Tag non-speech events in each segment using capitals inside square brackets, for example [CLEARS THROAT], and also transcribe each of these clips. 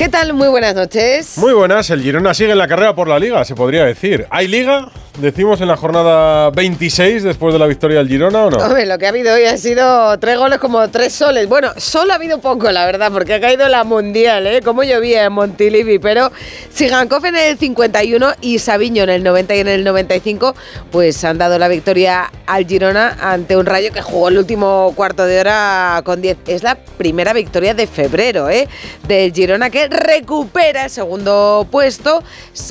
¿Qué tal? Muy buenas noches. Muy buenas, el Girona sigue en la carrera por la liga, se podría decir. ¿Hay liga? Decimos en la jornada 26 después de la victoria del Girona o no? Lo que ha habido hoy ha sido tres goles como tres soles. Bueno, solo ha habido poco, la verdad, porque ha caído la Mundial, ¿eh? Como llovía en Montilivi. Pero Sigankov en el 51 y Sabiño en el 90 y en el 95, pues han dado la victoria al Girona ante un Rayo que jugó el último cuarto de hora con 10. Es la primera victoria de febrero, ¿eh? Del Girona que recupera el segundo puesto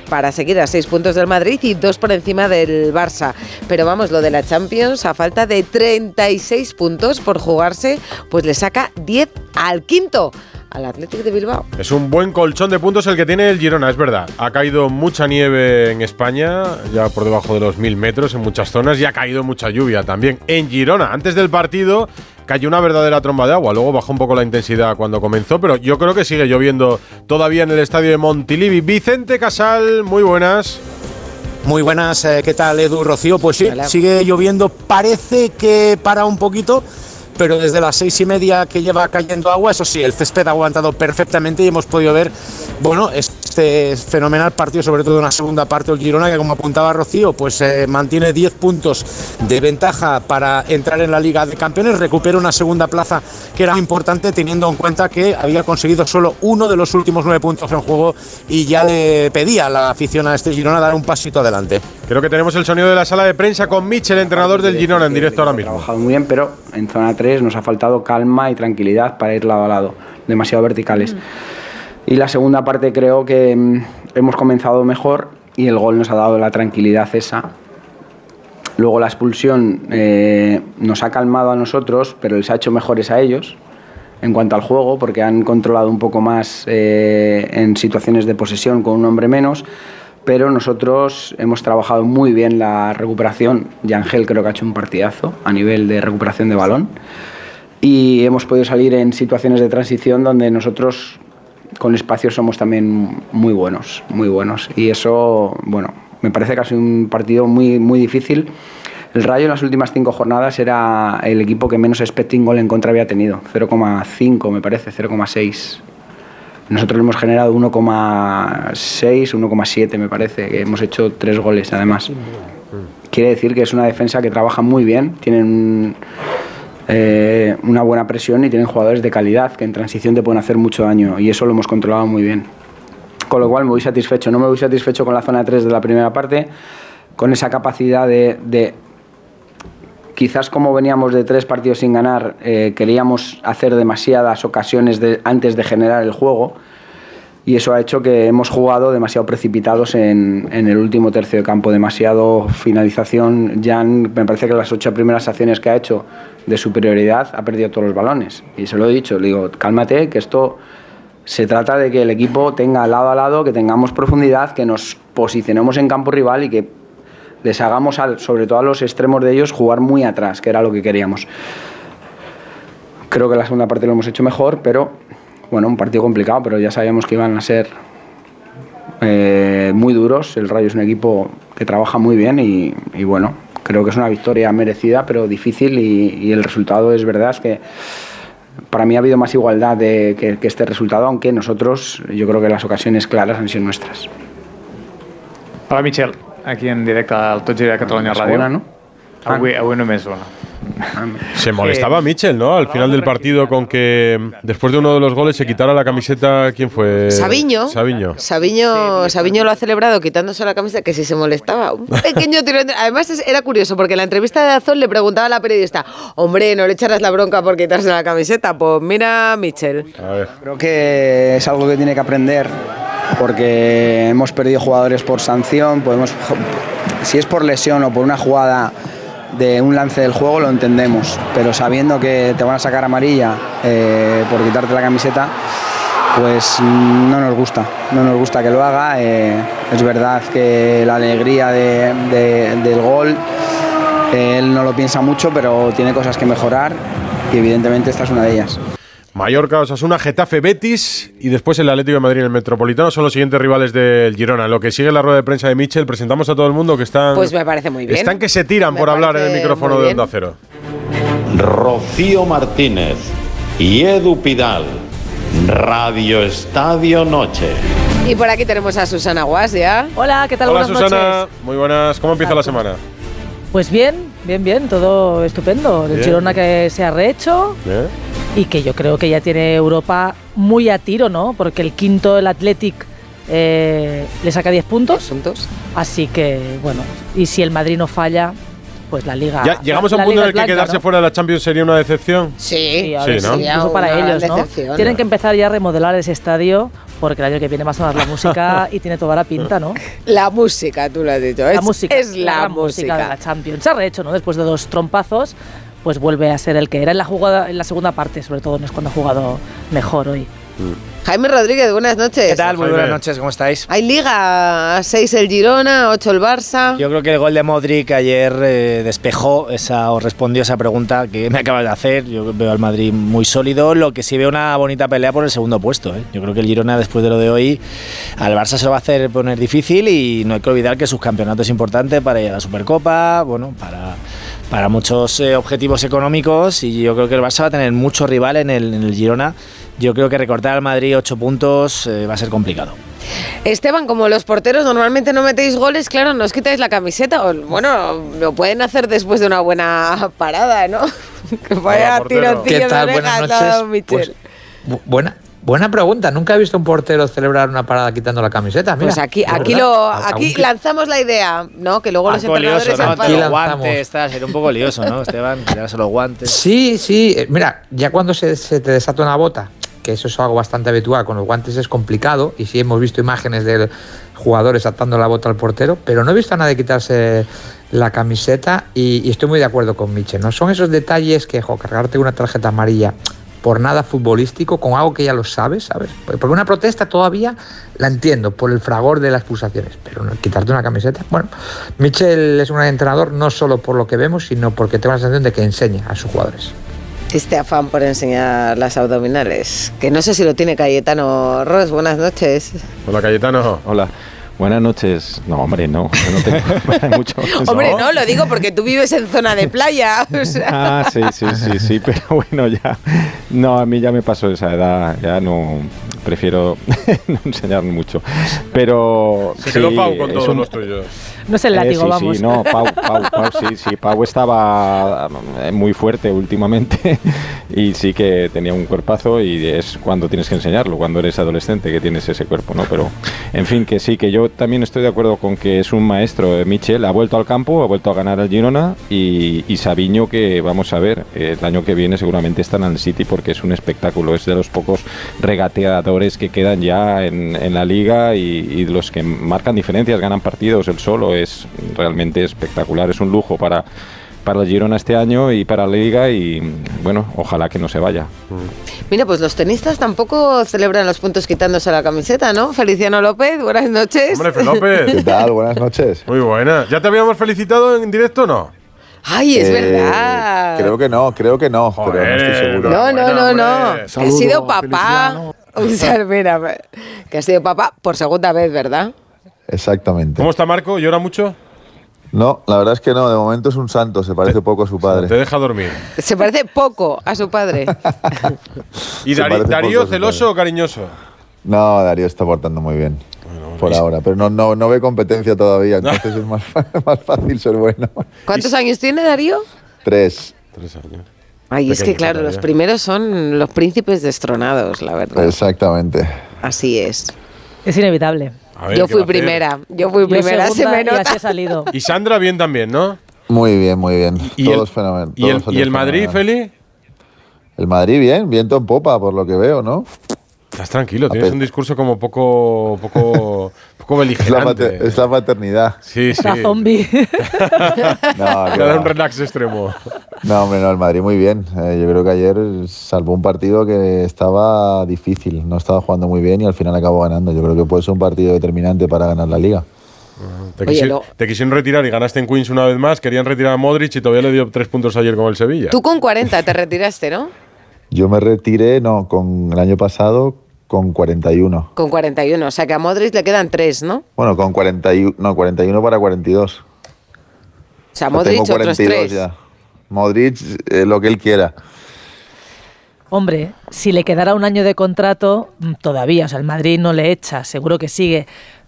para seguir a seis puntos del Madrid y dos por encima del Barça. Pero vamos, lo de la Champions, a falta de 36 puntos por jugarse, pues le saca 10 al quinto al Atlético de Bilbao. Es un buen colchón de puntos el que tiene el Girona, es verdad. Ha caído mucha nieve en España, ya por debajo de los mil metros en muchas zonas, y ha caído mucha lluvia también. En Girona, antes del partido, cayó una verdadera tromba de agua. Luego bajó un poco la intensidad cuando comenzó, pero yo creo que sigue lloviendo todavía en el estadio de Montilivi. Vicente Casal, muy buenas. Muy buenas, eh, ¿qué tal Edu Rocío? Pues sí, sigue lloviendo, parece que para un poquito, pero desde las seis y media que lleva cayendo agua, eso sí, el césped ha aguantado perfectamente y hemos podido ver, bueno, este fenomenal partido, sobre todo en la segunda parte del Girona, que como apuntaba Rocío, pues eh, mantiene 10 puntos de ventaja para entrar en la Liga de Campeones, recupera una segunda plaza que era importante teniendo en cuenta que había conseguido solo uno de los últimos nueve puntos en juego y ya le pedía a la afición a este Girona dar un pasito adelante. Creo que tenemos el sonido de la sala de prensa con Mitchell, entrenador del Girona, en directo ahora mismo. Ha trabajado muy bien, pero en zona 3 nos ha faltado calma y tranquilidad para ir lado a lado, demasiado verticales. Y la segunda parte creo que mm, hemos comenzado mejor y el gol nos ha dado la tranquilidad esa. Luego la expulsión eh, nos ha calmado a nosotros, pero les ha hecho mejores a ellos en cuanto al juego, porque han controlado un poco más eh, en situaciones de posesión con un hombre menos pero nosotros hemos trabajado muy bien la recuperación. Yangel creo que ha hecho un partidazo a nivel de recuperación de balón y hemos podido salir en situaciones de transición donde nosotros con espacio somos también muy buenos, muy buenos. Y eso, bueno, me parece que ha sido un partido muy, muy difícil. El Rayo en las últimas cinco jornadas era el equipo que menos expecting goal en contra había tenido, 0,5 me parece, 0,6. Nosotros hemos generado 1,6, 1,7 me parece, que hemos hecho tres goles además. Quiere decir que es una defensa que trabaja muy bien, tienen eh, una buena presión y tienen jugadores de calidad que en transición te pueden hacer mucho daño y eso lo hemos controlado muy bien. Con lo cual me voy satisfecho, no me voy satisfecho con la zona 3 de la primera parte, con esa capacidad de, de quizás como veníamos de tres partidos sin ganar, eh, queríamos hacer demasiadas ocasiones de, antes de generar el juego y eso ha hecho que hemos jugado demasiado precipitados en, en el último tercio de campo, demasiado finalización. Jan, me parece que las ocho primeras acciones que ha hecho de superioridad ha perdido todos los balones. Y se lo he dicho, le digo, cálmate, que esto se trata de que el equipo tenga lado a lado, que tengamos profundidad, que nos posicionemos en campo rival y que les hagamos, al, sobre todo a los extremos de ellos, jugar muy atrás, que era lo que queríamos. Creo que la segunda parte lo hemos hecho mejor, pero bueno, un partido complicado, pero ya sabíamos que iban a ser eh, muy duros. El Rayo es un equipo que trabaja muy bien y, y bueno, creo que es una victoria merecida, pero difícil y, y, el resultado es verdad, es que para mí ha habido más igualdad de, que, que este resultado, aunque nosotros, yo creo que las ocasiones claras han sido nuestras. Hola, Michel. aquí en directe al Tot Gira Catalunya Ràdio. Segona, no? Avui, avui només una. Se molestaba Michel, ¿no? Al final del partido con que después de uno de los goles se quitara la camiseta. ¿Quién fue? Sabiño. Sabiño. Sabiño, Sabiño lo ha celebrado quitándose la camiseta, que si se molestaba. Un pequeño tirón. Además, era curioso porque en la entrevista de Azul le preguntaba a la periodista: Hombre, no le echarás la bronca por quitarse la camiseta. Pues mira, Michel. A ver. Creo que es algo que tiene que aprender porque hemos perdido jugadores por sanción, podemos si es por lesión o por una jugada de un lance del juego lo entendemos, pero sabiendo que te van a sacar amarilla eh, por quitarte la camiseta, pues no nos gusta, no nos gusta que lo haga. eh, es verdad que la alegría de- de- del gol, eh, él no lo piensa mucho, pero tiene cosas que mejorar y evidentemente esta es una de ellas. Mallorca, Osasuna, Getafe, Betis y después el Atlético de Madrid en el Metropolitano son los siguientes rivales del Girona. En Lo que sigue la rueda de prensa de Michel, presentamos a todo el mundo que están. Pues me parece muy bien. Están que se tiran Me por hablar en el micrófono de bien. Onda Cero. Rocío Martínez y Edu Pidal, Radio Estadio Noche. Y por aquí tenemos a Susana Guas ya. Hola, ¿qué tal? Hola Buenas Susana, noches. muy buenas. ¿Cómo empieza la semana? Pues bien, bien, bien, todo estupendo. El Bien. Girona que se ha rehecho ¿Eh? Y que yo creo que ya tiene Europa muy a tiro, ¿no? Porque el quinto, el Athletic, eh, le saca 10 puntos. Puntos. Así que, bueno, y si el Madrid no falla, pues la liga. Ya llegamos a la un punto en el que blanca, quedarse ¿no? fuera de la Champions sería una decepción. Sí, Sí, a Sí, ¿no? incluso para ellos, ¿no? decepción, Tienen ¿no? que empezar ya a remodelar ese estadio porque el año que viene va a sonar la música [LAUGHS] y tiene toda la pinta, ¿no? La música, tú lo has dicho. la es, música. Es la, gran música. de la Champions. Se ha rehecho, ¿no? Después de dos trompazos, pues vuelve a ser el que era en la jugada, en la segunda parte, sobre todo, no es cuando ha jugado mejor hoy. Jaime Rodríguez, buenas noches. ¿Qué tal? Muy Jaime. buenas noches, ¿cómo estáis? Hay liga, 6 el Girona, 8 el Barça. Yo creo que el gol de Modric ayer eh, despejó esa o respondió esa pregunta que me acabas de hacer. Yo veo al Madrid muy sólido, lo que sí veo una bonita pelea por el segundo puesto. ¿eh? Yo creo que el Girona después de lo de hoy al Barça se lo va a hacer poner difícil y no hay que olvidar que sus campeonatos es importante para ir a la Supercopa, bueno, para para muchos eh, objetivos económicos y yo creo que el Barça va a tener mucho rival en el, en el Girona. Yo creo que recortar al Madrid 8 puntos eh, va a ser complicado. Esteban, como los porteros normalmente no metéis goles, claro, no os quitáis la camiseta. O, bueno, lo pueden hacer después de una buena parada, ¿no? [LAUGHS] que vaya tironcillo ¿Qué de tal? orejas Buenas noches. Michel. Pues, bu- buena, buena pregunta. Nunca he visto un portero celebrar una parada quitando la camiseta. Mira, Pues aquí, aquí, lo, aquí aunque- lanzamos la idea, ¿no? Que luego los entrenadores lioso, se ¿no? Aquí Los guantes, está, un poco lioso, ¿no, Esteban? [LAUGHS] Tirarse los guantes. Sí, sí. eh, Mira, ya cuando se, se te desata una bota, que eso es algo bastante habitual, con los guantes es complicado, y sí hemos visto imágenes de jugadores atando la bota al portero, pero no he visto a nadie quitarse la camiseta y, y estoy muy de acuerdo con Michel, ¿no? Son esos detalles que, jo, cargarte una tarjeta amarilla por nada futbolístico, con algo que ya lo sabes, ¿sabes? Porque una protesta todavía la entiendo por el fragor de las pulsaciones, pero no- quitarte una camiseta. Bueno, Michel es un entrenador no solo por lo que vemos, sino porque tengo la sensación de que enseña a sus jugadores. Este afán por enseñar las abdominales. Que no sé si lo tiene Cayetano Ross. Buenas noches. Hola Cayetano. Hola. Buenas noches. No, hombre, no. yo no tengo [LAUGHS] mucho. [LAUGHS] Hombre, no, lo digo porque tú vives en zona de playa. o [LAUGHS] sea. Ah, sí, sí, sí, sí, pero bueno, ya. No, a mí ya me pasó esa edad, ya no. Prefiero no enseñar mucho. Pero. Se quedó sí, Pau con todos un- los tuyos. No es el Eh, látigo, sí, vamos. Sí, no, Pau, [LAUGHS] Pau, Pau, sí, sí, Pau estaba eh, muy fuerte últimamente [LAUGHS] y sí que tenía un cuerpazo y es cuando tienes que enseñarlo, cuando eres adolescente que tienes ese cuerpo, ¿no? Pero, en fin, que sí, que yo también estoy de acuerdo con que es un maestro, eh, Michel, ha vuelto al campo, ha vuelto a ganar al Girona y, y Sabiño que, vamos a ver, eh, el año que viene seguramente estará en el City porque es un espectáculo, es de los pocos regateadores que quedan ya en, en la liga y, y los que marcan diferencias, ganan partidos, el solo es realmente espectacular, es un lujo para, para el Girona este año y para la liga y bueno, ojalá que no se vaya. Mira, pues los tenistas tampoco celebran los puntos quitándose la camiseta, ¿no? Feliciano López, buenas noches. Hombre, López. ¿Qué tal? Buenas noches. Muy buena. ¿Ya te habíamos felicitado en directo o no? Ay, es Eh, verdad. Creo que no, creo que no, pero no estoy seguro. No, no, no, no. hombre. Que ha sido papá. [LAUGHS] O sea, mira, que ha sido papá por segunda vez, ¿verdad? Exactamente. ¿Cómo está Marco? ¿Llora mucho? No, la verdad es que no, de momento es un santo, se parece poco a su Te padre. deja dormir. Se parece poco a su padre. [LAUGHS] ¿Y Dari- Darío celoso padre. o cariñoso? No, Darío está portando muy bien. Por ahora, pero no, no, no ve competencia todavía, entonces es más, [LAUGHS] más fácil ser bueno. [LAUGHS] ¿Cuántos años tiene Darío? Tres, Tres años. Ay, es que claro, los primeros son los príncipes destronados, la verdad. exactamente. Así es. Es inevitable. Ver, Yo ¿qué fui primera, yo fui Yo primera, se me y así he salido. [LAUGHS] Y Sandra bien también, ¿no? Muy bien, muy bien. ¿Y Todos el, fenomenal. ¿y el, y el Madrid, Feli? El Madrid bien, viento en popa, por lo que veo, ¿no? Estás tranquilo, tienes un discurso como poco, poco, [LAUGHS] poco Es la, beligerante. es la paternidad. Sí, sí. La zombie. [LAUGHS] No, un relax extremo. No, hombre, no, el Madrid muy bien. Eh, yo creo que ayer salvó un partido que estaba difícil, no estaba jugando muy bien y al final acabó ganando. Yo creo que puede ser un partido determinante para ganar la liga. Te, Oye, quisi- lo- te quisieron retirar y ganaste en Queens una vez más. Querían retirar a Modric y todavía le dio tres puntos ayer con el Sevilla. Tú con 40 te retiraste, ¿no? Yo me retiré, no, con el año pasado con 41. Con 41, o sea que a Modric le quedan 3, ¿no? Bueno, con 41, no, 41 para 42. O sea, O sea, Modric tengo otros 3. ya. Modric, eh, lo que él quiera. Hombre, si le quedara un año de contrato, mm, todavía, o sea, el Madrid no le echa, seguro que sigue,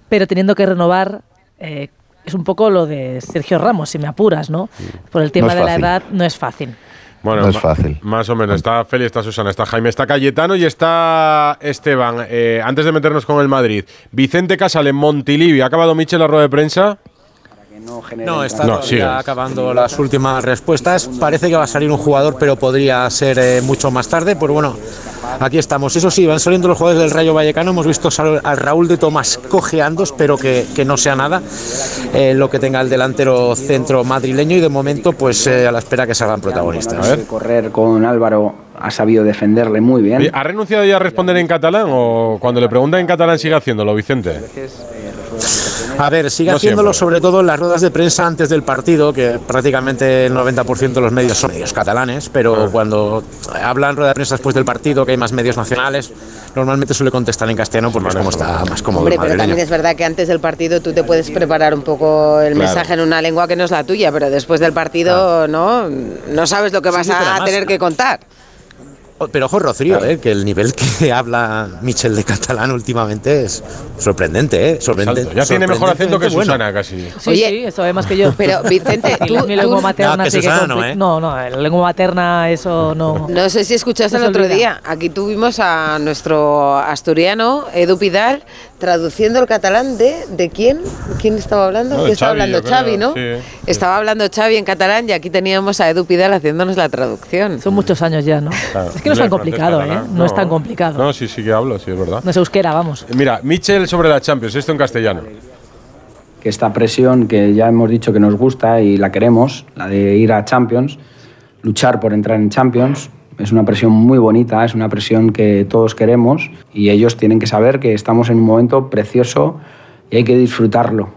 pero teniendo que renovar, eh, es un poco lo de Sergio Ramos, si me apuras, ¿no? Por el tema de la edad, no es fácil. Bueno, No es fácil. Más o menos. Está Feli, está Susana, está Jaime, está Cayetano y está Esteban. Eh, antes de meternos con el Madrid, Vicente Casal en Montilivi. ¿Ha acabado Michel la rueda de prensa? No, está No, sigue. acabando las últimas respuestas. Parece que va a salir un jugador, pero podría ser eh, mucho más tarde. Pues bueno, aquí estamos. Eso sí, van saliendo los jugadores del Rayo Vallecano. Hemos visto al Raúl de Tomás cojeando, espero que, que no sea nada eh, lo que tenga el delantero centro madrileño. Y de momento, pues eh, a la espera que salgan protagonistas. De correr con Álvaro ha sabido defenderle muy bien. ¿Ha renunciado ya a responder en catalán o cuando le preguntan en catalán sigue haciéndolo, Vicente? A ver, sigue No haciéndolo siempre. sobre todo en las ruedas de prensa antes del partido, que prácticamente el 90% de los medios son medios catalanes, pero cuando hablan rueda de prensa después del partido, que hay más medios nacionales, normalmente suele contestar en castellano porque es como está más cómodo. Hombre, el pero también es verdad que antes del partido tú te puedes preparar un poco el Claro. mensaje en una lengua que no es la tuya, pero después del partido no, no sabes lo que vas sí, a además- tener que contar. Oh, Pero ojo, Rocío, eh, que el nivel que [LAUGHS] habla Michel de catalán últimamente es sorprendente, ¿eh? Sorprendente, Ya tiene mejor acento que bueno. Susana casi. Sí, sí, eso es más que yo. Pero, [LAUGHS] Vicente, tú- mi lengua tú- materna No, que sí que no, ¿eh? no, no, la lengua materna, eso no. No sé si escuchaste el otro olvida. día. Aquí tuvimos a nuestro asturiano, Edu Pidal, traduciendo el catalán de. ¿De quién? ¿Quién estaba hablando? No, de ¿Quién estaba Xavi, hablando? Xavi, ¿no? sí. Estaba hablando Xavi en catalán y aquí teníamos a Edu Pidal haciéndonos la traducción. Son muchos años ya, ¿no? Claro. Es que no es tan complicado, ¿eh? No, es tan complicado. No, sí, sí que hablo, sí, es verdad. No es euskera, vamos. Mira, Michel sobre la Champions, esto en castellano. que esta presión que ya hemos dicho que nos gusta y la queremos, la de ir a Champions, luchar por entrar en Champions, es una presión muy bonita, es una presión que todos queremos y ellos tienen que saber que estamos en un momento precioso y hay que disfrutarlo.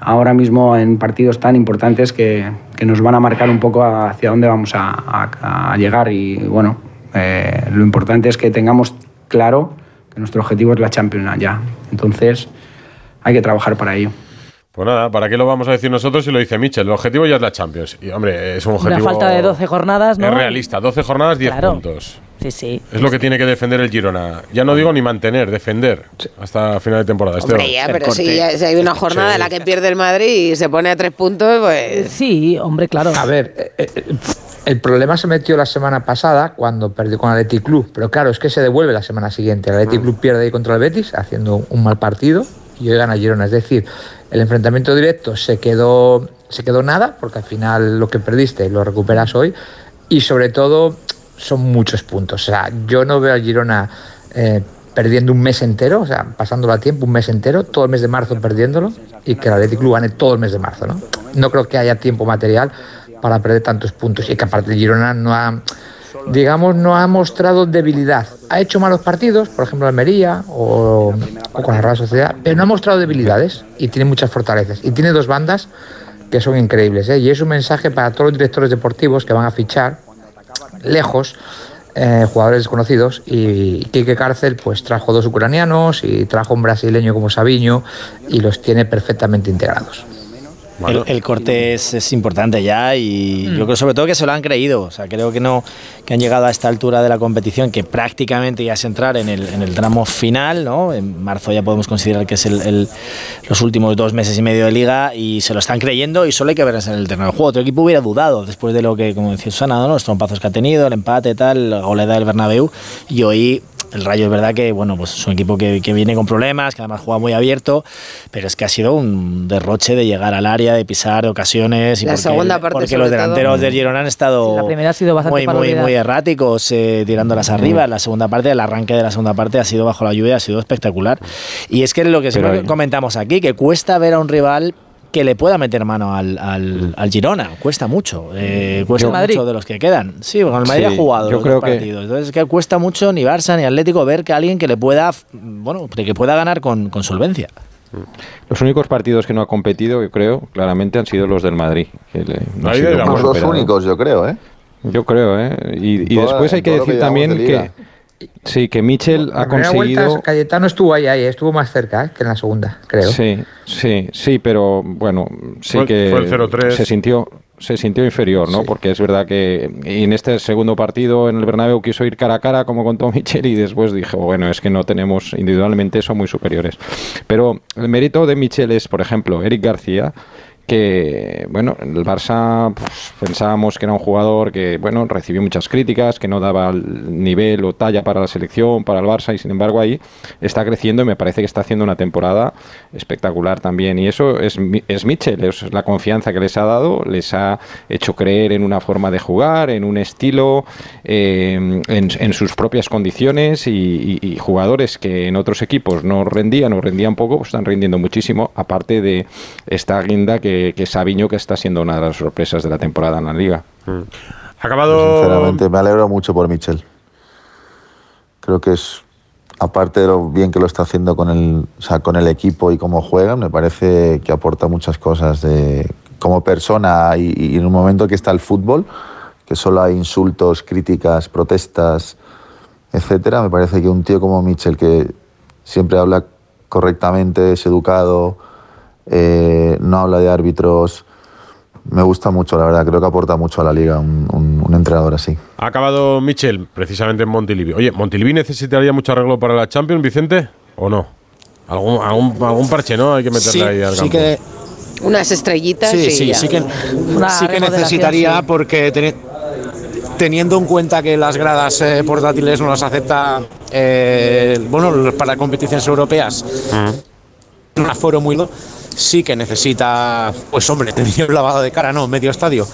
Ahora mismo en partidos tan importantes que, que nos van a marcar un poco hacia dónde vamos a, llegar y bueno, eh, lo importante es que tengamos claro que nuestro objetivo es la Champions ya. Entonces hay que trabajar para ello. Pues nada, ¿para qué lo vamos a decir nosotros si lo dice Michel? El objetivo ya es la Champions. Y hombre, es un Una objetivo. falta de 12 jornadas, ¿no? Es realista, 12 jornadas, 10 Claro. puntos. Sí, sí. Es lo que tiene que defender el Girona. Ya no digo ni mantener, defender hasta final de temporada. Esteban. Hombre, ya, pero si, ya- si hay una jornada en la que pierde el Madrid y se pone a tres puntos, pues. Sí, hombre, claro. A ver, eh, eh, el problema se metió la semana pasada cuando perdió con Athletic Club, pero claro, es que se devuelve la semana siguiente. El Athletic Club pierde ahí contra el Betis haciendo un mal partido y hoy gana Girona. Es decir, el enfrentamiento directo se quedó, se quedó nada, porque al final lo que perdiste lo recuperas hoy y sobre todo son muchos puntos. O sea, yo no veo a Girona eh, perdiendo un mes entero, o sea, pasándolo a tiempo, un mes entero, todo el mes de marzo perdiéndolo y que el Athletic Club gane todo el mes de marzo, ¿no? No creo que haya tiempo material para perder tantos puntos y que aparte Girona no ha, digamos, no ha mostrado debilidad. Ha hecho malos partidos, por ejemplo Almería o, con la Real Sociedad, pero no ha mostrado debilidades y tiene muchas fortalezas. Y tiene dos bandas que son increíbles, ¿eh? y es un mensaje para todos los directores deportivos que van a fichar lejos eh, jugadores desconocidos y Quique Cárcel pues trajo dos ucranianos y trajo un brasileño como Sabiño y los tiene perfectamente integrados. El, el corte es, es importante ya y Mm. yo creo sobre todo que se lo han creído. O sea, creo que no que han llegado a esta altura de la competición que prácticamente ya es entrar en el, en el tramo final, ¿no? En marzo ya podemos considerar que es el, el- los últimos dos meses y medio de liga y se lo están creyendo y solo hay que ver en el terreno del juego. Otro equipo hubiera dudado después de lo que, como decía Susana, ¿no? los trompazos que ha tenido, el empate, tal, la goleada del Bernabéu y hoy el Rayo es verdad que bueno pues es un equipo que, que viene con problemas, que además juega muy abierto, pero es que ha sido un derroche de llegar al área, de pisar, de ocasiones. Y La porque, segunda parte, porque los todo. delanteros del Girona han estado Sí, la primera ha sido bastante muy, muy, erráticos, eh, tirándolas arriba. La segunda parte, el arranque de la segunda parte ha sido bajo la lluvia, ha sido espectacular. Y es que lo que siempre comentamos aquí, que cuesta ver a un rival que le pueda meter mano al, al, al Girona. Cuesta mucho. eh, cuesta ¿El Madrid? mucho de los que quedan. Sí, con el Madrid Sí, ha jugado yo los creo dos que- partidos. Entonces es que cuesta mucho ni Barça ni Atlético ver que alguien que le pueda, bueno, que pueda ganar con, con solvencia. Los únicos partidos que no ha competido, yo creo, claramente han sido los del Madrid. que le- no muy Los dos superado. únicos, yo creo, ¿eh? Yo creo, ¿eh? Y, y Toda- después hay que decir también de que. Sí, que Michel ha La vuelta, conseguido. Cayetano estuvo ahí, ahí, estuvo más cerca ¿eh? que en la segunda, creo. Sí, sí, sí, pero bueno, sí Fue- que fue el 0-3. se sintió, se sintió inferior, ¿no? Porque es verdad que en este segundo partido en el Bernabéu quiso ir cara a cara, como contó Michel, y después dijo, bueno, es que no tenemos individualmente, son muy superiores. Pero el mérito de Michel es, por ejemplo, Eric García, que bueno, el Barça pues, pensábamos que era un jugador que bueno, recibió muchas críticas, que no daba el nivel o talla para la selección, para el Barça y sin embargo ahí está creciendo y me parece que está haciendo una temporada espectacular también. Y eso es, es Mitchell, es la confianza que les ha dado, les ha hecho creer en una forma de jugar, en un estilo, eh, en, en sus propias condiciones y, y- y jugadores que en otros equipos no rendían o rendían poco, pues están rindiendo muchísimo, aparte de esta guinda que, que es Sabiño, que está siendo una de las sorpresas de la temporada en la liga. Ha acabado. Sinceramente, me alegro mucho por Michel. Creo que es, aparte de lo bien que lo está haciendo con el, o sea, con el equipo y cómo juega, me parece que aporta muchas cosas de, como persona y, y en un momento que está el fútbol, que solo hay insultos, críticas, protestas, etcétera. Me parece que un tío como Michel, que siempre habla correctamente, es educado, eh, no habla de árbitros, me gusta mucho, la verdad. Creo que aporta mucho a la liga un, un- un entrenador así. Ha acabado Michel, precisamente en Montilivi. Oye, ¿Montilivi necesitaría mucho arreglo para la Champions, Vicente? ¿O no? ¿Algún, algún, algún parche, no? Hay que meterle Sí, ahí al sí que, Unas estrellitas sí, y sí, sí que, sí que necesitaría sí. porque teni- teniendo en cuenta que las gradas eh, portátiles no las acepta eh, bueno para competiciones europeas un aforo muy lo- sí que necesita pues hombre [LAUGHS] tenía un lavado de cara no medio estadio.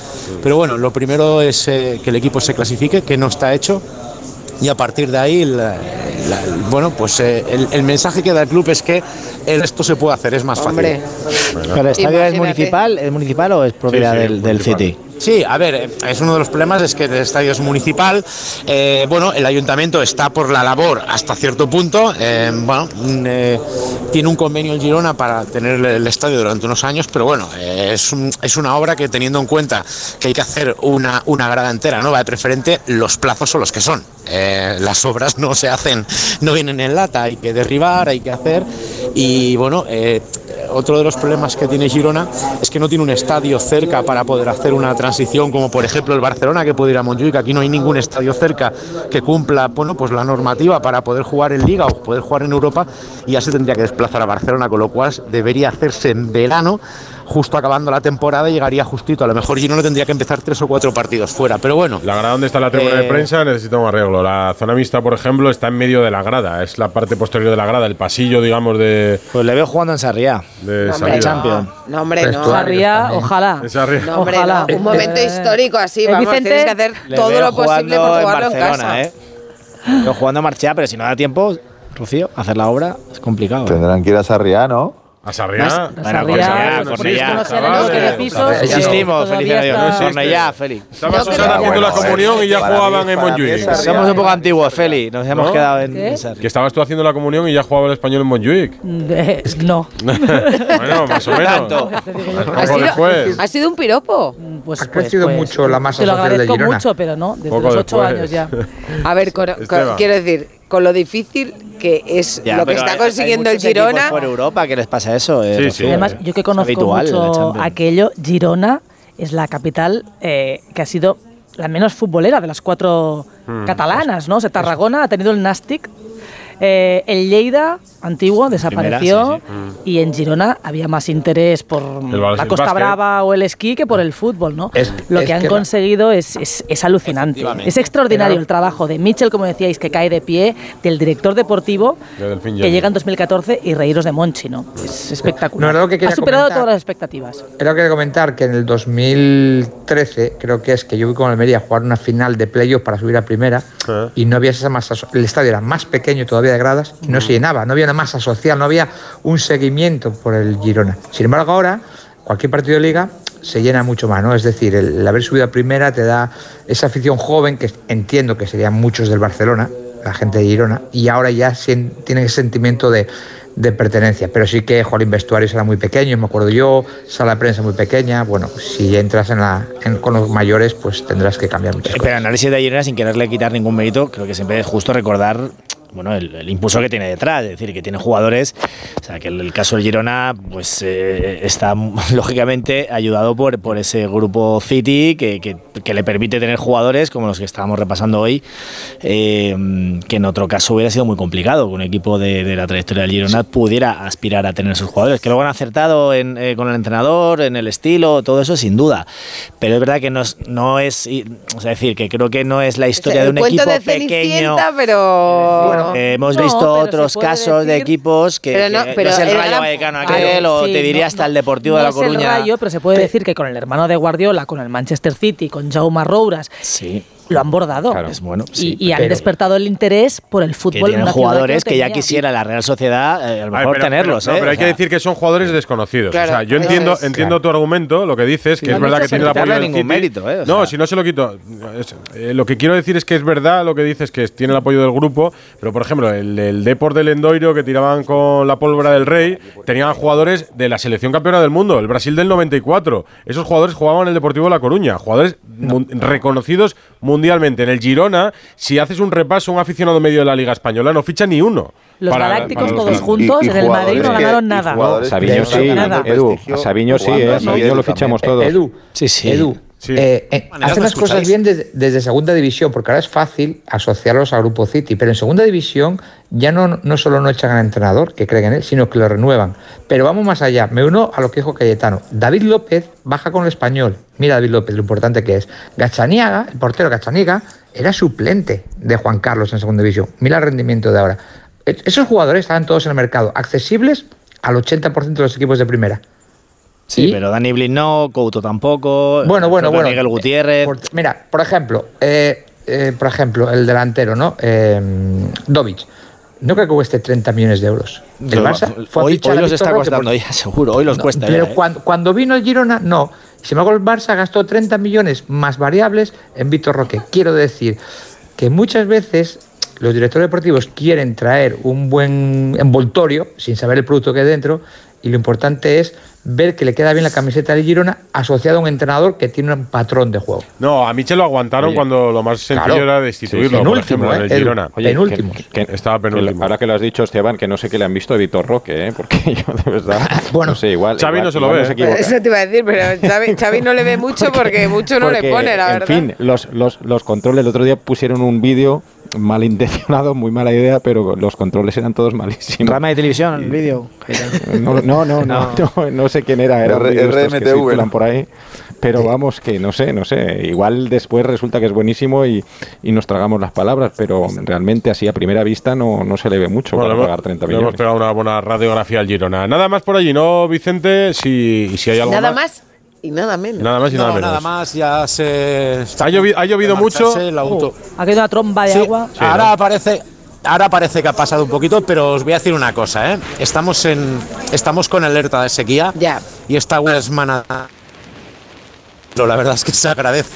Pero bueno lo primero es eh, que el equipo se clasifique que no está hecho. Y a partir de ahí la- la- bueno pues eh, el, el mensaje que da el club es que el esto se puede hacer es más Hombre, fácil ¿Pero el estadio es municipal, es municipal o es propiedad sí, del. City? Sí, a ver, eh, es uno de los problemas es que el estadio es municipal. eh, bueno, el ayuntamiento está por la labor hasta cierto punto. eh, bueno, mm, tiene un convenio el Girona para tener el, estadio durante unos años, pero bueno, es, un- es una obra que teniendo en cuenta que hay que hacer una, una grada entera nueva de preferente, los plazos son los que son. Las obras no se hacen, no vienen en lata, hay que derribar, hay que hacer. Y bueno, otro de los problemas que tiene Girona es que no tiene un estadio cerca para poder hacer una transición, como por ejemplo el Barcelona, que puede ir a Montjuic. Aquí no hay ningún estadio cerca que cumpla bueno, pues la normativa para poder jugar en Liga o poder jugar en Europa, y ya se tendría que desplazar a Barcelona, con lo cual debería hacerse en verano. Justo acabando la temporada llegaría justito. A lo mejor Girona tendría que empezar tres o cuatro partidos fuera. Pero bueno, La grada donde está la tribuna de Eh, prensa necesita un arreglo. La zona mixta, por ejemplo, está en medio de la grada. Es la parte posterior de la grada, el pasillo, digamos, de, Pues le veo jugando en Sarriá. de no. Champions. no. No, hombre, no. Sarriá, también. ojalá. No, hombre, Ojalá. no. Un momento Eh, histórico así, eh, vamos, Vicente, tienes que hacer todo lo posible por jugarlo en, Barcelona, casa. ¿eh? Jugando Marchea, pero si no da tiempo, Rocío, hacer la obra es complicado. ¿eh? Tendrán que ir a Sarriá, ¿no? A Sarriá. Bueno, Sarriá, Cornellá, pues, todavía feliz Dios. está- existe. Cornellá, Félix. Estaba Susana haciendo la comunión y ya jugaban en Montjuic. Somos un poco antiguos, Félix. Nos hemos quedado en. Sarriá. Que estabas tú haciendo la comunión y ya jugaba el español en Montjuic. [LAUGHS] No. [LAUGHS] bueno, más o menos. Te Ha sido, después. ha sido un piropo. Pues, Ha crecido mucho la masa Te lo social de agradezco Girona. mucho, pero no, desde Poco los ocho años ya. [LAUGHS] A ver, con- con- quiero decir, con lo difícil que es Ya, lo que está hay- consiguiendo hay el Girona. por Europa que les pasa eso. eh, Sí, sí. Además, yo que Es conozco habitual mucho aquello, Girona es la capital eh, que ha sido la menos futbolera de las cuatro Hmm. catalanas, ¿no? O sea, Tarragona ha tenido el Nastic, eh, el Lleida, antiguo, desapareció, Primera, y en Girona había más interés por la Costa básquet. Brava o el esquí que por el fútbol, ¿no? Es- Lo es que han que la- conseguido es, es, es alucinante. Es extraordinario Claro. el trabajo de Mitchell, como decíais, que cae de pie, del director deportivo, que llega en 2014, y reíros de Monchi, ¿no? Es espectacular. No, que ha superado comentar. todas las expectativas. Era que comentar que en el 2013, creo que es que yo fui con Almería a jugar una final de playoff para subir a primera Ah. y no había esa masa. El estadio era más pequeño todavía de gradas y no se llenaba, no había una masa social, no había un seguimiento por el Girona. Sin embargo, ahora, cualquier partido de liga se llena mucho más, ¿no? Es decir, el, haber subido a primera te da esa afición joven que entiendo que serían muchos del Barcelona, la gente de Girona, y ahora ya tienen ese sentimiento de, de pertenencia. Pero sí que, jolín, vestuarios era muy pequeño, me acuerdo yo, sala de prensa muy pequeña. Bueno, si entras en la, en- con los mayores, pues tendrás que cambiar muchas Eh, cosas. Pero análisis de Girona sin quererle quitar ningún mérito, creo que siempre es justo recordar bueno, el, el impulso que tiene detrás, es decir, que tiene jugadores, o sea, que el, el caso del Girona, pues eh, está [LAUGHS] lógicamente ayudado por, por ese grupo City que, que- que le permite tener jugadores como los que estábamos repasando hoy, eh, que en otro caso hubiera sido muy complicado que un equipo de, de la trayectoria del Girona pudiera aspirar a tener esos jugadores, que luego han acertado en, eh, con el entrenador, en el estilo, todo eso sin duda, pero es verdad que no es, no es o sea, decir, que creo que no es la historia de el un cuento equipo de pequeño. Cenicienta, Eh, hemos No, visto otros casos de equipos que, Pero no, que pero es el Rayo Vallecano Claro, aquel o Sí, te diría hasta el Deportivo de La es el Coruña. Rayo, pero se puede decir que con el hermano de Guardiola, con el Manchester City, con Jaume Rouras, Sí. Lo han bordado. Claro. Es bueno, Y- sí, y, han despertado el interés por el que fútbol. en tienen una jugadores no que, ya quisiera la Real Sociedad eh, a lo A ver, mejor pero- tenerlos. pero, no, ¿eh? pero hay O que decir que son jugadores desconocidos. Claro, o sea, yo entiendo, es. entiendo tu argumento, lo que dices, que es no verdad que que tiene el apoyo del ningún City. mérito, ¿eh? O no, sea. si no se lo quito. Es- eh, lo que quiero decir es que es verdad lo que dices, que tiene el apoyo del grupo, pero por ejemplo, el, el Deport del Endoiro que tiraban con la pólvora del Rey, tenían jugadores de la selección campeona del mundo, el Brasil del 94. Esos jugadores jugaban en el Deportivo de La Coruña, jugadores mun- reconocidos mundialmente. En el Girona, si haces un repaso, un aficionado medio de la Liga Española no ficha ni uno. Los para- galácticos para los todos juntos en el Madrid no ganaron nada. Sabiño sí, nada. Edu, a Sabiño sí, eh, a Sabiño lo fichamos todos. Edu, Sí, sí. Edu, Sí. eh, eh, Maneras, hacen ¿me las cosas bien desde, desde segunda división, porque ahora es fácil asociarlos al Grupo City, pero en segunda división ya no, no solo no echan al entrenador, que creen en él, sino que lo renuevan. Pero vamos más allá, me uno a lo que dijo Cayetano. David López baja con el español. Mira David López, lo importante que es. Gachaniaga, el portero Gachaniaga, era suplente de Juan Carlos en segunda división. Mira el rendimiento de ahora. Esos jugadores estaban todos en el mercado, accesibles al 80% de los equipos de primera. Sí, Y- pero Dani Blin no, Couto tampoco. Bueno, bueno, bueno. Miguel Gutiérrez. Por- mira, por ejemplo, eh, eh, por ejemplo, el delantero, ¿no? Eh, Dovic. No creo que cueste 30 millones de euros. El Barça fue hoy, hoy los está costando por- ya, [LAUGHS] seguro. Hoy los No, cuesta Pero ya, ¿eh? cuando, cuando vino el Girona, no. Sin embargo, el Barça gastó 30 millones más variables en Víctor Roque. Quiero decir que muchas veces los directores deportivos quieren traer un buen envoltorio sin saber el producto que hay dentro y lo importante es ver que le queda bien la camiseta del Girona asociado a un entrenador que tiene un patrón de juego. No, a Michel lo aguantaron Oye. cuando lo más sencillo Claro. era destituirlo, Sí, por penúltimo, ejemplo, en ¿eh, el? Girona. Oye, penúltimo. que- que- Estaba que penúltimo. ahora que lo has dicho, Esteban, que no sé qué le han visto a Vitor Roque, ¿eh? porque [LAUGHS] yo de verdad. [LAUGHS] Bueno, no sé, igual. Xavi igual- no se lo ve, se ¿eh? equivoca. Eso te iba a decir, pero Xavi, [LAUGHS] Xavi no le ve mucho porque, mucho no le pone, la en verdad. fin, los, los, los controles, el otro día pusieron un vídeo malintencionado, muy mala idea, pero los controles eran todos malísimos. Rama de televisión, el vídeo. No, no, no, no, no, [LAUGHS] no sé quién era, era RMTV, por ahí. Pero vamos, que no sé, no sé. Igual después resulta que es buenísimo y, y nos tragamos las palabras, pero realmente así a primera vista no, no se le ve mucho Bueno, para pagar 30 le hemos millones. pegado una buena radiografía al Girona. Nada más por allí, ¿no, Vicente? Si, si hay algo Nada más y nada menos. Nada más y nada No, menos. nada más, ya se. está ¿Ha llovi- ha llovido mucho? auto. Ha caído una tromba de Sí, agua. ahora parece. Ahora parece que ha pasado un poquito, pero os voy a decir una cosa, ¿eh? Estamos en estamos con alerta de sequía Ya. y esta una semana pero la verdad es que se agradece.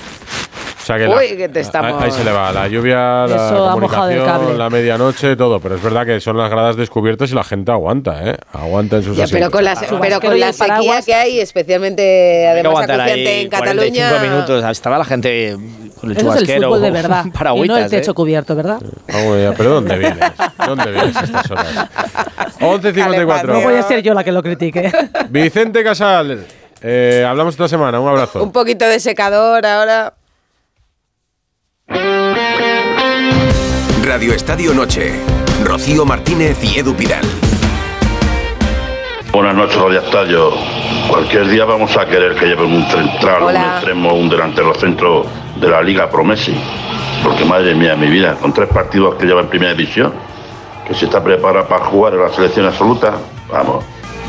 O sea que Uy, la- que te estamos- Ahí se le va la lluvia, la Eso ha mojado el comunicación, la medianoche, todo. Pero es verdad que son las gradas descubiertas y la gente aguanta, ¿eh? Aguanta en sus Ya, pero con la, pero con la sequía paraguas. que hay, especialmente además acuciante ahí en 45 Cataluña. minutos. Estaba la gente con el Eso es el chubasquero. fútbol de verdad. [LAUGHS] para y no el techo ¿eh? cubierto, ¿verdad? Ya, ¿Pero dónde vienes? ¿Dónde vienes a estas horas? 11.54. No voy a ser yo la que lo critique. Vicente Casal, eh, hablamos esta semana. Un abrazo. Un poquito de secador ahora. Radio Estadio Noche. Rocío Martínez y Edu Pidal. Buenas noches, Radio Estadio. Cualquier día vamos a querer que lleven un central, Hola. un extremo, un delantero centro de la Liga Promesi. Porque madre mía, mi vida, con tres partidos que lleva en primera división, que se está preparada para jugar en la selección absoluta, vamos,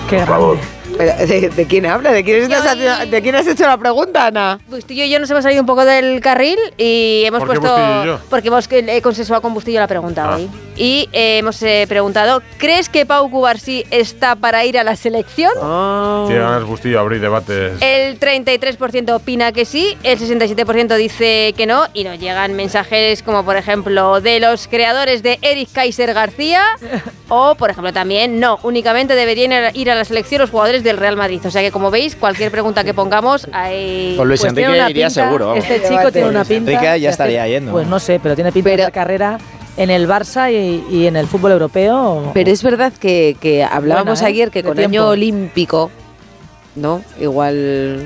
Qué por favor. Pero, ¿de, de quién habla? ¿De quién, estás haciendo- ¿De quién has hecho la pregunta, Ana? Bustillo y yo nos hemos salido un poco del carril y hemos ¿Por qué puesto. Bustillo y yo? Porque hemos he consensuado con Bustillo la pregunta Ah. hoy. Y eh, hemos eh, preguntado: ¿crees que Pau Cubarsí está para ir a la selección? Tiene ganas Bustillo abrir debates. El 33% opina que sí, el 67% dice que no, y nos llegan mensajes como, por ejemplo, de los creadores de Eric Kaiser García, [LAUGHS] o, por ejemplo, también no, únicamente deberían ir a la selección los jugadores del Real Madrid. O sea que, como veis, cualquier pregunta que pongamos, hay. Con Luis Pues Enrique iría pinta, seguro. vamos. Este chico tiene una Luis pinta. Enrique ya estaría yendo. Pues no sé, pero tiene pinta de carrera en el Barça y, y en el fútbol europeo. Pero es verdad que, que hablábamos Buena, ¿eh? ayer que De con tiempo. año olímpico, ¿no? Igual,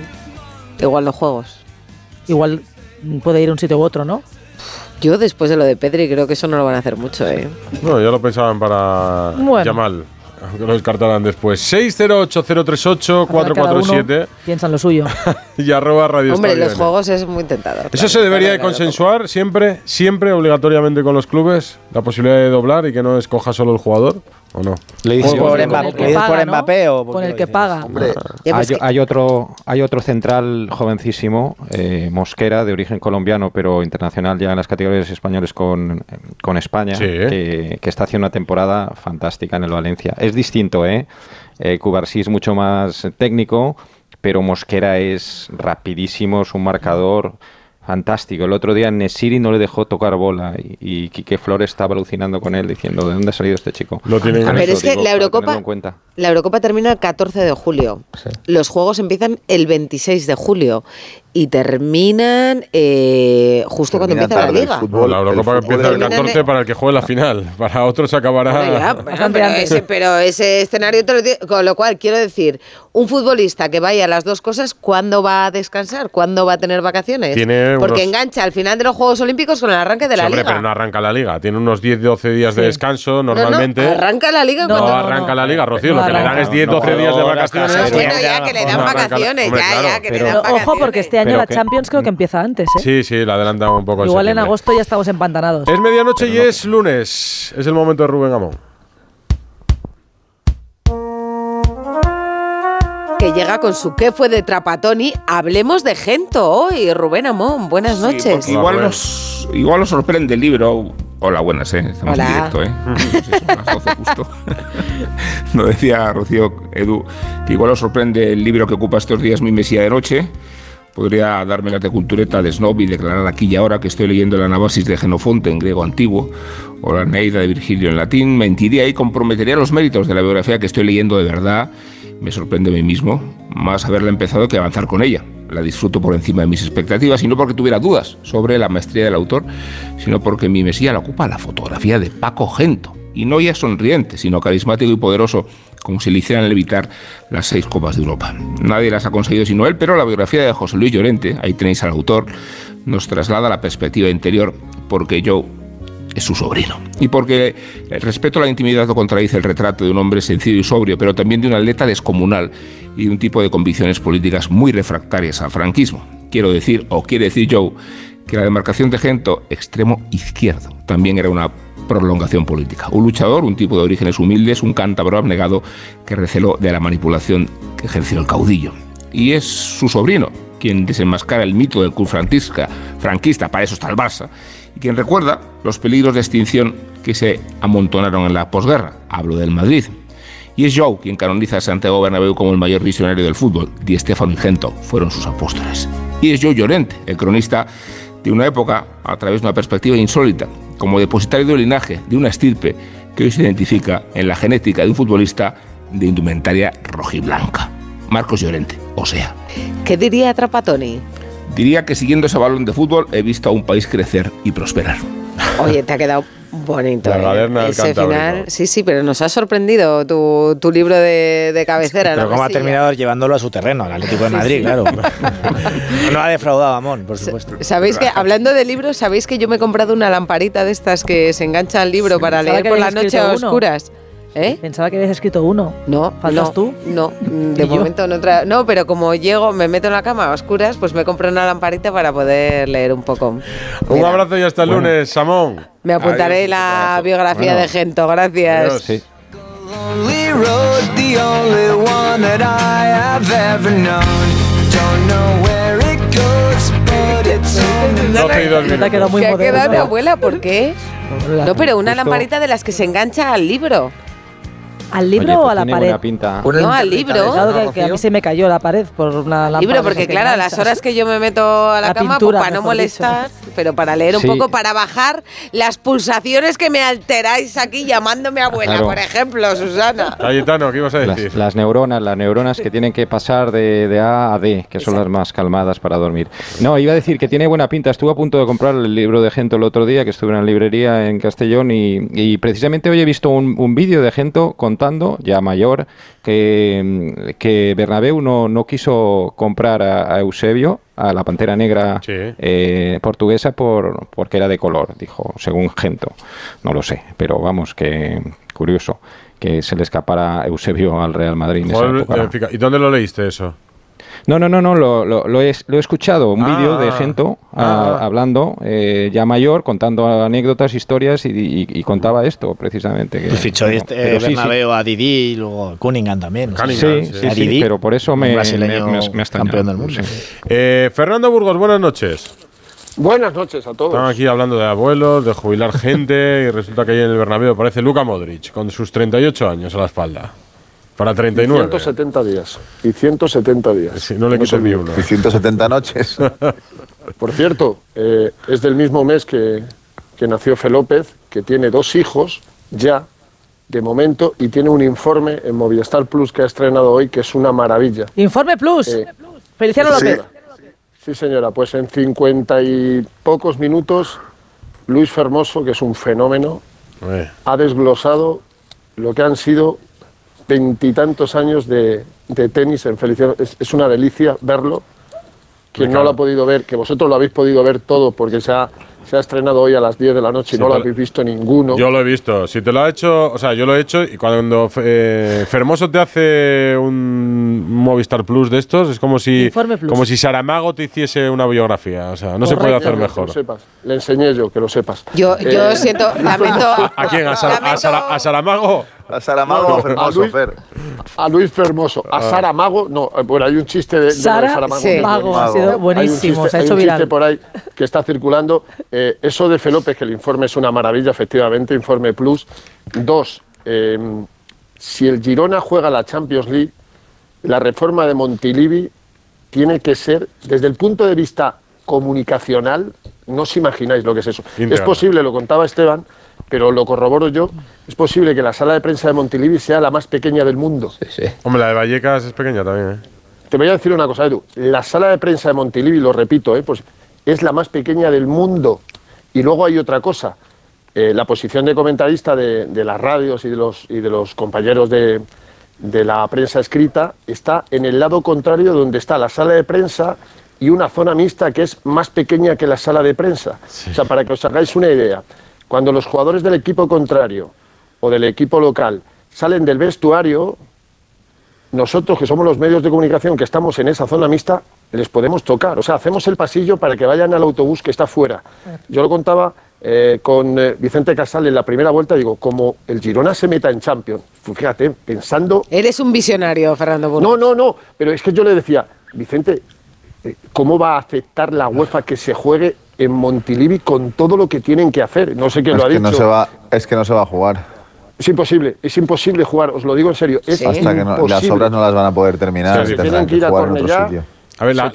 igual los juegos. Igual puede ir a un sitio u otro, ¿no? Yo después de lo de Pedri creo que eso no lo van a hacer mucho, ¿eh? No, ya lo pensaban para Bueno. Yamal, aunque lo descartarán después. 608-038-447 Piensa en lo suyo. [LAUGHS] y arroba Radio Hombre, Estadio los N. juegos es muy tentador. ¿Eso claro, se debería de consensuar siempre, siempre obligatoriamente con los clubes? ¿La posibilidad de doblar y que no escoja solo el jugador? ¿O no? ¿Le dices por Mbappé, que le dices por o por Con el que paga. Hombre, pues hay, otro, hay otro central jovencísimo, eh, Mosquera, de origen colombiano, pero internacional ya en las categorías españoles con, con España, Sí. que, que está haciendo una temporada fantástica en el Valencia. Es distinto, ¿eh? eh Cubarsí es mucho más técnico, pero Mosquera es rapidísimo, es un marcador fantástico. El otro día Nesiri no le dejó tocar bola y, y Quique Flores estaba alucinando con él diciendo, ¿de dónde ha salido este chico? Lo tienen eso es que digo, la Eurocopa- tenerlo en cuenta. La Eurocopa termina el 14 de julio. Los juegos empiezan el 26 de julio y terminan eh, justo cuando Termina empieza la liga. fútbol. la Eurocopa empieza el termina en 14 el- para el que juegue la final. Para otros acabará. Bueno, ya, pero, ese, pero ese escenario te lo di- Con lo cual, quiero decir, un futbolista que vaya a las dos cosas, ¿cuándo va a descansar? ¿Cuándo va a tener vacaciones? Tiene Porque unos- engancha al final de los Juegos Olímpicos con el arranque de Sí, la hombre, liga. pero no arranca la liga. Tiene unos 10-12 días de Sí. descanso No, no, normalmente. arranca la liga No, No, cuando- arranca la liga, Rocío. No lo que le dan es 10-12 No, días de no, vacaciones. Bueno, Sí, ya que le dan no arranca la- vacaciones, hombre, ya, claro, ya, que le pero- dan Pero vacaciones. ojo, porque este año Pero la que- Champions creo que empieza antes, ¿eh? Sí, sí, la adelantan un poco. Igual en agosto ya estamos empantanados. Es medianoche y es lunes. Es el momento de Rubén Amón. Que llega con su qué fue de Trapatoni. Hablemos de Gento hoy. Rubén Amón, buenas Sí, noches. igual nos, igual nos sorprende el libro. Hola, buenas, ¿eh? Estamos Hola. en directo, ¿eh? [LAUGHS] Sí, son las 12 justo. [LAUGHS] Nos decía Rocío Edu que igual os sorprende el libro que ocupa estos días mi mesía de noche. Podría darme la tecultureta de snob y declarar aquí y ahora que estoy leyendo la Anabasis de Genofonte en griego antiguo o la Neida de Virgilio en latín. Mentiría y comprometería los méritos de la biografía que estoy leyendo de verdad. Me sorprende a mí mismo más haberla empezado que avanzar con ella. La disfruto por encima de mis expectativas y no porque tuviera dudas sobre la maestría del autor, sino porque mi mesía la ocupa la fotografía de Paco Gento. Y no ya sonriente, sino carismático y poderoso, como si le hicieran levitar las seis copas de Europa. Nadie las ha conseguido sino él, pero la biografía de José Luis Llorente, ahí tenéis al autor, nos traslada la perspectiva interior, porque yo es su sobrino. Y porque el respeto a la intimidad no contradice el retrato de un hombre sencillo y sobrio, pero también de un atleta descomunal y un tipo de convicciones políticas muy refractarias al franquismo. Quiero decir, o quiere decir Joe, que la demarcación de Gento, extremo izquierdo, también era una prolongación política. Un luchador, un tipo de orígenes humildes, un cántabro abnegado que receló de la manipulación que ejerció el caudillo. Y es su sobrino quien desenmascara el mito del club franquista, para eso está el Barça, y quien recuerda los peligros de extinción que se amontonaron en la posguerra. Hablo del Madrid. Y es Joe quien canoniza a Santiago Bernabéu como el mayor visionario del fútbol. Di Stefano y Gento fueron sus apóstoles. Y es Joe Llorente, el cronista de una época a través de una perspectiva insólita, como depositario de un linaje, de una estirpe que hoy se identifica en la genética de un futbolista de indumentaria rojiblanca. Marcos Llorente, o sea. ¿Qué diría Trapatoni? Diría que siguiendo ese balón de fútbol he visto a un país crecer y prosperar. Oye, te ha quedado bonito. La ¿eh? del Ese final, sí, sí, pero nos ha sorprendido tu, tu libro de, de cabecera. Pero la cómo ha terminado llevándolo a su terreno, al Atlético de Madrid, sí. claro. [LAUGHS] [LAUGHS] No ha defraudado a Amón, por supuesto. Sabéis que, hablando de libros, sabéis que yo me he comprado una lamparita de estas que se engancha al libro para leer por la noche a uno. ¿Eh? Pensaba que habías escrito uno. No, ¿Faltas no, tú? No, [LAUGHS] de momento no tra- No, pero como llego, me meto en la cama a oscuras, pues me compro una lamparita para poder leer un poco. Un abrazo y hasta el lunes, Samón. Me apuntaré Adiós, la biografía Bueno. de Gento, gracias. Adiós. Sí. Lonely road, the only one that I have ever known. Don't know where it goes, but it's only 12 y dos No te ha quedado muy ¿Qué ha moderno. quedado, abuela? ¿Por qué? No, pero una lamparita de las que se engancha al libro. ¿Al libro Oye, o pues a la tiene pared? buena pinta. No, al libro. Que, que a mí se me cayó la pared por una lámpara. Libro, porque claro, a las horas que yo me meto a la, La cama, pintura, pues para no molestar, pero para leer un Sí. poco, para bajar las pulsaciones que me alteráis aquí llamándome abuela, Claro. por ejemplo, Susana. [LAUGHS] Cayetano, ¿qué ibas a decir? Las, las neuronas, las neuronas que tienen que pasar de, de A a D, que son las más calmadas para dormir. No, iba a decir que tiene buena pinta. Estuve a punto de comprar el libro de Gento el otro día, que estuve en la librería en Castellón, y, y precisamente hoy he visto un, un vídeo de Gento contando, ya mayor, que, que Bernabéu no, no quiso comprar a, a Eusebio, a la pantera negra eh, portuguesa, por, porque era de color, dijo, según Gento. No lo sé, pero vamos, que curioso que se le escapara Eusebio al Real Madrid en esa Joder, época. eh, ¿Y dónde lo leíste eso? No, no, no, no, lo, lo- lo he, lo he escuchado, un Ah, vídeo de Gento ah. ah, hablando, eh, ya mayor, contando anécdotas, historias y, y- y contaba esto precisamente. Que, Pues fichó bueno, este, eh, sí, sí. Bernabéu a Didi y luego Cunningham también. no sé. Sí, sí, A Didi, pero por eso me, brasileño me- me- me ha extrañado. campeón del mundo. Eh, Fernando Burgos, buenas noches. Buenas noches a todos. Están aquí hablando de abuelos, de jubilar gente y resulta que ahí en el Bernabéu aparece Luka Modric con sus 38 años a la espalda. Para 39. 170 días. Y 170 días. Sí, no le quito ni uno. Y 170 noches. [LAUGHS] Por cierto, eh, es del mismo mes que, que nació Fe López, que tiene dos hijos ya, de momento, y tiene un informe en Movistar Plus que ha estrenado hoy, que es una maravilla. Informe Plus. Eh, Feliciano sí, López. Sí, señora, pues en 50 y pocos minutos, Luis Fermoso, que es un fenómeno, ha desglosado lo que han sido veintitantos años de, de tenis en Feliciano. Es, es una delicia verlo. Quien no lo ha podido ver, que vosotros lo habéis podido ver todo porque se ha, se ha estrenado hoy a las 10 de la noche y Sí, no lo habéis visto ninguno. Yo lo he visto. Si te lo ha hecho, o sea, yo lo he hecho y cuando eh, Fermoso te hace un Movistar Plus de estos, es como si, como si Saramago te hiciese una biografía. O sea, no se puede hacer Que mejor. lo sepas. Le enseñé yo, que lo sepas. Yo, yo Eh, siento, [LAUGHS] lamento. ¿A quién? ¿A, Sara- a Sara- a Saramago? A Saramago No, no, o Fermoso, a Luis- Fer. A Luis Fermoso, a Ah. Sara Mago, no, eh, bueno, hay un chiste de, lo de Sara Saramago. sí. que Mago, ha buenísimo. sido Hay un buenísimo, chiste- se ha hay hecho un chiste viral. por ahí que está circulando. Eh, eso de Felópez, que el informe es una maravilla, efectivamente, informe plus. Dos, eh, si el Girona juega la Champions League, la reforma de Montilivi tiene que ser, desde el punto de vista comunicacional, no os imagináis lo que es eso. Es posible, lo contaba Esteban, pero lo corroboro yo, es posible que la sala de prensa de Montilivi sea la más pequeña del mundo. Hombre, la de Vallecas es pequeña también, ¿eh? Te voy a decir una cosa, Edu. La sala de prensa de Montilivi, lo repito, ¿eh? pues es la más pequeña del mundo. Y luego hay otra cosa. Eh, la posición de comentarista de, de las radios y de los, y de los compañeros de, de la prensa escrita está en el lado contrario donde está la sala de prensa y una zona mixta que es más pequeña que la sala de prensa. O sea, para que os hagáis una idea, cuando los jugadores del equipo contrario o del equipo local salen del vestuario, nosotros que somos los medios de comunicación que estamos en esa zona mixta, les podemos tocar. O sea, hacemos el pasillo para que vayan al autobús que está fuera. Yo lo contaba eh, con eh, Vicente Casal en la primera vuelta, digo, como el Girona se meta en Champions, fíjate, pensando... Eres un visionario, Fernando Burgos. No, no, no, pero es que yo le decía, Vicente, eh, ¿cómo va a aceptar la UEFA que se juegue en Montilivi con todo lo que tienen que hacer? No sé quién lo ha que, dicho. no se va, es que no se va a jugar. Es imposible, es imposible jugar, os lo digo en serio. Es Hasta que no- las obras no las van a poder terminar. Sí, se tienen que ir a jugar en otro Cornellá. A ver, la,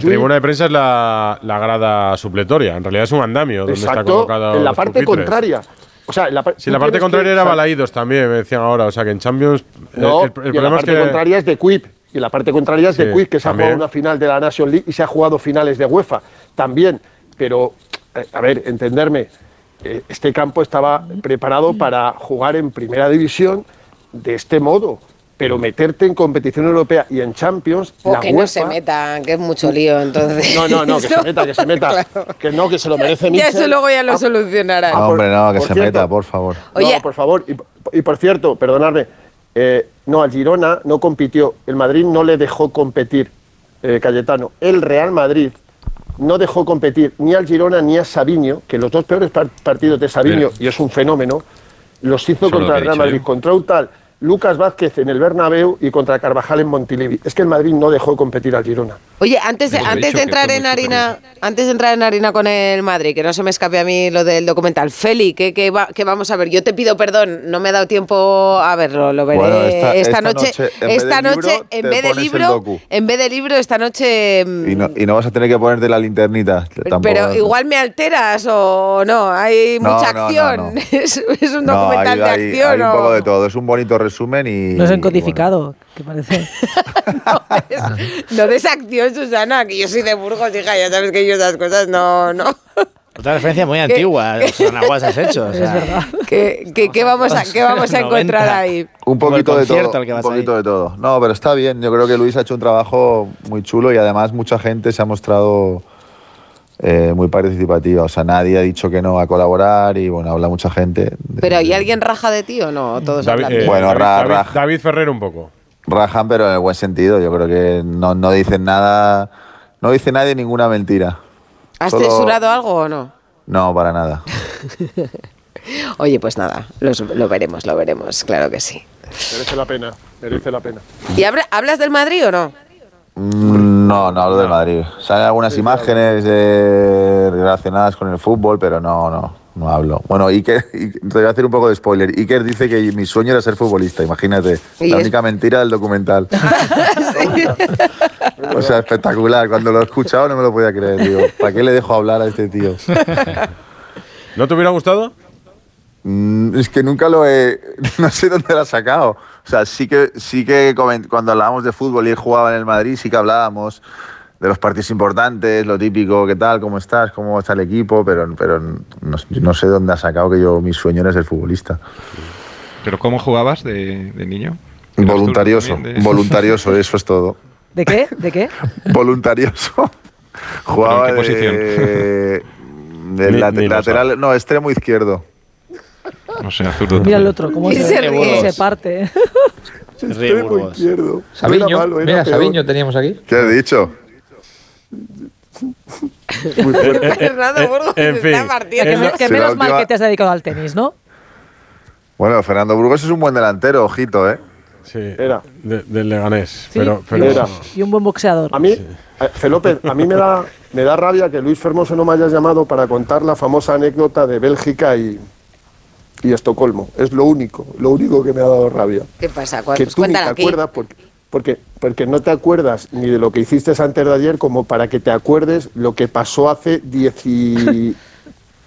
tribuna de prensa es la, la grada supletoria. En realidad es un andamio donde está Exacto, colocado en la parte pupitres. contraria. O sea, en la, Sí, la parte contraria que era sal- Balaídos también, me decían ahora. O sea, que en Champions. No, el, el y en la es parte que. contraria es de Quip. Y la parte contraria es de Quip, que se también. ha jugado una final de la Nation League y se ha jugado finales de UEFA también. Pero, eh, a ver, entenderme, eh, este campo estaba preparado para jugar en primera división de este modo. Pero meterte en competición europea y en Champions, O la que no se metan, que es mucho lío, entonces. No, no, no, que se [LAUGHS] meta, que se meta. Claro. Que no, que se lo merece Ya Mitchell. eso luego ya lo Ah, solucionarán. No, hombre, no, que se cierto- meta, por favor. Oye. No, por favor. Y, y por cierto, perdonadme, eh, no, al Girona no compitió. El Madrid no le dejó competir, eh, Cayetano. El Real Madrid no dejó competir ni al Girona ni a Sabiño, que los dos peores par- partidos de Sabiño, y es un fenómeno, los hizo contra el Real Madrid. yo. Contra un tal Lucas Vázquez en el Bernabéu y contra Carvajal en Montilivi. Es que el Madrid no dejó de competir al Girona. Oye, antes de, antes entrar en harina, antes de entrar en harina con el Madrid, que no se me escape a mí lo del documental, Feli, va- que vamos a ver. Yo te pido perdón, no me he dado tiempo a verlo, lo veré Bueno, esta, esta- esta noche. esta libro, noche, en vez de libro, en vez de libro, esta noche. mm, Y no, y no vas a tener que ponerte la linternita. tampoco. Pero igual me alteras o no, hay No, mucha no, no, acción. no. [LAUGHS] Es, es un No, documental hay, de acción. hay un poco de todo. Es un bonito resumen y. No es encodificado, que parece. [LAUGHS] No des acción, Susana, que yo soy de Burgos, hija, ya sabes que yo esas cosas no, no. Otra referencia muy [LAUGHS] ¿Qué? antigua, [LAUGHS] Susana Guas has hecho. o sea. ¿Qué, qué- qué vamos a, qué vamos a 90. encontrar ahí? Un poquito de todo. Un poquito de todo. No, pero está bien. Yo creo que Luis ha hecho un trabajo muy chulo y además mucha gente se ha mostrado eh, muy participativa. O sea, nadie ha dicho que no a colaborar y bueno, habla mucha gente. ¿Pero hay alguien raja de ti o no? Todos David, hablan eh, Bueno, David- ra- David- Ferrer un poco. Rajan, pero en el buen sentido. Yo creo que no, no dicen nada. No dice nadie ninguna mentira. ¿Has Solo- censurado algo o no? No, para nada. [LAUGHS] Oye, pues nada, los- lo veremos, lo veremos, claro que sí. Merece la pena, merece la pena. ¿Y habla- hablas del Madrid o no? Mm, No, no hablo del Madrid. Salen algunas imágenes relacionadas con el fútbol, pero no, no, no hablo. Bueno, Iker, [LAUGHS] Iker- te voy a hacer un poco de spoiler. Iker dice que mi sueño era ser futbolista, imagínate. La es- única mentira del documental. [LAUGHS] [LAUGHS] o sea, espectacular. Cuando lo he escuchado no me lo podía creer. Digo, ¿para qué le dejo hablar a este tío? ¿No te hubiera gustado? Mm, Es que nunca lo he. [LAUGHS] No sé dónde lo ha sacado. O sea, sí que, sí que cuando hablábamos de fútbol y él jugaba en el Madrid, sí que hablábamos de los partidos importantes, lo típico, qué tal, cómo estás, cómo está el equipo, pero, pero no, no sé dónde ha sacado que yo mi sueño era ser futbolista. ¿Pero cómo jugabas de, de niño? Voluntarioso, de- voluntarioso, [LAUGHS] eso es todo. ¿De qué? ¿De qué? [LAUGHS] Voluntarioso. Jugaba ¿Pero en qué de, de Ni- late- ni lo lateral, no, extremo izquierdo. [LAUGHS] No sé, zurdo. Mira el otro, cómo Y se, se parte. [LAUGHS] Extremo izquierdo. Sabiño, Era malo, era mira, peor. Sabiño teníamos aquí. ¿Qué has dicho? [LAUGHS] Muy fuerte. Fernando Burgos en se fin. está partiendo. Que, me- que Sí, menos mal que te has dedicado al tenis, ¿no? Bueno, Fernando Burgos es un buen delantero, ojito, ¿eh? Sí, Era. de- del Leganés. Sí, pero, y, pero Era. y un buen boxeador. A mí, eh, Felópez, a mí me da, me da rabia que Luis Fermoso no me hayas llamado para contar la famosa anécdota de Bélgica y, y Estocolmo. Es lo único, lo único que me ha dado rabia. ¿Qué pasa? Que pues tú ni te aquí. acuerdas porque, porque, porque no te acuerdas ni de lo que hiciste antes de ayer como para que te acuerdes lo que pasó hace 10 y-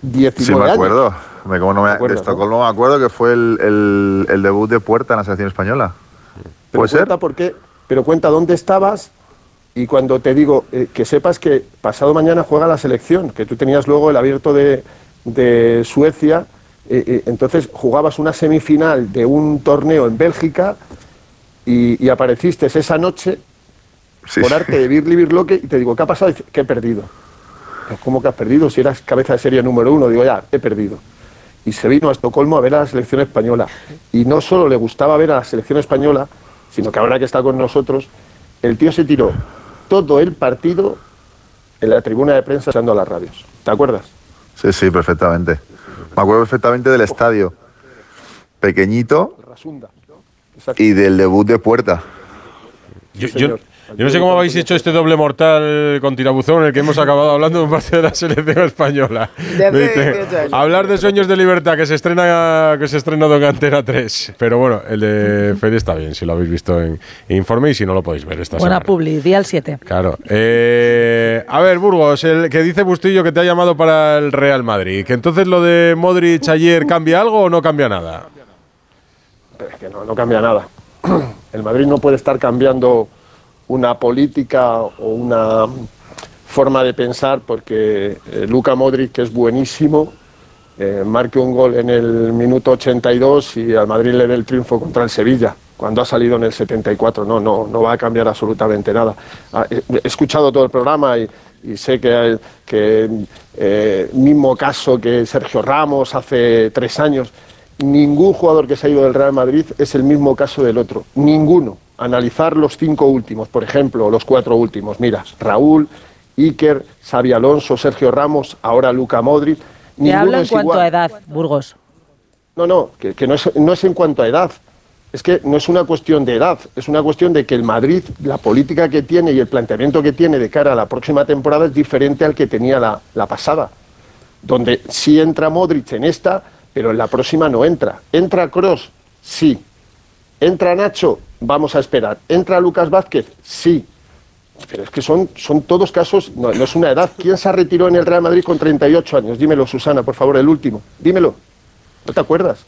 19 Sí, me años. acuerdo. Me, como no me, ¿Te acuerdas, de Estocolmo me acuerdo que fue el, el- el debut de Puerta en la selección española. Pero ¿Puede ser? cuenta por qué, pero cuenta dónde estabas y cuando te digo eh, que sepas que pasado mañana juega la selección, que tú tenías luego el abierto de, de Suecia, entonces jugabas una semifinal de un torneo en Bélgica y, y apareciste esa noche Sí, por sí. arte de Birli Birloque y te digo, ¿qué ha pasado? Que he perdido. ¿Cómo que has perdido? Si eras cabeza de serie número uno, digo, ya, he perdido. Y se vino a Estocolmo a ver a la selección española. Y no solo le gustaba ver a la selección española, sino que ahora que está con nosotros, el tío se tiró todo el partido en la tribuna de prensa echando a las radios. ¿Te acuerdas? Sí, sí, perfectamente. Me acuerdo perfectamente del estadio. Pequeñito Rasunda. y del debut de Puerta. yo. Yo no sé cómo habéis hecho este doble mortal con tirabuzón en el que hemos acabado hablando de un partido de la selección española. De hace Me dice, 18 años. hablar de sueños de libertad que se estrena que se ha estrenado en Antena 3. Pero bueno, el de [LAUGHS] Fede está bien, si lo habéis visto en Informe y si no lo podéis ver esta Buena semana. publi, día al 7. Claro. Eh, a ver, Burgos, el que dice Bustillo que te ha llamado para el Real Madrid. ¿Que entonces lo de Modric ayer cambia algo o no cambia nada? Pero es que no, no cambia nada. [CLEARS THROAT] El Madrid no puede estar cambiando una política o una forma de pensar porque eh, Luka Modric, que es buenísimo, eh, marque un gol en el minuto 82 y al Madrid le dé el triunfo contra el Sevilla cuando ha salido en el 74. No, no, no va a cambiar absolutamente nada. Ah, He he escuchado todo el programa y, sé que, que eh, mismo caso que Sergio Ramos hace tres años. Ningún jugador que se ha ido del Real Madrid es el mismo caso del otro. Ninguno. Analizar los cinco últimos, por ejemplo, los cuatro últimos. Mira, Raúl, Iker, Xavi Alonso, Sergio Ramos, ahora Luca Modric. Ninguno hablo en es cuanto igual. a edad, Burgos. No, no, que, que no, es, no es en cuanto a edad. es que no es una cuestión de edad, es una cuestión de que el Madrid, la política que tiene y el planteamiento que tiene de cara a la próxima temporada es diferente al que tenía la, la pasada, donde sí entra Modric en esta, pero en la próxima no entra. ¿Entra Cross? Sí. ¿Entra Nacho? Vamos a esperar. ¿Entra Lucas Vázquez? Sí. Pero es que son, son todos casos, no, no es una edad. ¿Quién se retiró en el Real Madrid con 38 años? Dímelo, Susana, por favor, el último. Dímelo. ¿No te acuerdas?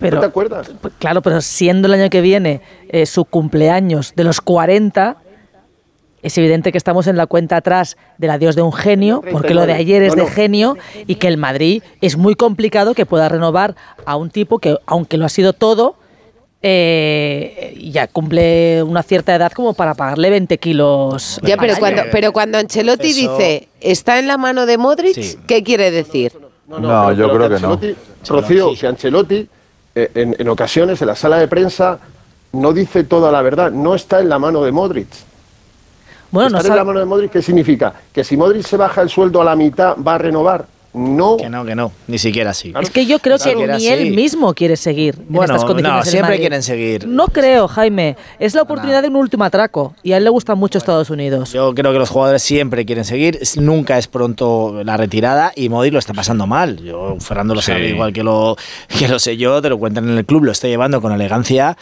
Pero, ¿No te acuerdas? Claro, pero siendo el año que viene eh, su cumpleaños de los 40, es evidente que estamos en la cuenta atrás del adiós de un genio, porque lo de ayer es No, de genio y que el Madrid es muy complicado que pueda renovar a un tipo que, aunque lo ha sido todo, eh, ya cumple una cierta edad como para pagarle 20 kilos. Ya, pero cuando, pero cuando Ancelotti Eso- dice está en la mano de Modric, Sí. ¿qué quiere decir? No, yo creo que no. Ancelotti- Rocío, que Ancelotti, eh, en, en ocasiones en la sala de prensa, no dice toda la verdad. No está en la mano de Modric. Bueno, no Estar en la mano de Modric, ¿qué significa? Que si Modric se baja el sueldo a la mitad, ¿va a renovar? No. Que no, que no, ni siquiera así. Es que yo creo que ni él mismo quiere seguir en Bueno, estas condiciones. no, siempre quieren seguir. No creo, Jaime. Es la oportunidad de un último atraco y a él le gusta mucho Estados Unidos. Yo creo que los jugadores siempre quieren seguir, nunca es pronto la retirada y Modric lo está pasando mal. Yo, Fernando lo sabe igual que lo, que lo sé yo, te lo cuentan en el club, lo está llevando con elegancia,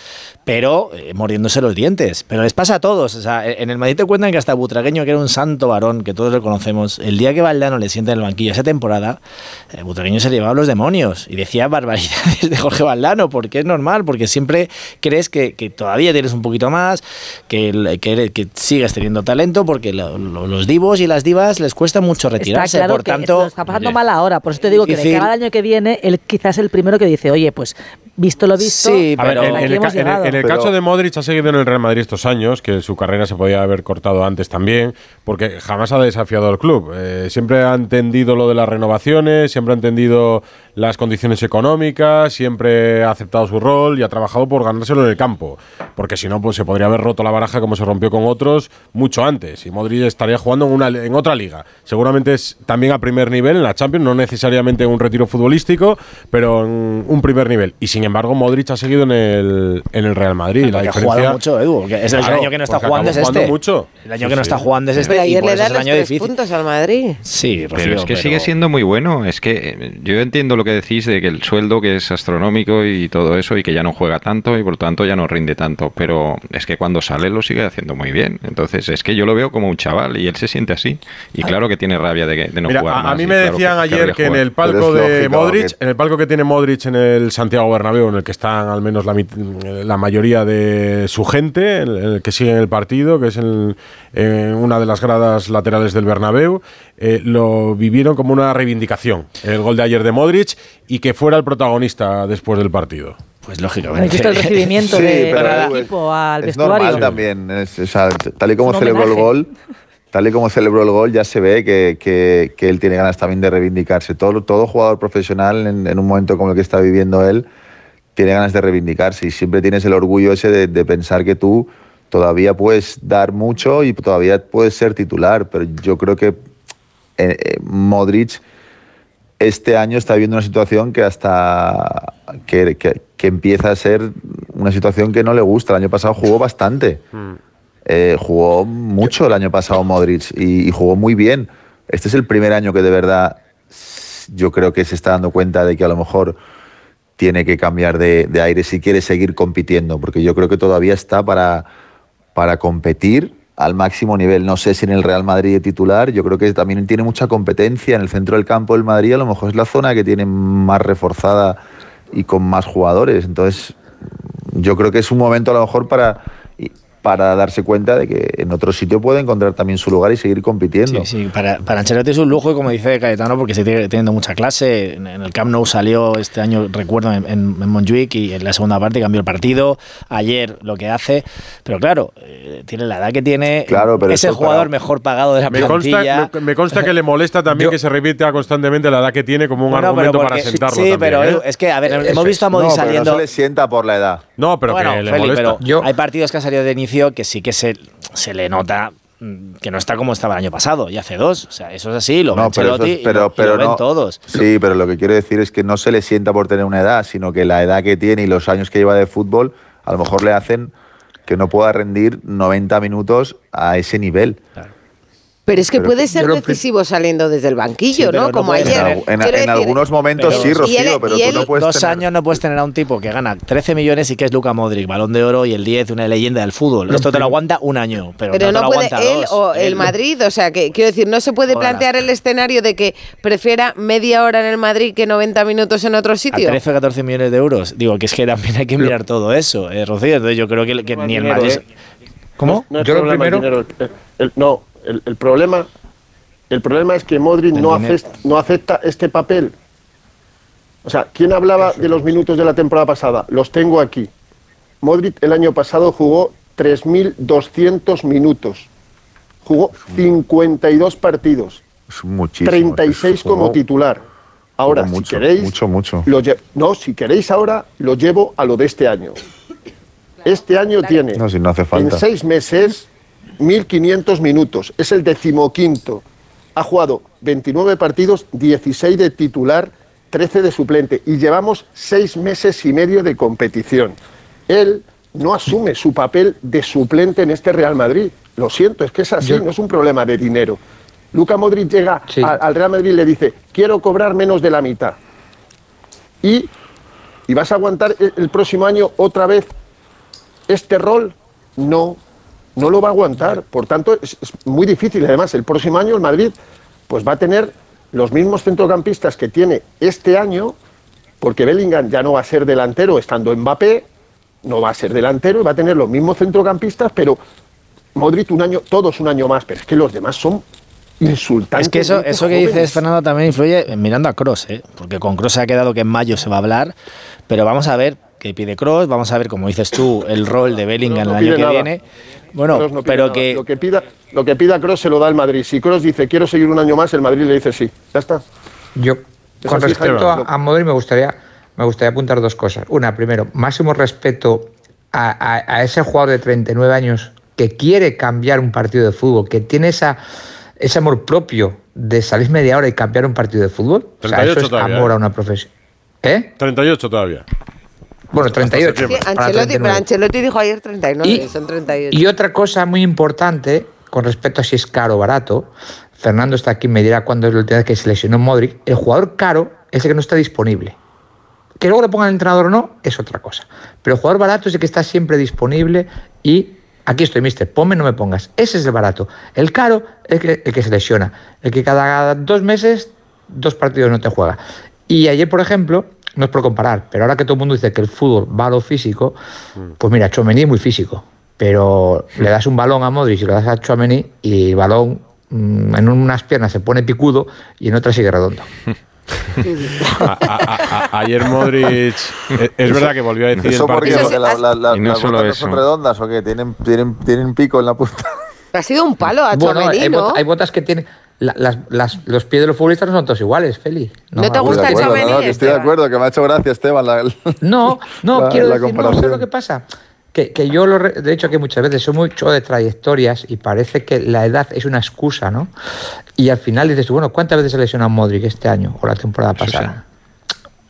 pero eh, mordiéndose los dientes. Pero les pasa a todos. O sea, en el Madrid te cuentan que hasta Butragueño, que era un santo varón, que todos lo conocemos, el día que Valdano le sienta en el banquillo esa temporada, eh, Butragueño se llevaba los demonios y decía barbaridades de Jorge Valdano, porque es normal, porque siempre crees que, que todavía tienes un poquito más, que, el- que, sigues teniendo talento, porque lo- lo- los divos y las divas les cuesta mucho Está retirarse. claro por que tanto, lo está pasando mal ahora. Por eso te digo que de cara al año que viene, él quizás es el primero que dice, oye, pues visto lo visto, A ver, hasta en, en aquí el, hemos ca- en el- llegado. en el caso de Modric ha seguido en el Real Madrid estos años, que su carrera se podía haber cortado antes también, porque jamás ha desafiado al club. Eh, siempre ha entendido lo de las renovaciones, siempre ha entendido las condiciones económicas, siempre ha aceptado su rol y ha trabajado por ganárselo en el campo, porque si no, pues se podría haber roto la baraja como se rompió con otros mucho antes, y Modric estaría jugando en, una, en otra liga. Seguramente es también a primer nivel en la Champions, no necesariamente un retiro futbolístico, pero en un primer nivel. Y sin embargo, Modric ha seguido en el, en el Real Madrid. La ha jugado mucho, Edu. es el Claro, año que no está jugando es jugando este. mucho. El año Sí, que no sí. está jugando es este. Pero y ayer por le da los año tres difícil. puntos al Madrid. Sí, Pero es que sigue siendo muy bueno. Es que yo entiendo lo que decís de que el sueldo que es astronómico y todo eso y que ya no juega tanto y por lo tanto ya no rinde tanto. Pero es que cuando sale lo sigue haciendo muy bien. Entonces es que yo lo veo como un chaval y él se siente así. Y claro que tiene rabia de, que- de no Mira, jugar a, a más, mí me claro decían ayer querría que en el palco de lógico, Modric, que- en el palco que tiene Modric en el Santiago Bernabéu, en el que están al menos la, la mayoría de su gente, en el que siguen el partido, que es en, en una de las gradas laterales del Bernabéu, eh, lo vivieron como una reivindicación, el gol de ayer de Modric, y que fuera el protagonista después del partido. Pues ¿Habéis lógicamente. visto el recibimiento [LAUGHS] Sí, de- del equipo al es vestuario? normal también. es- o sea, t- tal y como celebró el gol, tal y como celebró el gol, ya se ve que, que- que él tiene ganas también de reivindicarse. Todo, todo jugador profesional en, en un momento como el que está viviendo él tiene ganas de reivindicarse y siempre tienes el orgullo ese de, de pensar que tú todavía puedes dar mucho y todavía puedes ser titular. Pero yo creo que eh, eh, Modric este año está viviendo una situación que hasta que, que- que empieza a ser una situación que no le gusta. El año pasado jugó bastante. Eh, jugó mucho el año pasado Modric y, y jugó muy bien. Este es el primer año que de verdad yo creo que se está dando cuenta de que a lo mejor tiene que cambiar de, de aire si quiere seguir compitiendo, porque yo creo que todavía está para, para competir al máximo nivel. No sé si en el Real Madrid de titular, yo creo que también tiene mucha competencia en el centro del campo del Madrid, a lo mejor es la zona que tiene más reforzada y con más jugadores. Entonces, yo creo que es un momento a lo mejor para, para darse cuenta de que en otro sitio puede encontrar también su lugar y seguir compitiendo. Sí, sí, para, para Ancelotti es un lujo y como dice Cayetano, porque sigue teniendo mucha clase. En, en el Camp Nou salió este año, recuerdo, en, en, Montjuic y en la segunda parte cambió el partido. Ayer lo que hace, pero claro, eh, tiene la edad que tiene. Claro, pero es el jugador para- mejor pagado de la Me plantilla. consta, me, me consta que le molesta también Yo- que se repita constantemente la edad que tiene como un Bueno, pero argumento para porque- sentarlo. sí, también, pero ¿eh? Es que, a ver, hemos visto a Modric no, pero saliendo. No se le sienta por la edad. No, pero bueno, que le Feli, molesta. pero hay partidos que han salido de inicio que sí que se, se le nota mm, que no está como estaba el año pasado y hace dos. O sea, eso es así, lo No, pero, y pero, y pero lo ven no. todos. Sí, pero lo que quiero decir es que no se le sienta por tener una edad, sino que la edad que tiene y los años que lleva de fútbol a lo mejor le hacen que no pueda rendir 90 minutos a ese nivel. Pero es que Pero puede ser decisivo saliendo desde el banquillo, Sí, ¿no? no Como puedes ayer. En, algunos momentos sí, y Rocío, él- pero y tú él- no puedes dos tener- años no puedes tener a un tipo que gana 13 millones y que es Luca Modric, balón de oro y el 10, una leyenda del fútbol. Esto te lo aguanta un año, pero, Pero no, no, te lo puede aguanta él dos. o el Madrid, o sea, que quiero decir, no se puede plantear el escenario de que prefiera media hora en el Madrid que 90 minutos en otro A sitio. 13 o 14 millones de euros. Digo, que es que también hay que mirar todo eso, eh, Rocío. Entonces yo creo que, que ni el dinero, Madrid... ¿eh? ¿Cómo? No es Yo lo problema primero- dinero, el- el- no, el, el problema, el problema es que Modric no, acepta, no acepta este papel. O sea, ¿quién hablaba de los minutos de la temporada pasada? Los tengo aquí. Modric el año pasado jugó 3.200 minutos. Jugó 52 partidos, Es muchísimo. 36 como Jugó- titular. Ahora, si queréis, Mucho, mucho. lo lle- no, si queréis ahora, lo llevo a lo de este año. Este año tiene No, si no hace en falta. seis meses 1.500 minutos. Es el decimoquinto. Ha jugado 29 partidos, 16 de titular, 13 de suplente. Y llevamos seis meses y medio de competición. Él no asume su papel de suplente en este Real Madrid. Lo siento, es que es así, Yo- no es un problema de dinero. Luca Modric llega a- al Real Madrid y le dice, quiero cobrar menos de la mitad. Y, y vas a aguantar el, el próximo año otra vez este rol. No, no lo va a aguantar. Por tanto, es, es muy difícil. Además, el próximo año el Madrid pues va a tener los mismos centrocampistas que tiene este año, porque Bellingham ya no va a ser delantero estando Mbappé, no va a ser delantero y va a tener los mismos centrocampistas, pero Modric un año, todos un año más, pero es que los demás son insultantes. Es que eso, eso que dices, Fernando, también influye mirando a Cross, ¿eh? porque con Cross se ha quedado que en mayo se va a hablar, pero vamos a ver qué pide Cross, vamos a ver, como dices tú, el rol de Bellingham No el año que nada. viene. Bueno, Kroos no pero nada. que Lo que pida, lo que pida Cross se lo da el Madrid. Si Cross dice quiero seguir un año más, el Madrid le dice sí. Ya está. Yo, Eso con respecto a, a Modric, me gustaría, me gustaría apuntar dos cosas. Una, primero, máximo respeto a, a- a ese jugador de 39 años que quiere cambiar un partido de fútbol, que tiene esa, ese amor propio de salir media hora y cambiar un partido de fútbol. O sea, 38 eso es todavía, amor ¿eh? a una profesión. ¿Eh? 38 todavía. Bueno, 38. Sí, para Ancelotti, 39. pero Ancelotti dijo ayer 39, Y- son 38. Y otra cosa muy importante con respecto a si es caro o barato, Fernando está aquí, me dirá cuándo es la última vez que se lesionó Modric, el jugador caro es el que no está disponible. Que luego le pongan el entrenador o no es otra cosa. Pero el jugador barato es el que está siempre disponible y aquí estoy, mister, ponme, no me pongas. Ese es el barato. El caro es el que, el que se lesiona. El que cada dos meses, dos partidos no te juega. Y ayer, por ejemplo, no es por comparar, pero ahora que todo el mundo dice que el fútbol va a lo físico, pues mira, Chomení es muy físico. Pero le das un balón a Modric y lo das a Chomení y el balón mm, en unas piernas se pone picudo y en otras sigue redondo. [LAUGHS] A- a- a- ayer Modric. [LAUGHS] eh, Es verdad que volvió a decir ¿Eso porque, partido. porque la- la- la- Y no las solo botas eso. son redondas o qué? ¿Tienen, tienen, tienen pico en la punta. Ha sido un palo a Bueno, hay, ¿no? hay botas que tienen... la- las- las- los pies de los futbolistas no son todos iguales, Feli. ¿No te Estoy gusta el no, que Estoy de acuerdo, que me ha hecho gracia, Esteban. la- No, no, la- quiero la decir, no, comparación. ¿sabes lo que pasa? Que, que yo, lo re- de hecho, que muchas veces soy mucho de trayectorias y parece que la edad es una excusa, ¿no? Y al final dices, bueno, ¿cuántas veces se lesiona Modric este año o la temporada pasada?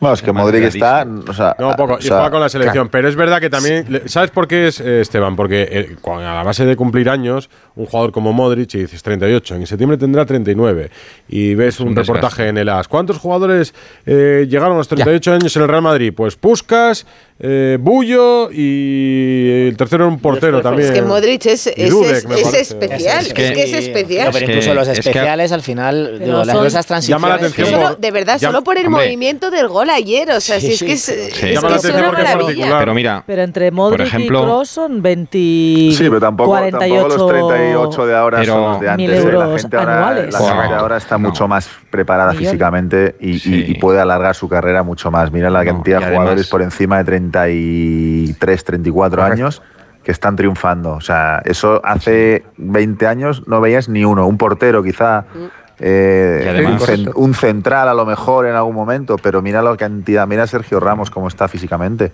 No, es que Modric está. O sea, No, poco, o y juega con la selección. Pero es verdad que también. ¿Sabes por qué es, Esteban? Porque eh, a la base de cumplir años, un jugador como Modric, y dices 38, en septiembre tendrá 39. Y ves un, un reportaje en el AS. ¿Cuántos jugadores eh, llegaron a los 38 años en el Real Madrid? Pues Puskas, eh, Bullo y el tercero era un portero también. Es que Modric es, es, Dudek, es- me es parece. especial, es que, es especial. No, pero Es incluso los es que- especiales al final, digo, las esas transiciones. Llama la atención que- Solo, de verdad, solo por el hombre. movimiento del gol ayer, o sea, si es que es, es Sí. que Llama la es atención una porque es maravilla. particular. Pero mira, Pero entre Modric ejemplo- y Kroos son 20. Sí, pero tampoco, 48 tampoco los 38 de ahora Pero- son los de antes. ¿eh? La gente ahora, la gente Wow. ahora está No. mucho más preparada Millones. físicamente y, y- Sí. y puede alargar su carrera mucho más. Mira la cantidad de jugadores por encima de 33, 34 Correcto. años que están triunfando. O sea, eso hace 20 años no veías ni uno. Un portero quizá eh, además- un, un central a lo mejor en algún momento, pero mira la cantidad, mira a Sergio Ramos cómo está físicamente.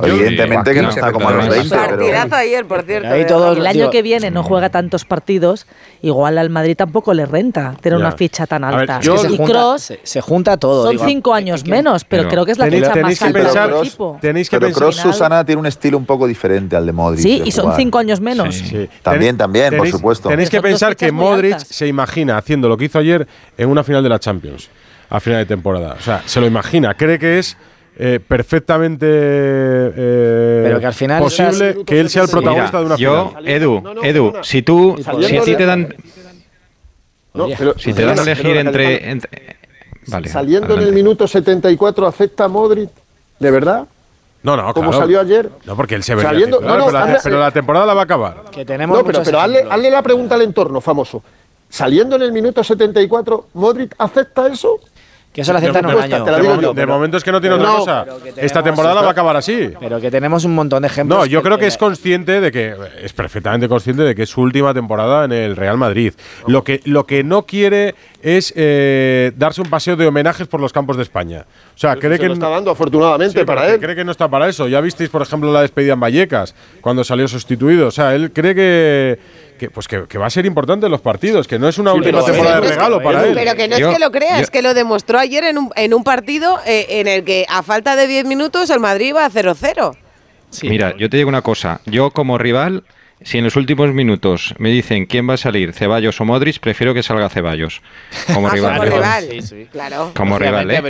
Evidentemente que no está como a los 20, pero... Ayer, por cierto. Ahí todos- el año digo- que viene no juega tantos partidos, igual al Madrid tampoco le renta tener Ya. una ficha tan A ver, alta. yo- y junta- Kroos se, se junta todo. son digo, cinco años menos, pero, pero creo que es la tenéis- ficha tenéis más que alta pensar- del equipo. Tenéis que Pero pensar. Kroos, Susana, tiene un estilo un poco diferente al de Modric. Sí, de y son cinco años menos. Sí. También, Tenéis- también, por supuesto. Tenéis que pensar que Modric se imagina haciendo lo que hizo ayer en una final de la Champions, a final de temporada. O sea, se lo imagina, cree que es eh, perfectamente eh, Pero que al final posible estás- que él sea el protagonista Mira, de una yo, final. Edu, No, no, Edu, si tú, si a ti te dan, No, pero- si te dan a elegir entre, Cayetano. entre- vale, Saliendo en el minuto 74, ¿acepta Modric? ¿De verdad? No, no, ¿Cómo claro. salió ayer? No, porque él se ve Saliendo- titular, no, no, pero, la, hazle- pero la temporada la va a acabar. Que tenemos No, pero, pero hazle, hazle la pregunta al entorno, famoso. Saliendo en el minuto 74, ¿Modric acepta eso? Que eso lo aceptan en un año. te De, digo mo- yo, de pero- momento es que no tiene otra No, cosa. Esta temporada va a acabar así. Pero que tenemos un montón de ejemplos. No, yo creo que es consciente de que es perfectamente consciente de que es su última temporada en el Real Madrid. Lo que lo que no quiere es eh, darse un paseo de homenajes por los campos de España. O sea, cree se que lo está dando afortunadamente Sí, para él. cree que no está para eso. Ya visteis, por ejemplo, la despedida en Vallecas cuando salió sustituido. O sea, él cree que que, pues que, que va a ser importante en los partidos, que no es una Sí, última temporada de regalo para él. Pero que no Yo- es que lo crea, yo- es que lo demostró ayer en un, en un partido eh, en el que a falta de 10 minutos el Madrid iba a 0-0. Mira, yo te digo una cosa. Yo como rival, si en los últimos minutos me dicen quién va a salir, Ceballos o Modric, prefiero que salga Ceballos. Como Ah, rival. como yo- rival. Sí, sí. Claro. Como rival, ¿eh?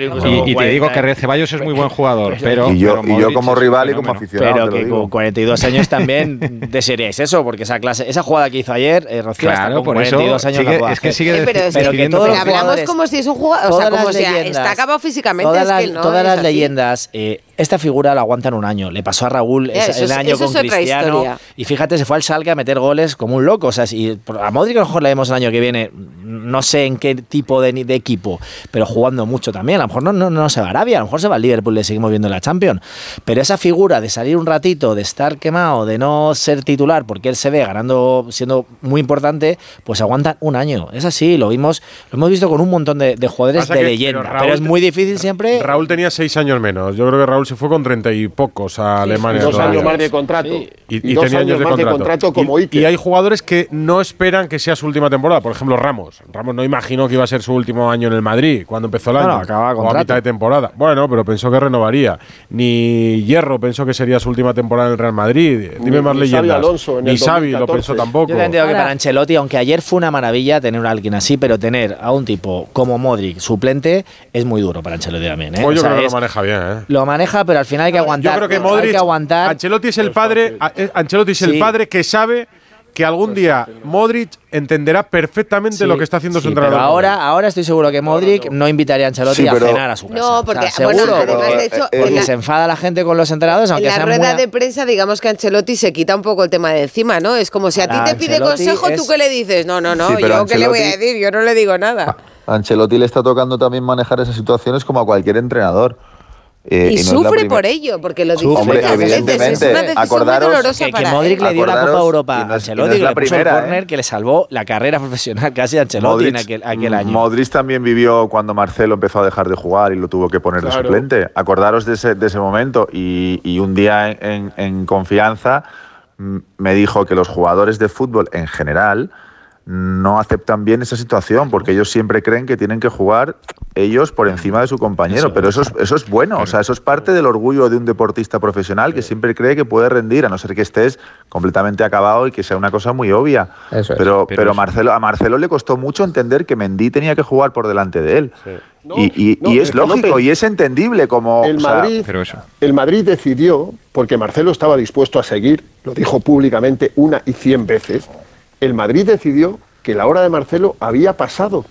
Y, te digo que 40, Ceballos es muy buen [LAUGHS] jugador, pero. y yo, pero y yo Modric como rival y como aficionado. Pero que con 42 años también desearíais eso, porque esa clase, esa jugada que hizo ayer, eh, Rocío, hasta Claro, con por eso 42 años sigue- la es que sigue Eh, pero es que- decidiendo todos Pero los hablamos como si es un jugador, o sea, como si está acabado físicamente, Todas es las, que no todas es las así. leyendas, eh, esta figura la aguantan un año. Le pasó a Raúl Ya, esa- eso el año eso con es Cristiano. Y fíjate, se fue al Salque a meter goles como un loco. O sea, si, a Modric a lo mejor le vemos el año que viene, no sé en qué tipo de, de equipo, pero jugando mucho también. A lo mejor no, no, no se va a Arabia, a lo mejor se va al Liverpool, le seguimos viendo en la Champions. Pero esa figura de salir un ratito, de estar quemado, de no ser titular, porque él se ve ganando, siendo muy importante, pues aguantan un año. Es así, lo vimos, lo hemos visto con un montón de, de jugadores Pasa de que- leyenda. pero Pero, Raúl es muy difícil siempre. Raúl tenía seis años menos. Yo creo que Raúl se fue con treinta y pocos a Alemania. dos todavía. años más de contrato. Y, Y y dos tenía años más de contrato como y, Iker. y hay jugadores que no esperan que sea su última temporada. Por ejemplo, Ramos. Ramos no imaginó que iba a ser su último año en el Madrid cuando empezó el año. Bueno, acababa o a mitad de temporada. Bueno, pero pensó que renovaría. Ni Hierro pensó que sería su última temporada en el Real Madrid. Dime Ni- más ni Xavi leyendas. Alonso en ni el Xavi lo 2014. pensó tampoco. Yo también digo que para Ancelotti, aunque ayer fue una maravilla tener a alguien así, pero tener a un tipo como Modric suplente es muy duro para Ancelotti también. ¿eh? Pues yo O sea, creo que es- lo maneja bien, ¿eh? lo maneja, pero al final hay que aguantar. Yo creo que Hay Modric, que aguantar. Ancelotti es el padre, eh, Ancelotti es el Sí. padre que sabe que algún día Modric entenderá perfectamente Sí, lo que está haciendo su entrenador. Pero ahora, ahora estoy seguro que Modric no invitaría a Ancelotti Sí, pero- a cenar a su casa. No, porque, O sea, bueno, seguro, además, porque- de hecho, en porque la- se enfada la gente con los entrenadores, En aunque la sean rueda muy- de prensa, digamos que Ancelotti se quita un poco el tema de encima, ¿no? Es como si a ti te pide Ancelotti consejo, ¿tú qué le dices? No, no, no, yo qué le voy a decir, yo no le digo nada. A Ancelotti le está tocando también manejar esas situaciones como a cualquier entrenador. Eh, y no sufre por ello, porque lo dice Hombre, muchas veces. Es evidentemente. una decisión Acordaros muy dolorosa que, que Modric él. le dio la Copa Europa a no es- y no Ancelotti, la primera, el ¿eh? córner que le salvó la carrera [LAUGHS] profesional casi a Ancelotti en aquel, aquel año. Modric también vivió cuando Marcelo empezó a dejar de jugar y lo tuvo que poner de suplente. Acordaros de ese, de ese momento. Y, y un día en, en- en confianza mm, me dijo que los jugadores de fútbol en general no aceptan bien esa situación porque ellos siempre creen que tienen que jugar ellos por encima de su compañero. Pero eso es, eso es bueno, o sea, eso es parte del orgullo de un deportista profesional que siempre cree que puede rendir, a no ser que estés completamente acabado y que sea una cosa muy obvia. Eso es. Pero, Pero Marcelo, a Marcelo le costó mucho entender que Mendy tenía que jugar por delante de él. No, y y- no, y es lógico y es entendible como... El o sea, Madrid, Pero eso. el Madrid decidió, porque Marcelo estaba dispuesto a seguir, lo dijo públicamente una y cien veces, el Madrid decidió que la hora de Marcelo había pasado.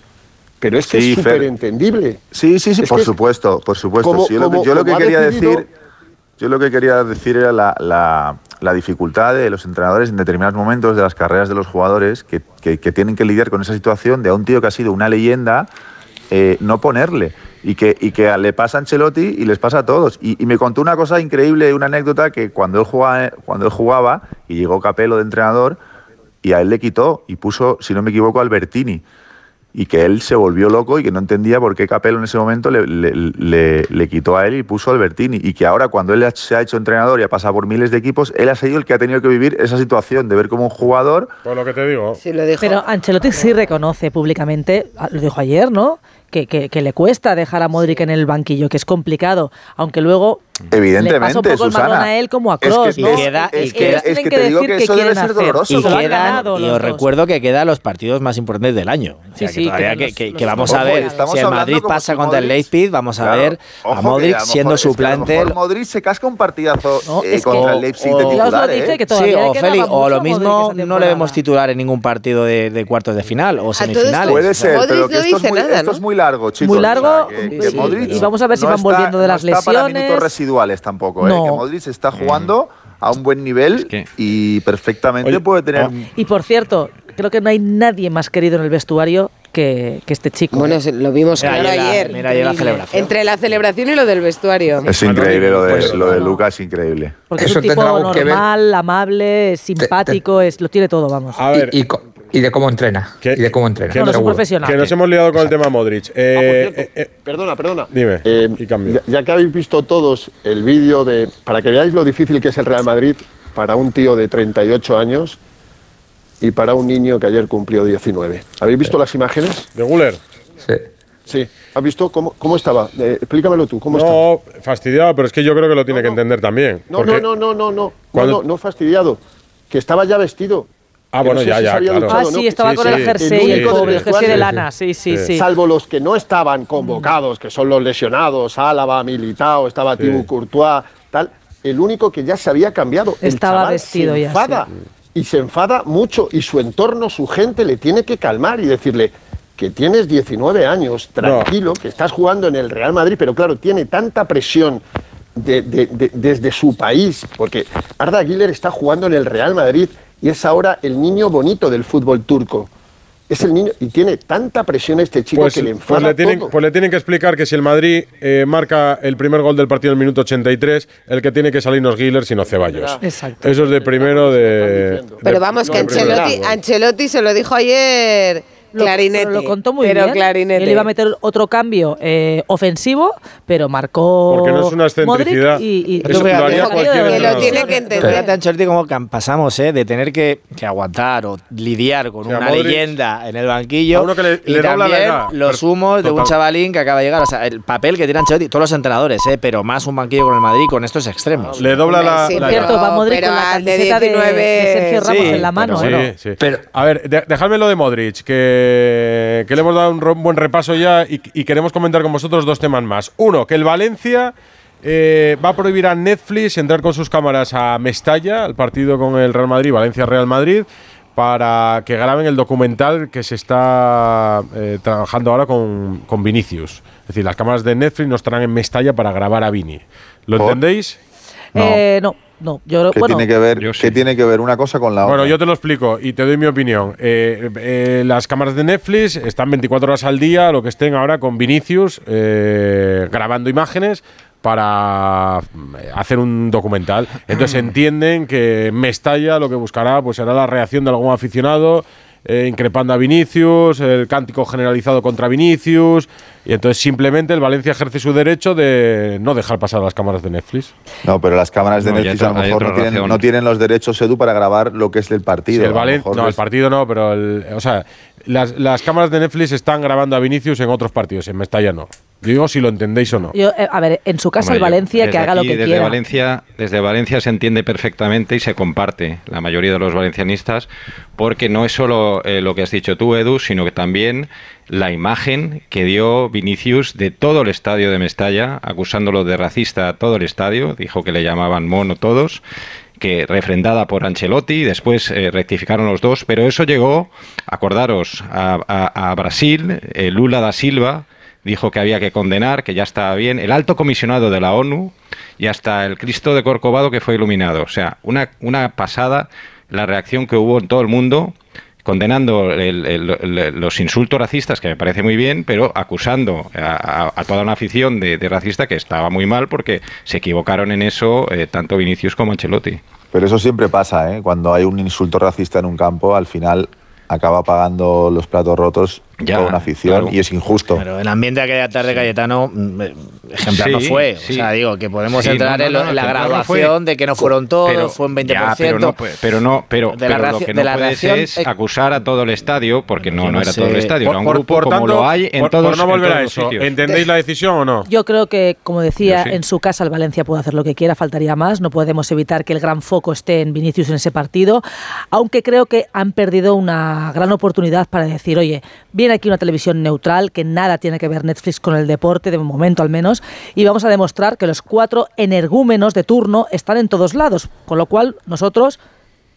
Pero es que Sí, es súper entendible. Sí, sí, sí, Es por supuesto, por supuesto. como- Sí, yo, lo que- yo lo que quería decidido- decir, yo lo que quería decir era la, la- la dificultad de los entrenadores en determinados momentos de las carreras de los jugadores que, que- que tienen que lidiar con esa situación de a un tío que ha sido una leyenda eh, no ponerle. Y que, y que le pasa a Ancelotti y les pasa a todos. Y, y me contó una cosa increíble, una anécdota que cuando él jugaba, cuando él jugaba y llegó Capello de entrenador, y a él le quitó y puso, si no me equivoco, a Albertini. y que él se volvió loco y que no entendía por qué Capello en ese momento le, le- le- le quitó a él y puso a Albertini. Y que ahora, cuando él se ha hecho entrenador y ha pasado por miles de equipos, él ha sido el que ha tenido que vivir esa situación de ver como un jugador Por lo que te digo. Pero Ancelotti sí reconoce públicamente, ah, lo dijo ayer, ¿no? Que, que- que le cuesta dejar a Modric en el banquillo, que es complicado, aunque luego Evidentemente, le pasa un poco el Susana. a él como a Es que- es ¿no? que- queda- Y es que- ellos es tienen que te digo decir que qué eso debe quieren ser hacer. doloroso. Y, quedan- y os recuerdo que quedan los partidos más importantes del año. O sea, Sí, que sí, todavía que, los- que- los que vamos Ojo, a ver si el Madrid pasa si contra el Modric- Leipzig, vamos a Claro. ver a que Modric a siendo mejor- es que a lo suplente. mejor Modric se casca un partidazo No, eh, es que- contra el Leipzig o- de titular, dice ¿eh? que Sí, o Félix, o lo mismo no le vemos titular en ningún partido de, cuartos de final o semifinales. Puede ser, pero que esto, dice es muy, es largo, chicos. Muy largo, que- que y vamos a ver si van volviendo de las lesiones. Residuales tampoco, ¿eh? No. que Modric está jugando a un buen nivel y perfectamente Oye, puede tener... Y por cierto, creo que no hay nadie más querido en el vestuario que, que este chico. Bueno, se- lo vimos Mira, claro ayer la- ayer. mira ayer la celebración. Entre la celebración y lo del vestuario. Es increíble lo de, Pues, lo de no. Lucas, es increíble. Porque es Eso un tipo tendrá algo que ver. normal, amable, simpático, es, lo tiene todo, vamos. A ver, Y, y y de cómo entrena. Que- y de cómo entrena. que No, no profesional. que nos hemos liado con el tema Modric. Ah, Eh, por cierto, eh, eh, perdona, perdona. dime, Eh, y cambio. ya, ya que habéis visto todos el vídeo de. Para que veáis lo difícil que es el Real Madrid para un tío de 38 años y para un niño que ayer cumplió 19. ¿Habéis visto las imágenes? ¿De Guller? Sí. Sí. ¿Has visto cómo, cómo estaba? Eh, explícamelo tú, ¿cómo estaba? No, fastidiado, pero es que yo creo que lo tiene que entender también. No, no, no, no, no, no, no, no fastidiado. Que estaba ya vestido. Ah, Que bueno, no sé ya, si ya, claro. Ah, no, sí, estaba sí, con sí. el jersey, El el único pobre, el jersey de lana, sí, sí, Sí. sí. Salvo los que no estaban convocados, que son los lesionados, Álava, Militao, estaba Sí. Thibaut Courtois, tal. El único que ya se había cambiado. El Estaba chaval vestido se ya, enfada, Y se enfada mucho y su entorno, su gente le tiene que calmar y decirle que tienes 19 años, tranquilo, que estás jugando en el Real Madrid, pero claro, tiene tanta presión de- de- de- desde su país, porque Arda Güler está jugando en el Real Madrid y es ahora el niño bonito del fútbol turco. Es el niño y tiene tanta presión este chico Pues, que le pues enfada le tienen, todo. pues le tienen que explicar que si el Madrid eh, marca el primer gol del partido en el minuto 83, el que tiene que salir no es Guiller, sino Ceballos. Exacto. Eso es de primero de. Pero vamos, que. Ancelotti, Ancelotti se lo dijo ayer Lo, clarinete. pero lo contó muy pero bien. clarinete. Él iba a meter otro cambio eh, ofensivo, pero marcó. Porque no es una excentricidad. Modric y, y- Eso y- lo haría cualquier que lo tiene que entender. Fíjate, Ancelotti, cómo cam- pasamos ¿eh? de tener que, que aguantar o lidiar con O sea, una Modric- leyenda en el banquillo A uno que le- y le dobla la también edad. los Pero- humos de un chavalín que acaba de llegar. O sea, el papel que tiene Ancelotti, todos los entrenadores, ¿eh? pero más un banquillo con el Madrid con estos extremos. Le dobla la. Sí, la- pero- Cierto, va Modric pero con la camiseta de, 19 de Sergio Ramos Sí, en la mano. Sí, ¿eh? sí. Pero- a ver, de- dejadme lo de Modric, que, que le hemos dado un buen repaso ya y, y queremos comentar con vosotros dos temas más. Uno, que el Valencia eh, va a prohibir a Netflix entrar con sus cámaras a Mestalla, al partido con el Real Madrid, Valencia-Real Madrid, para que graben el documental que se está eh, trabajando ahora con, con Vinicius. Es decir, las cámaras de Netflix no estarán en Mestalla para grabar a Vini. ¿Lo ¿Por? entendéis? No. Eh, no, no. Yo, ¿Qué, bueno, tiene que ver, yo sí. ¿Qué tiene que ver una cosa con la Bueno, otra? yo te lo explico y te doy mi opinión. Eh, eh, las cámaras de Netflix están 24 horas al día, lo que estén ahora con Vinicius, eh, grabando imágenes para mm, hacer un documental. Entonces [CLEARS THROAT] entienden que Mestalla lo que buscará pues será la reacción de algún aficionado eh, increpando a Vinicius, el cántico generalizado contra Vinicius y entonces simplemente el Valencia ejerce su derecho de no dejar pasar las cámaras de Netflix. No, pero las cámaras de No, Netflix a lo mejor no tienen, razón. no tienen los derechos, Edu, para grabar lo que es el partido. Sí, el Valen- no, el partido no, pero el, o sea, las, las cámaras de Netflix están grabando a Vinicius en otros partidos, en Mestalla no. Digo si lo entendéis o no. yo, eh, a ver, en su casa el Valencia, que haga lo que desde quiera. Valencia, desde Valencia se entiende perfectamente y se comparte la mayoría de los valencianistas, porque no es solo eh, lo que has dicho tú, Edu, sino que también la imagen que dio Vinicius de todo el estadio de Mestalla, acusándolo de racista a todo el estadio, dijo que le llamaban mono todos que refrendada por Ancelotti, después eh, rectificaron los dos, pero eso llegó, acordaros, a, a- a Brasil, eh, Lula da Silva dijo que había que condenar, que ya estaba bien, el alto comisionado de la ONU y hasta el Cristo de Corcovado que fue iluminado. O sea, una, una pasada la reacción que hubo en todo el mundo condenando el- los insultos racistas, que me parece muy bien, pero acusando a, toda una afición de, de racista que estaba muy mal porque se equivocaron en eso eh, tanto Vinicius como Ancelotti. Pero eso siempre pasa, ¿eh? Cuando hay un insulto racista en un campo, al final acaba pagando los platos rotos ya, afición y es injusto. Pero el ambiente de aquella tarde sí. Cayetano mm, eh, ejemplar no fue. O sea, digo, que podemos entrar en la graduación de que no fueron todos, pero, fue un 20%. Ya, pero no, pero, no, pero, de la pero lo que no puedes es eh, acusar a todo el estadio, porque no, no, era todo el estadio, por, era un grupo como lo hay en todos Por no volver a eso, ¿entendéis la decisión o no? Yo creo que, como decía, en su casa el Valencia puede hacer lo que quiera, faltaría más. No podemos evitar que el gran foco esté en Vinicius en ese partido, aunque creo que han perdido una gran oportunidad para decir, oye, bien aquí una televisión neutral que nada tiene que ver Netflix con el deporte, de momento al menos, y vamos a demostrar que los cuatro energúmenos de turno están en todos lados, con lo cual nosotros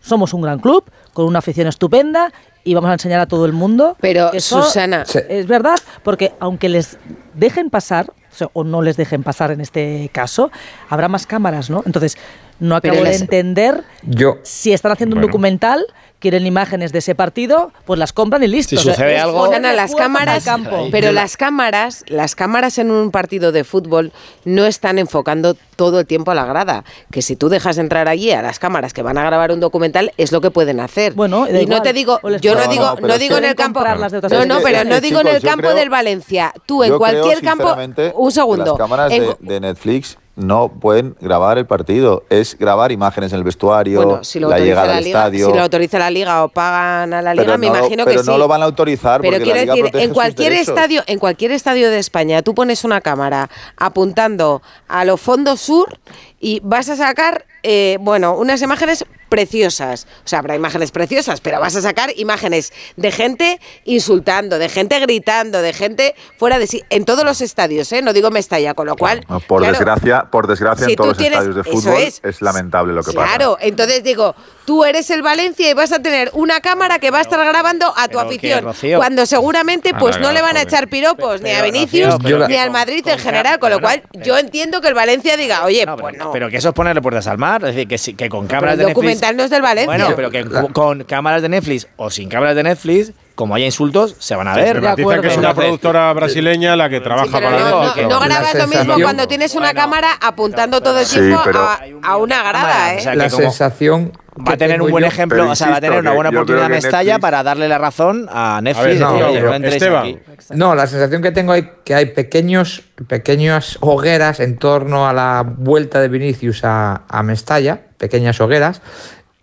somos un gran club, con una afición estupenda y vamos a enseñar a todo el mundo. Pero Susana, es verdad, porque aunque les dejen pasar o, no les dejen pasar en este caso, habrá más cámaras, ¿no? Entonces no acabo de entender yo, si están haciendo un documental quieren imágenes de ese partido, pues las compran y listo. Si sucede o algo, ponen a las cámaras, pero las cámaras, las cámaras en un partido de fútbol no están enfocando todo el tiempo a la grada, que si tú dejas entrar allí a las cámaras que van a grabar un documental es lo que pueden hacer. Bueno, y, no te digo, yo no, digo, no, digo en el campo, no, no, pero no digo en el campo del Valencia, tú en cualquier creo, campo, un segundo, las cámaras de Netflix no pueden grabar el partido. Es grabar imágenes en el vestuario, si la llegada al estadio. Si lo autoriza la Liga o pagan a la Liga, me imagino que no sí. no lo van a autorizar. Pero quiero decir, en cualquier estadio, en cualquier estadio de España, tú pones una cámara apuntando a los fondos sur y vas a sacar, eh, bueno, unas imágenes preciosas. O sea, habrá imágenes preciosas, pero vas a sacar imágenes de gente insultando, de gente gritando, de gente fuera de sí, en todos los estadios, ¿eh? No digo Mestalla, con lo cual... Por desgracia, por desgracia en todos los estadios de fútbol es, lamentable lo que pasa. Claro, entonces digo, tú eres el Valencia y vas a tener una cámara que va a estar grabando a tu afición. Cuando seguramente ah, pues no le van a echar piropos ni a Vinicius ni al Madrid en general, con lo cual yo entiendo que el Valencia diga, oye, pero, pues no. Pero que eso es ponerle puertas al mar, es decir, que, si, que con cámaras de Netflix. documental no del Valencia. Bueno, pero que con cámaras de Netflix o sin cámaras de Netflix como haya insultos, se van a ver. Se que es una productora brasileña la que trabaja para no, no, no, grabas lo mismo cuando tienes una bueno, cámara apuntando todo el tiempo sí, a, a, una grada. ¿eh? O sea, la sensación va a tener un buen yo, ejemplo, o sea, va a tener una buena oportunidad Mestalla para darle la razón a Netflix. A ver, no, decir, no, no, Esteban. no, la sensación que tengo es que hay pequeños, pequeñas hogueras en torno a la vuelta de Vinicius a, a Mestalla, pequeñas hogueras,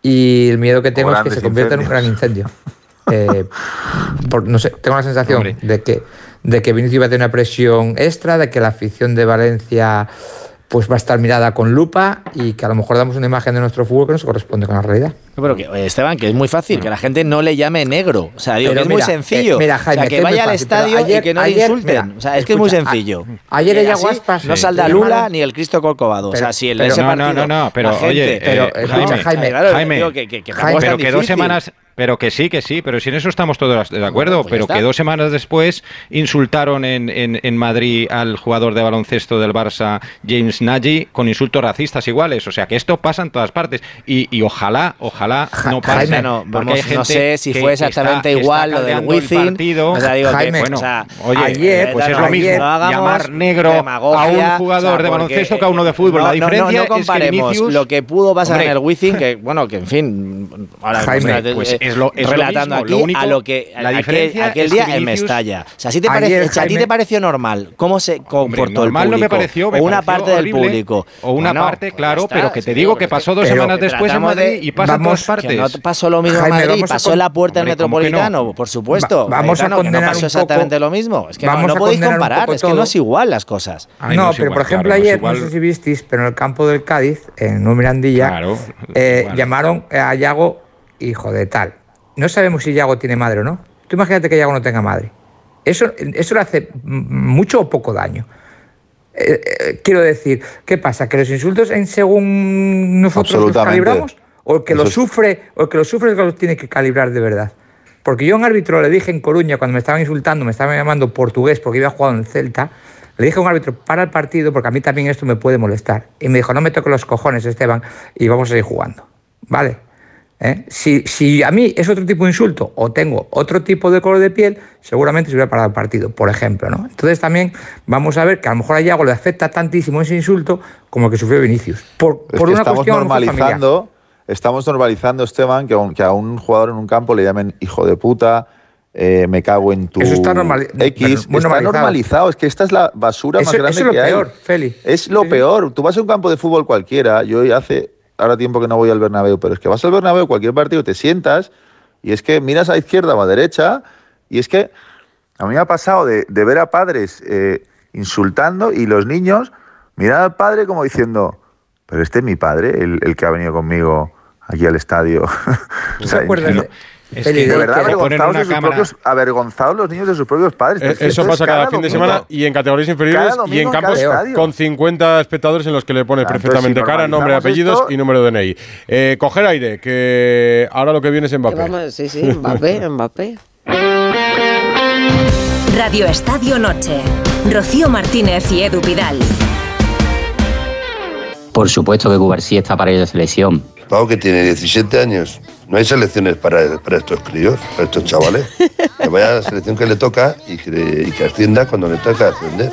y el miedo que tengo es que se convierta en un gran incendio. [LAUGHS] Eh, no sé, tengo la sensación de que, de que Vinicius va a tener una presión extra, de que la afición de Valencia pues va a estar mirada con lupa y que a lo mejor damos una imagen de nuestro fútbol que no se corresponde con la realidad. Pero que, eh, Esteban, que es muy fácil, que la gente no le llame negro. O sea, digo, que es muy eh, sencillo. Mira, Jaime, o sea, que, vaya al estadio y que no le insulten. O sea, es que es muy sencillo. A, ayer ella Guaspas. No salda Lula ni el Cristo Corcovado. O sea, si el pero, ese no, partido, no, no, no, pero oye, pero, eh, Jaime, Jaime, claro, Jaime que, pero que dos semanas pero que sí, que sí, pero si en eso estamos todos de acuerdo, bueno, pues pero que dos semanas después insultaron en, en, en, Madrid al jugador de baloncesto del Barça, James Nagy, con insultos racistas iguales. O sea, que esto pasa en todas partes. Y, y ojalá, ojalá no pase. Jaime, no, vamos, hay gente no sé si fue exactamente está, igual lo del wifi. O sea, digo Jaime, que, bueno, o sea, oye, ayer, pues es lo mismo, no llamar negro a un jugador o sea, de baloncesto que a uno de fútbol. La diferencia no, comparemos es que Vinicius, lo que pudo pasar hombre, en el wifi, que bueno, que en fin, ahora... Jaime, pues, es lo, relatando aquí a lo que la aquel, día en Mestalla. O sea, ¿sí te parece, ¿a ti te pareció normal cómo se comportó el público? no me pareció. O una parte del público. O una parte, claro, pero que te digo que pasó dos semanas después en Madrid y pasa en todas partes. No pasó lo mismo en Madrid, pasó en la puerta del Metropolitano, por supuesto. Vamos a condenar pasó exactamente lo mismo. Es que no podéis comparar, es que no es igual las cosas. No, pero por ejemplo ayer, no sé si visteis, pero en el campo del Cádiz, en un Mirandilla, eh, llamaron a Yago hijo de tal. No sabemos si Yago tiene madre o no. Tú imagínate que Yago no tenga madre. Eso, eso le hace mucho o poco daño. Eh, eh, quiero decir, ¿qué pasa? ¿Que los insultos en según nosotros los calibramos? ¿O que los sufre, o el que los sufre el que los tiene que calibrar de verdad? Porque yo a un árbitro le dije en Coruña, cuando me estaban insultando, me estaban llamando portugués porque había jugado en Celta, le dije a un árbitro, para el partido porque a mí también esto me puede molestar. Y me dijo, no me toques los cojones, Esteban, y vamos a ir jugando. ¿Vale? ¿eh? Si, si, a mí es otro tipo de insulto o tengo otro tipo de color de piel, seguramente se hubiera parado el partido, por ejemplo. ¿no? Entonces también vamos a ver que a lo mejor a Iago le afecta tantísimo ese insulto como el que sufrió Vinicius. Por, por una estamos normalizando, Estamos normalizando, Esteban, que a, un, a un jugador en un campo le llamen hijo de puta, eh, me cago en tu eso está normal, X. Está normalizado. es que esta es la basura más grande eso es lo peor, hay. Feli. Es lo peor. Tú vas a un campo de fútbol cualquiera, yo hace ahora tiempo que no voy al Bernabéu, pero es que vas al Bernabéu, cualquier partido, te sientas y es que miras a izquierda o a derecha y es que a mí me ha pasado de, de ver a padres eh, insultando y los niños mirar al padre como diciendo, pero este es mi padre, el, el que ha venido conmigo aquí al estadio. [LAUGHS] O sea, acuerdas no- de- es que de de verdad avergonzados, de sus propios, avergonzados los niños de sus propios padres. Eh, Eso esto es pasa cada fin de semana y en categorías inferiores y en campos con 50 espectadores en los que le pones Entonces, perfectamente si cara, nombre, apellidos esto- y número de DNI. Eh, coger aire, que ahora lo que viene es Mbappé. vamos- sí, sí, Mbappé, [LAUGHS] Mbappé. Radio Estadio Noche. Rocío Martínez y Edu Pidal. Por supuesto que Cubarsí está para ir a la selección. Pau que tiene 17 años. No hay selecciones para, para estos críos, para estos chavales. [LAUGHS] Que vaya a la selección que le toca y que, y que ascienda cuando le toca ascender.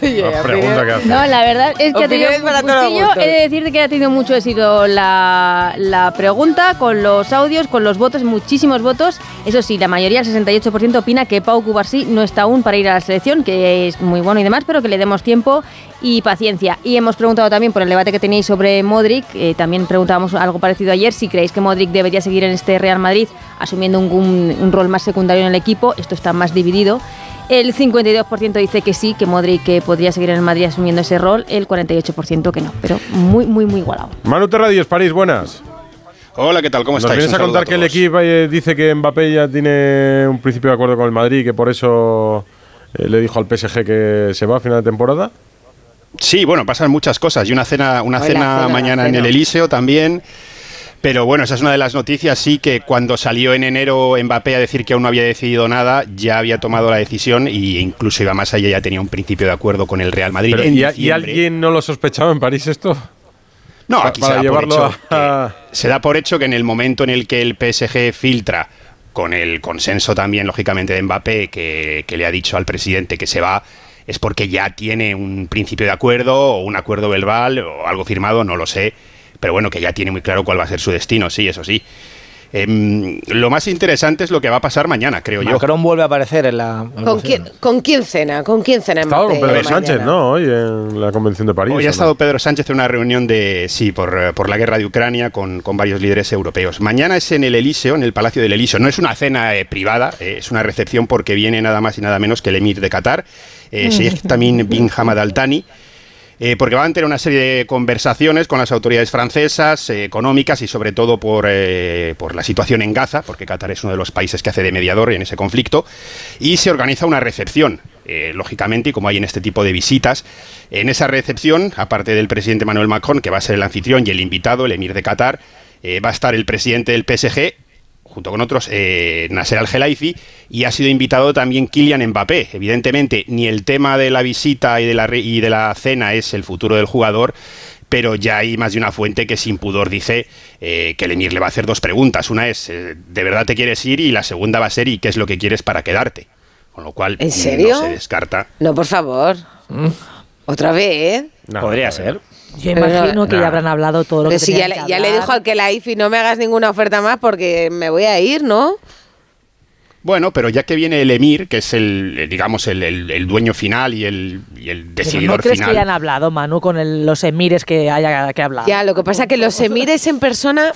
Oye, pregunta que hace. No, la verdad es que ha tenido para gustillo. He de decirte que ha tenido mucho éxito la, la pregunta con los audios, con los votos, muchísimos votos. Eso sí, la mayoría, el 68%, opina que Pau Cubarsí no está aún para ir a la selección, que es muy bueno y demás, pero que le demos tiempo y paciencia. Y hemos preguntado también por el debate que tenéis sobre Modric. eh, también preguntábamos algo parecido ayer, si creéis que Modric debería seguir en este Real Madrid asumiendo un, un- un rol más secundario en el equipo. Esto está más dividido. El 52% dice que sí, que Modric eh, podría seguir en el Madrid asumiendo ese rol, el 48% que no, pero muy, muy, muy igualado. Manu Terradios, París, buenas. Hola, ¿qué tal? ¿Cómo Nos estáis? vienes a contar que el equipo eh, dice que Mbappé ya tiene un principio de acuerdo con el Madrid y que por eso eh, le dijo al PSG que se va a final de temporada. Sí, bueno, pasan muchas cosas. Y una cena, una cena, mañana en el Elíseo también. Pero bueno, esa es una de las noticias, sí, que cuando salió en enero Mbappé a decir que aún no había decidido nada, ya había tomado la decisión y incluso iba más allá, ya tenía un principio de acuerdo con el Real Madrid. Pero, ¿y, alguien no lo sospechaba en París esto? No, aquí para se da, llevarlo por hecho a- que- se da por hecho que en el momento en el que el PSG filtra, con el consenso también, lógicamente, de Mbappé, que, que le ha dicho al presidente que se va, es porque ya tiene un principio de acuerdo o un acuerdo verbal o algo firmado, no lo sé, pero bueno, que ya tiene muy claro cuál va a ser su destino, sí, eso sí. Em, lo más interesante es lo que va a pasar mañana, creo yo. Macron vuelve a aparecer en la. ¿Con quién, ¿Con quién cena? ¿Con quién cena Estaba con Pedro mañana? Sánchez, ¿no? Hoy en la convención de París. Hoy ¿o ha no? estado Pedro Sánchez en una reunión de, sí, por, eh, por la guerra de Ucrania con, con varios líderes europeos. Mañana es en el Elíseo, en el Palacio del Elíseo. No es una cena eh, privada, eh, es una recepción porque viene nada más y nada menos que el emir de Qatar, eh, Sheikh Tamim bin Hamad Al Thani. Eh, porque van a tener una serie de conversaciones con las autoridades francesas, eh, económicas y sobre todo por, eh, por la situación en Gaza, porque Qatar es uno de los países que hace de mediador en ese conflicto, y se organiza una recepción, lógicamente, y como hay en este tipo de visitas, en esa recepción, aparte del presidente Manuel Macron, que va a ser el anfitrión y el invitado, el emir de Qatar, va a estar el presidente del PSG, junto con otros, eh, Nasser Al-Khelaifi, y ha sido invitado también Kylian Mbappé. Evidentemente, ni el tema de la visita y de la, re- y de la cena es el futuro del jugador, pero ya hay más de una fuente que sin pudor dice eh, que el Emir le va a hacer dos preguntas. Una es, eh, ¿de verdad te quieres ir? Y la segunda va a ser, ¿y qué es lo que quieres para quedarte? Con lo cual, ¿En serio? no se descarta. No, por favor. ¿Otra vez? Podría ser. Yo Pero imagino no- que ya habrán hablado todo lo Pero que si ya, que ya le dijo al que la IFI no me hagas ninguna oferta más porque me voy a ir, ¿no? Bueno, pero ya que viene el Emir, que es el, digamos, el, el- el dueño final y el, y el decididor ¿No crees final. que hayan hablado, Manu, con el- los emires que haya que hablar? Ya, lo que pasa es que los emires en persona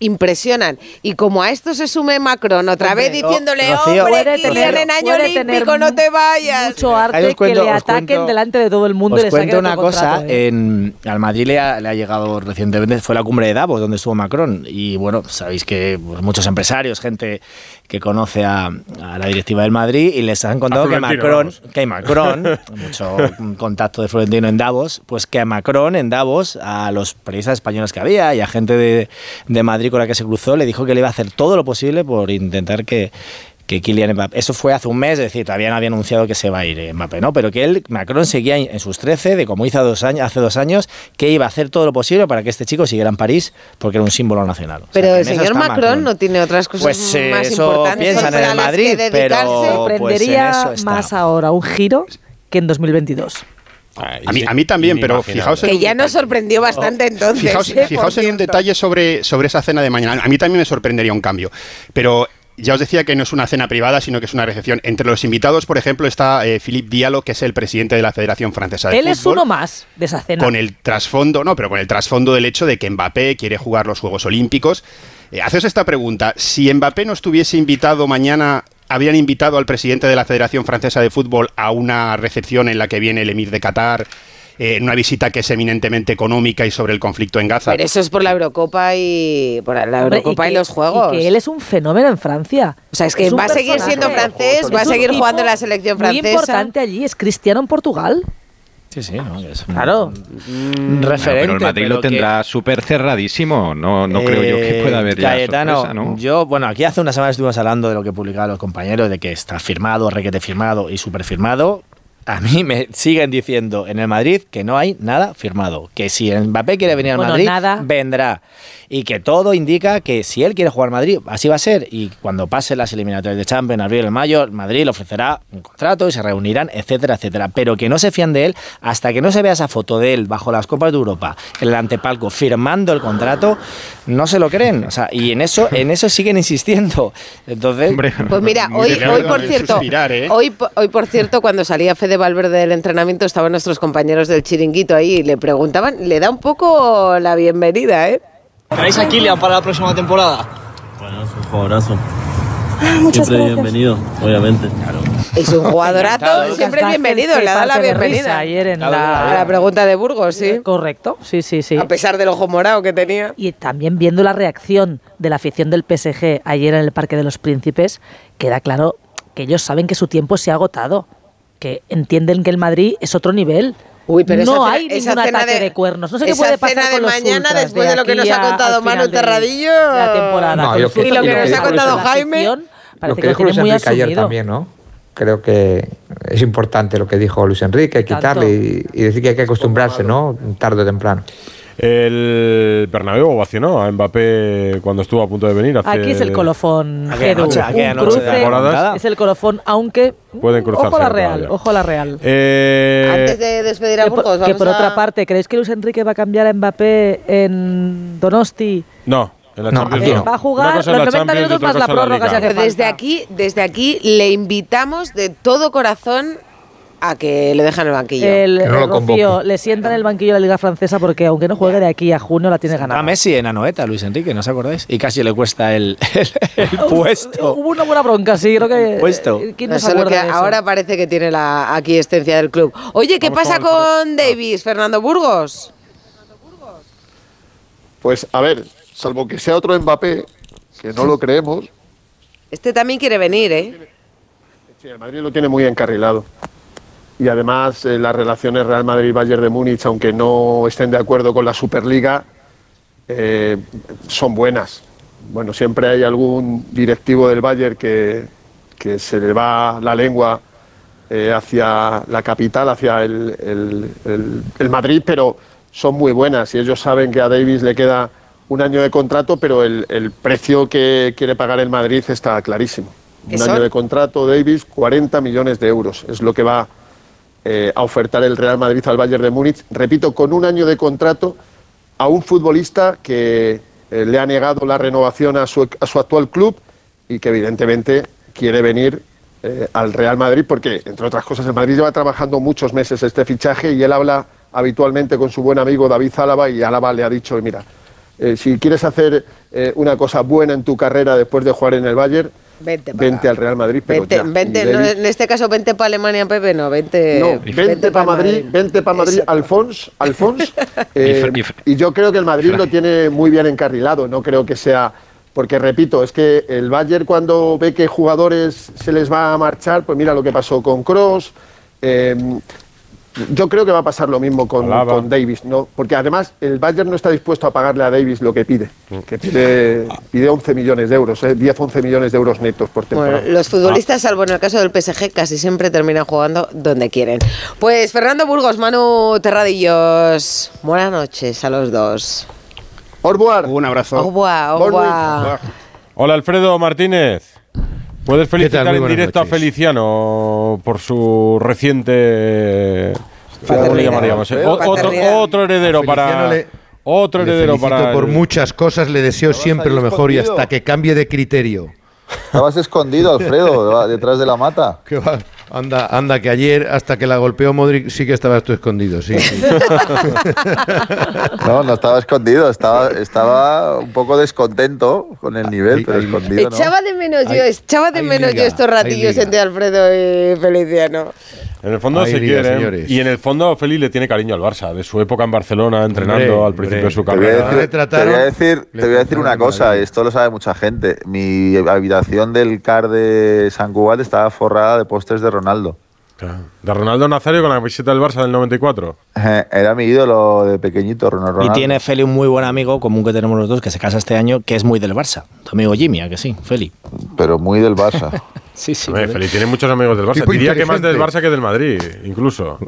impresionan. Y como a esto se sume Macron otra Hombre, vez diciéndole, Rocío, hombre, tener- en año olímpico, no te vayas. Mucho arte cuento- que le ataquen cuento- delante de todo el mundo Os y le saquen cuento una cosa, contrato, ¿eh? en, al Madrid le ha, le ha llegado recientemente, fue la cumbre de Davos donde estuvo Macron y bueno, sabéis que pues, muchos empresarios, gente que conoce a, a la directiva del Madrid y les han contado que Macron, vamos. que Macron, [LAUGHS] mucho contacto de Florentino en Davos, pues que a Macron en Davos, a los periodistas españoles que había y a gente de, de Madrid con la que se cruzó, le dijo que le iba a hacer todo lo posible por intentar que que Kylian Mbappé, eso fue hace un mes, es decir, todavía no había anunciado que se va a ir eh, Mbappé, ¿no? Pero que él, Macron seguía en sus 13, de como hizo dos años, hace dos años, que iba a hacer todo lo posible para que este chico siguiera en París, porque era un símbolo nacional. O sea, Pero el señor Macron, no tiene otras cosas Pues, eh, más eso importantes piensan en el Madrid, pero- pues en Sorprendería eso está. más ahora un giro que en 2022. A mí, a mí también, pero fijaos en Que ya nos sorprendió bastante entonces. Fijaos, ¿eh? fijaos en un detalle sobre, sobre esa cena de mañana. A mí también me sorprendería un cambio. Pero ya os decía que no es una cena privada, sino que es una recepción. Entre los invitados, por ejemplo, está eh, Philippe Diallo, que es el presidente de la Federación Francesa de Él es Fútbol. uno más de esa cena. Con el trasfondo, no, pero con el trasfondo del hecho de que Mbappé quiere jugar los Juegos Olímpicos. Eh, haceos esta pregunta: si Mbappé no estuviese invitado mañana, ¿habrían invitado al presidente de la Federación Francesa de Fútbol a una recepción en la que viene el emir de Qatar? eh, en una visita que es eminentemente económica y sobre el conflicto en Gaza. Pero eso es por la Eurocopa y por la Hombre, Eurocopa y, que- los Juegos. Y que él es un fenómeno en Francia. O sea, es que va a seguir siendo francés, va a seguir jugando en la selección Muy francesa. importante allí, es cristiano en Portugal. Sí, sí, no, es un- Claro. un Bueno, referente. pero el Madrid pero lo que- tendrá súper cerradísimo. No, no creo yo que pueda haber ya Cayetano, sorpresa, ¿no? yo, bueno, aquí hace una semana estuvimos hablando de lo que publicaban los compañeros, de que está firmado, requete firmado y super firmado. A mí me siguen diciendo en el Madrid que no hay nada firmado. Que si Mbappé quiere venir al Bueno, Madrid, nada. vendrá. Y que todo indica que si él quiere jugar Madrid, así va a ser. Y cuando pase las eliminatorias de Champions, abril o mayo, el Madrid le ofrecerá un contrato y se reunirán, etcétera, etcétera. Pero que no se fían de él hasta que no se vea esa foto de él bajo las Copas de Europa, en el antepalco, firmando el contrato, no se lo creen. O sea, y en eso, en eso siguen insistiendo. Entonces, Pues mira, [LAUGHS] hoy, por cierto, suspirar, ¿eh? hoy, hoy por cierto, cuando salía Fede Valverde del entrenamiento, estaban nuestros compañeros del chiringuito ahí y le preguntaban, le da un poco la bienvenida, ¿eh? ¿Traéis a Kylian para la próxima temporada? Bueno, es un jugadorazo. muchas Siempre gracias. bienvenido, obviamente. Es un jugadorazo, siempre Está bienvenido, le da la bienvenida. ayer en A la, la pregunta de Burgos, sí. Correcto, sí, sí, sí. A pesar del ojo morado que tenía. Y también viendo la reacción de la afición del PSG ayer en el Parque de los Príncipes, queda claro que ellos saben que su tiempo se ha agotado, que entienden que el Madrid es otro nivel. Uy, pero no esa hay esa ningún ataque de- de, cuernos. No sé qué puede pasar de con los mañana, ultras después de lo que nos ha contado Manu de Terradillo. La temporada. No, y lo que yo nos ha que contado Jaime. Lo parece que que dijo Luis muy Enrique ayer también, ¿no? Creo que es importante lo que dijo Luis Enrique, quitarle y, y decir que hay que acostumbrarse, ¿no? Tarde o temprano. El Bernabéu ovacionó a Mbappé cuando estuvo a punto de venir. Hace Aquí es el colofón. Edu. noche- Un de cruce, es el colofón, aunque Pueden cruzarse ojo a la Real, todavía. ojo a la Real. Eh, Antes de despedir a que por, Burgos, que vamos por a- otra parte, ¿creéis que Luis Enrique va a cambiar a Mbappé en Donosti? No, en la No, Champions aquí no. no. Va a jugar los 90 Champions y minutos más la prórroga, desde aquí, desde aquí le invitamos de todo corazón a que le dejen el banquillo. El, no el Rocío le sienta en el banquillo de la Liga Francesa porque aunque no juegue de aquí a junio la tiene a ganada. Messi en Anoeta, Luis Enrique, ¿no os acordáis? Y casi le cuesta el, el- el [LAUGHS] puesto. Hubo una buena bronca, sí, creo que. Puesto. ¿Quién no se Eso es lo acuerda que de eso? ahora parece que tiene la aquiescencia del club. Oye, ¿qué Vamos pasa con con Davis, Fernando Burgos? Pues a ver, salvo que sea otro Mbappé, que no lo creemos, Este también quiere venir, ¿eh? sí, el Madrid lo tiene muy encarrilado. Y además eh, las relaciones Real Madrid-Bayern de Múnich, aunque no estén de acuerdo con la Superliga, eh, son buenas. Bueno, siempre hay algún directivo del Bayern que, que se le va la lengua eh, hacia la capital, hacia el, el- el- el Madrid, pero son muy buenas y ellos saben que a Davis le queda un año de contrato, pero el, el precio que quiere pagar el Madrid está clarísimo. ¿Qué Un año de contrato, Davis, 40 millones de euros. Es lo que va eh, a ofertar el Real Madrid al Bayern de Múnich. Repito, con un año de contrato a un futbolista que eh, le ha negado la renovación a su, a su actual club y que evidentemente quiere venir eh, al Real Madrid porque, entre otras cosas, el Madrid lleva trabajando muchos meses este fichaje y él habla habitualmente con su buen amigo David Álava y Álava le ha dicho, mira, si quieres hacer una cosa buena en tu carrera después de jugar en el Bayern, Vente, para vente al Real Madrid. Pero Vente, ya. vente, Y no, Davis- en este caso vente para Alemania, Pepe, no, vente. no, vente, para pa' Madrid, vente para Madrid. Alfons, Alfons. [LAUGHS] eh, Y yo creo que el Madrid lo tiene muy bien encarrilado, no creo que sea, porque repito, es que el Bayern cuando ve que jugadores se les va a marchar, pues mira lo que pasó con Cross. Yo creo que va a pasar lo mismo con, Davis, ¿no? Porque además el Bayern no está dispuesto a pagarle a Davis lo que pide, que pide, pide 11 millones de euros, ¿eh? 10-11 millones de euros netos por temporada. Bueno, los futbolistas, salvo en el caso del PSG, casi siempre terminan jugando donde quieren. Pues Fernando Burgos, Manu Terradillos, buenas noches a los dos. Orbuar. Un abrazo. Au revoir, au revoir. Hola Alfredo Martínez. ¿Puedes felicitar en directo a. Feliciano por su reciente... ¿Cómo le llamaríamos? eh? Otro, otro heredero para... le- Otro Le heredero felicito para... por el- muchas cosas, le deseo siempre lo mejor y hasta que cambie de criterio. Estabas escondido, Alfredo, [LAUGHS] detrás de la mata. ¿Qué va? Anda, anda, que ayer, hasta que la golpeó Modric, sí que estabas tú escondido, sí. sí. No, no estaba escondido, estaba, estaba un poco descontento con el nivel, pero escondido. Echaba de menos yo, echaba de menos liga, yo estos ratillos entre Alfredo y Feliciano. En el fondo Ahí se liga, quiere. señores. Y en el fondo Feli le tiene cariño al Barça, de su época en Barcelona, entrenando Hombre, al principio de su Te voy a carrera. decir, te voy a decir, te voy a decir una cosa, esto lo sabe mucha gente. Mi habitación del CAR de San Cugat estaba forrada de pósters de Ronaldo. De Ronaldo Nazario con la camiseta del Barça del 94. Eh, Era mi ídolo de pequeñito, Ronaldo. Y tiene Feli un muy buen amigo común que tenemos los dos, que se casa este año, que es muy del Barça. Tu amigo Jimmy, ¿a que sí? Feli. Pero muy del Barça. [LAUGHS] sí, sí. Hombre, Feli tiene muchos amigos del Barça. Tipo Diría que más del. Barça que del Madrid, incluso.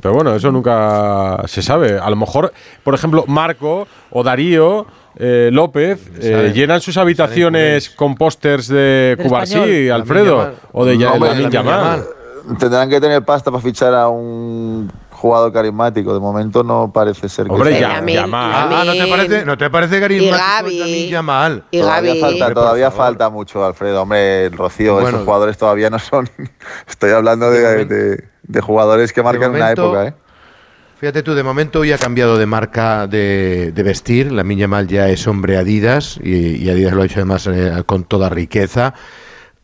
Pero bueno, eso nunca se sabe. A lo mejor, por ejemplo, Marco o Darío. eh, López eh, llenan sus habitaciones con pósters de Cubarsí. Alfredo, o de Yamal. Tendrán que tener pasta para fichar a un jugador carismático. De momento no parece ser que Hombre, sea. ya- Lamine, Yamal. Ah, ¿no te parece- no te parece carismático Y Yamal? Y todavía Gavi. falta, Hombre, todavía falta mucho, Alfredo. Hombre, Rocío, Bueno. esos jugadores todavía no son. [LAUGHS] Estoy hablando de, de- de jugadores que marcan una momento- época, ¿eh? Fíjate tú, de momento hoy ha cambiado de marca de, de vestir. La Yamal ya es hombre Adidas y, y Adidas lo ha hecho además eh, con toda riqueza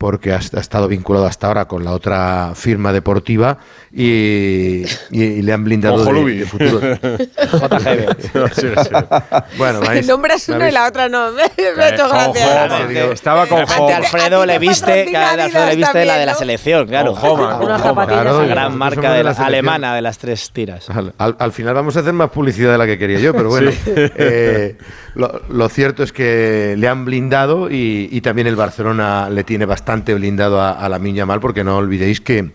porque ha, ha estado vinculado hasta ahora con la otra firma deportiva y, y- y le han blindado de, de futuro. [LAUGHS] [LAUGHS] Sí, sí. Bueno, vais- [LAUGHS] Nombras una y la otra no. Me, me ha hecho gracia. Estaba con Ante Alfredo le viste, cada vez Alfredo le viste la de la selección, claro. Homa, Homa. zapatillas, Claro, esa gran marca de de la alemana de las tres tiras. Al, al- al final vamos a hacer más publicidad de la que quería yo, pero bueno, Sí. eh, lo, lo cierto es que le han blindado y, y también el Barcelona le tiene bastante blindado a, la Minya Mal, porque no olvidéis que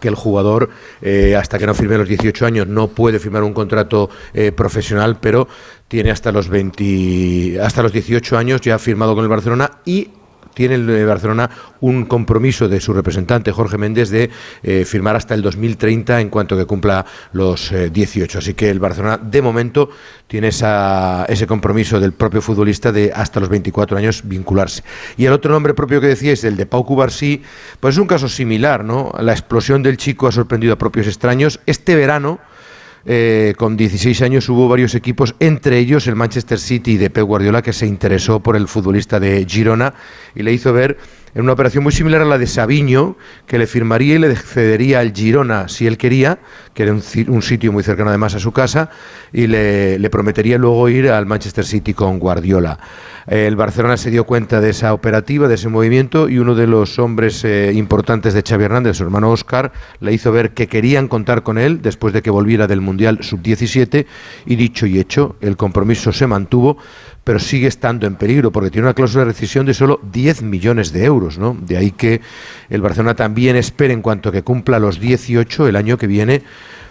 que el jugador, eh, hasta que no firme los 18 años, no puede firmar un contrato eh, profesional, pero tiene hasta los 20, hasta los 18 años ya firmado con el Barcelona y tiene el eh, Barcelona un compromiso de su representante Jorge Méndez de eh, firmar hasta el 2030 en cuanto que cumpla los eh, 18. Así que el Barcelona de momento tiene ese compromiso del propio futbolista de hasta los 24 años vincularse. Y el otro nombre propio que decíais, el de Pau Cubarsí, pues es un caso similar, ¿no? La explosión del chico ha sorprendido a propios extraños. Este verano eh, con 16 años hubo varios equipos, entre ellos el Manchester City de Pep Guardiola, que se interesó por el futbolista de Girona y le hizo ver en una operación muy similar a la de Sabiño, que le firmaría y le cedería al Girona si él quería, que era un, sitio muy cercano además a su casa, y le, le prometería luego ir al Manchester City con Guardiola. El Barcelona se dio cuenta de esa operativa, de ese movimiento, y uno de los hombres eh, importantes de Xavi Hernández, su hermano Oscar, le hizo ver que querían contar con él después de que volviera del Mundial Sub-17, y dicho y hecho, el compromiso se mantuvo, pero sigue estando en peligro porque tiene una cláusula de rescisión de solo 10 millones de euros, ¿no? De ahí que el Barcelona también espere en cuanto que cumpla los 18 el año que viene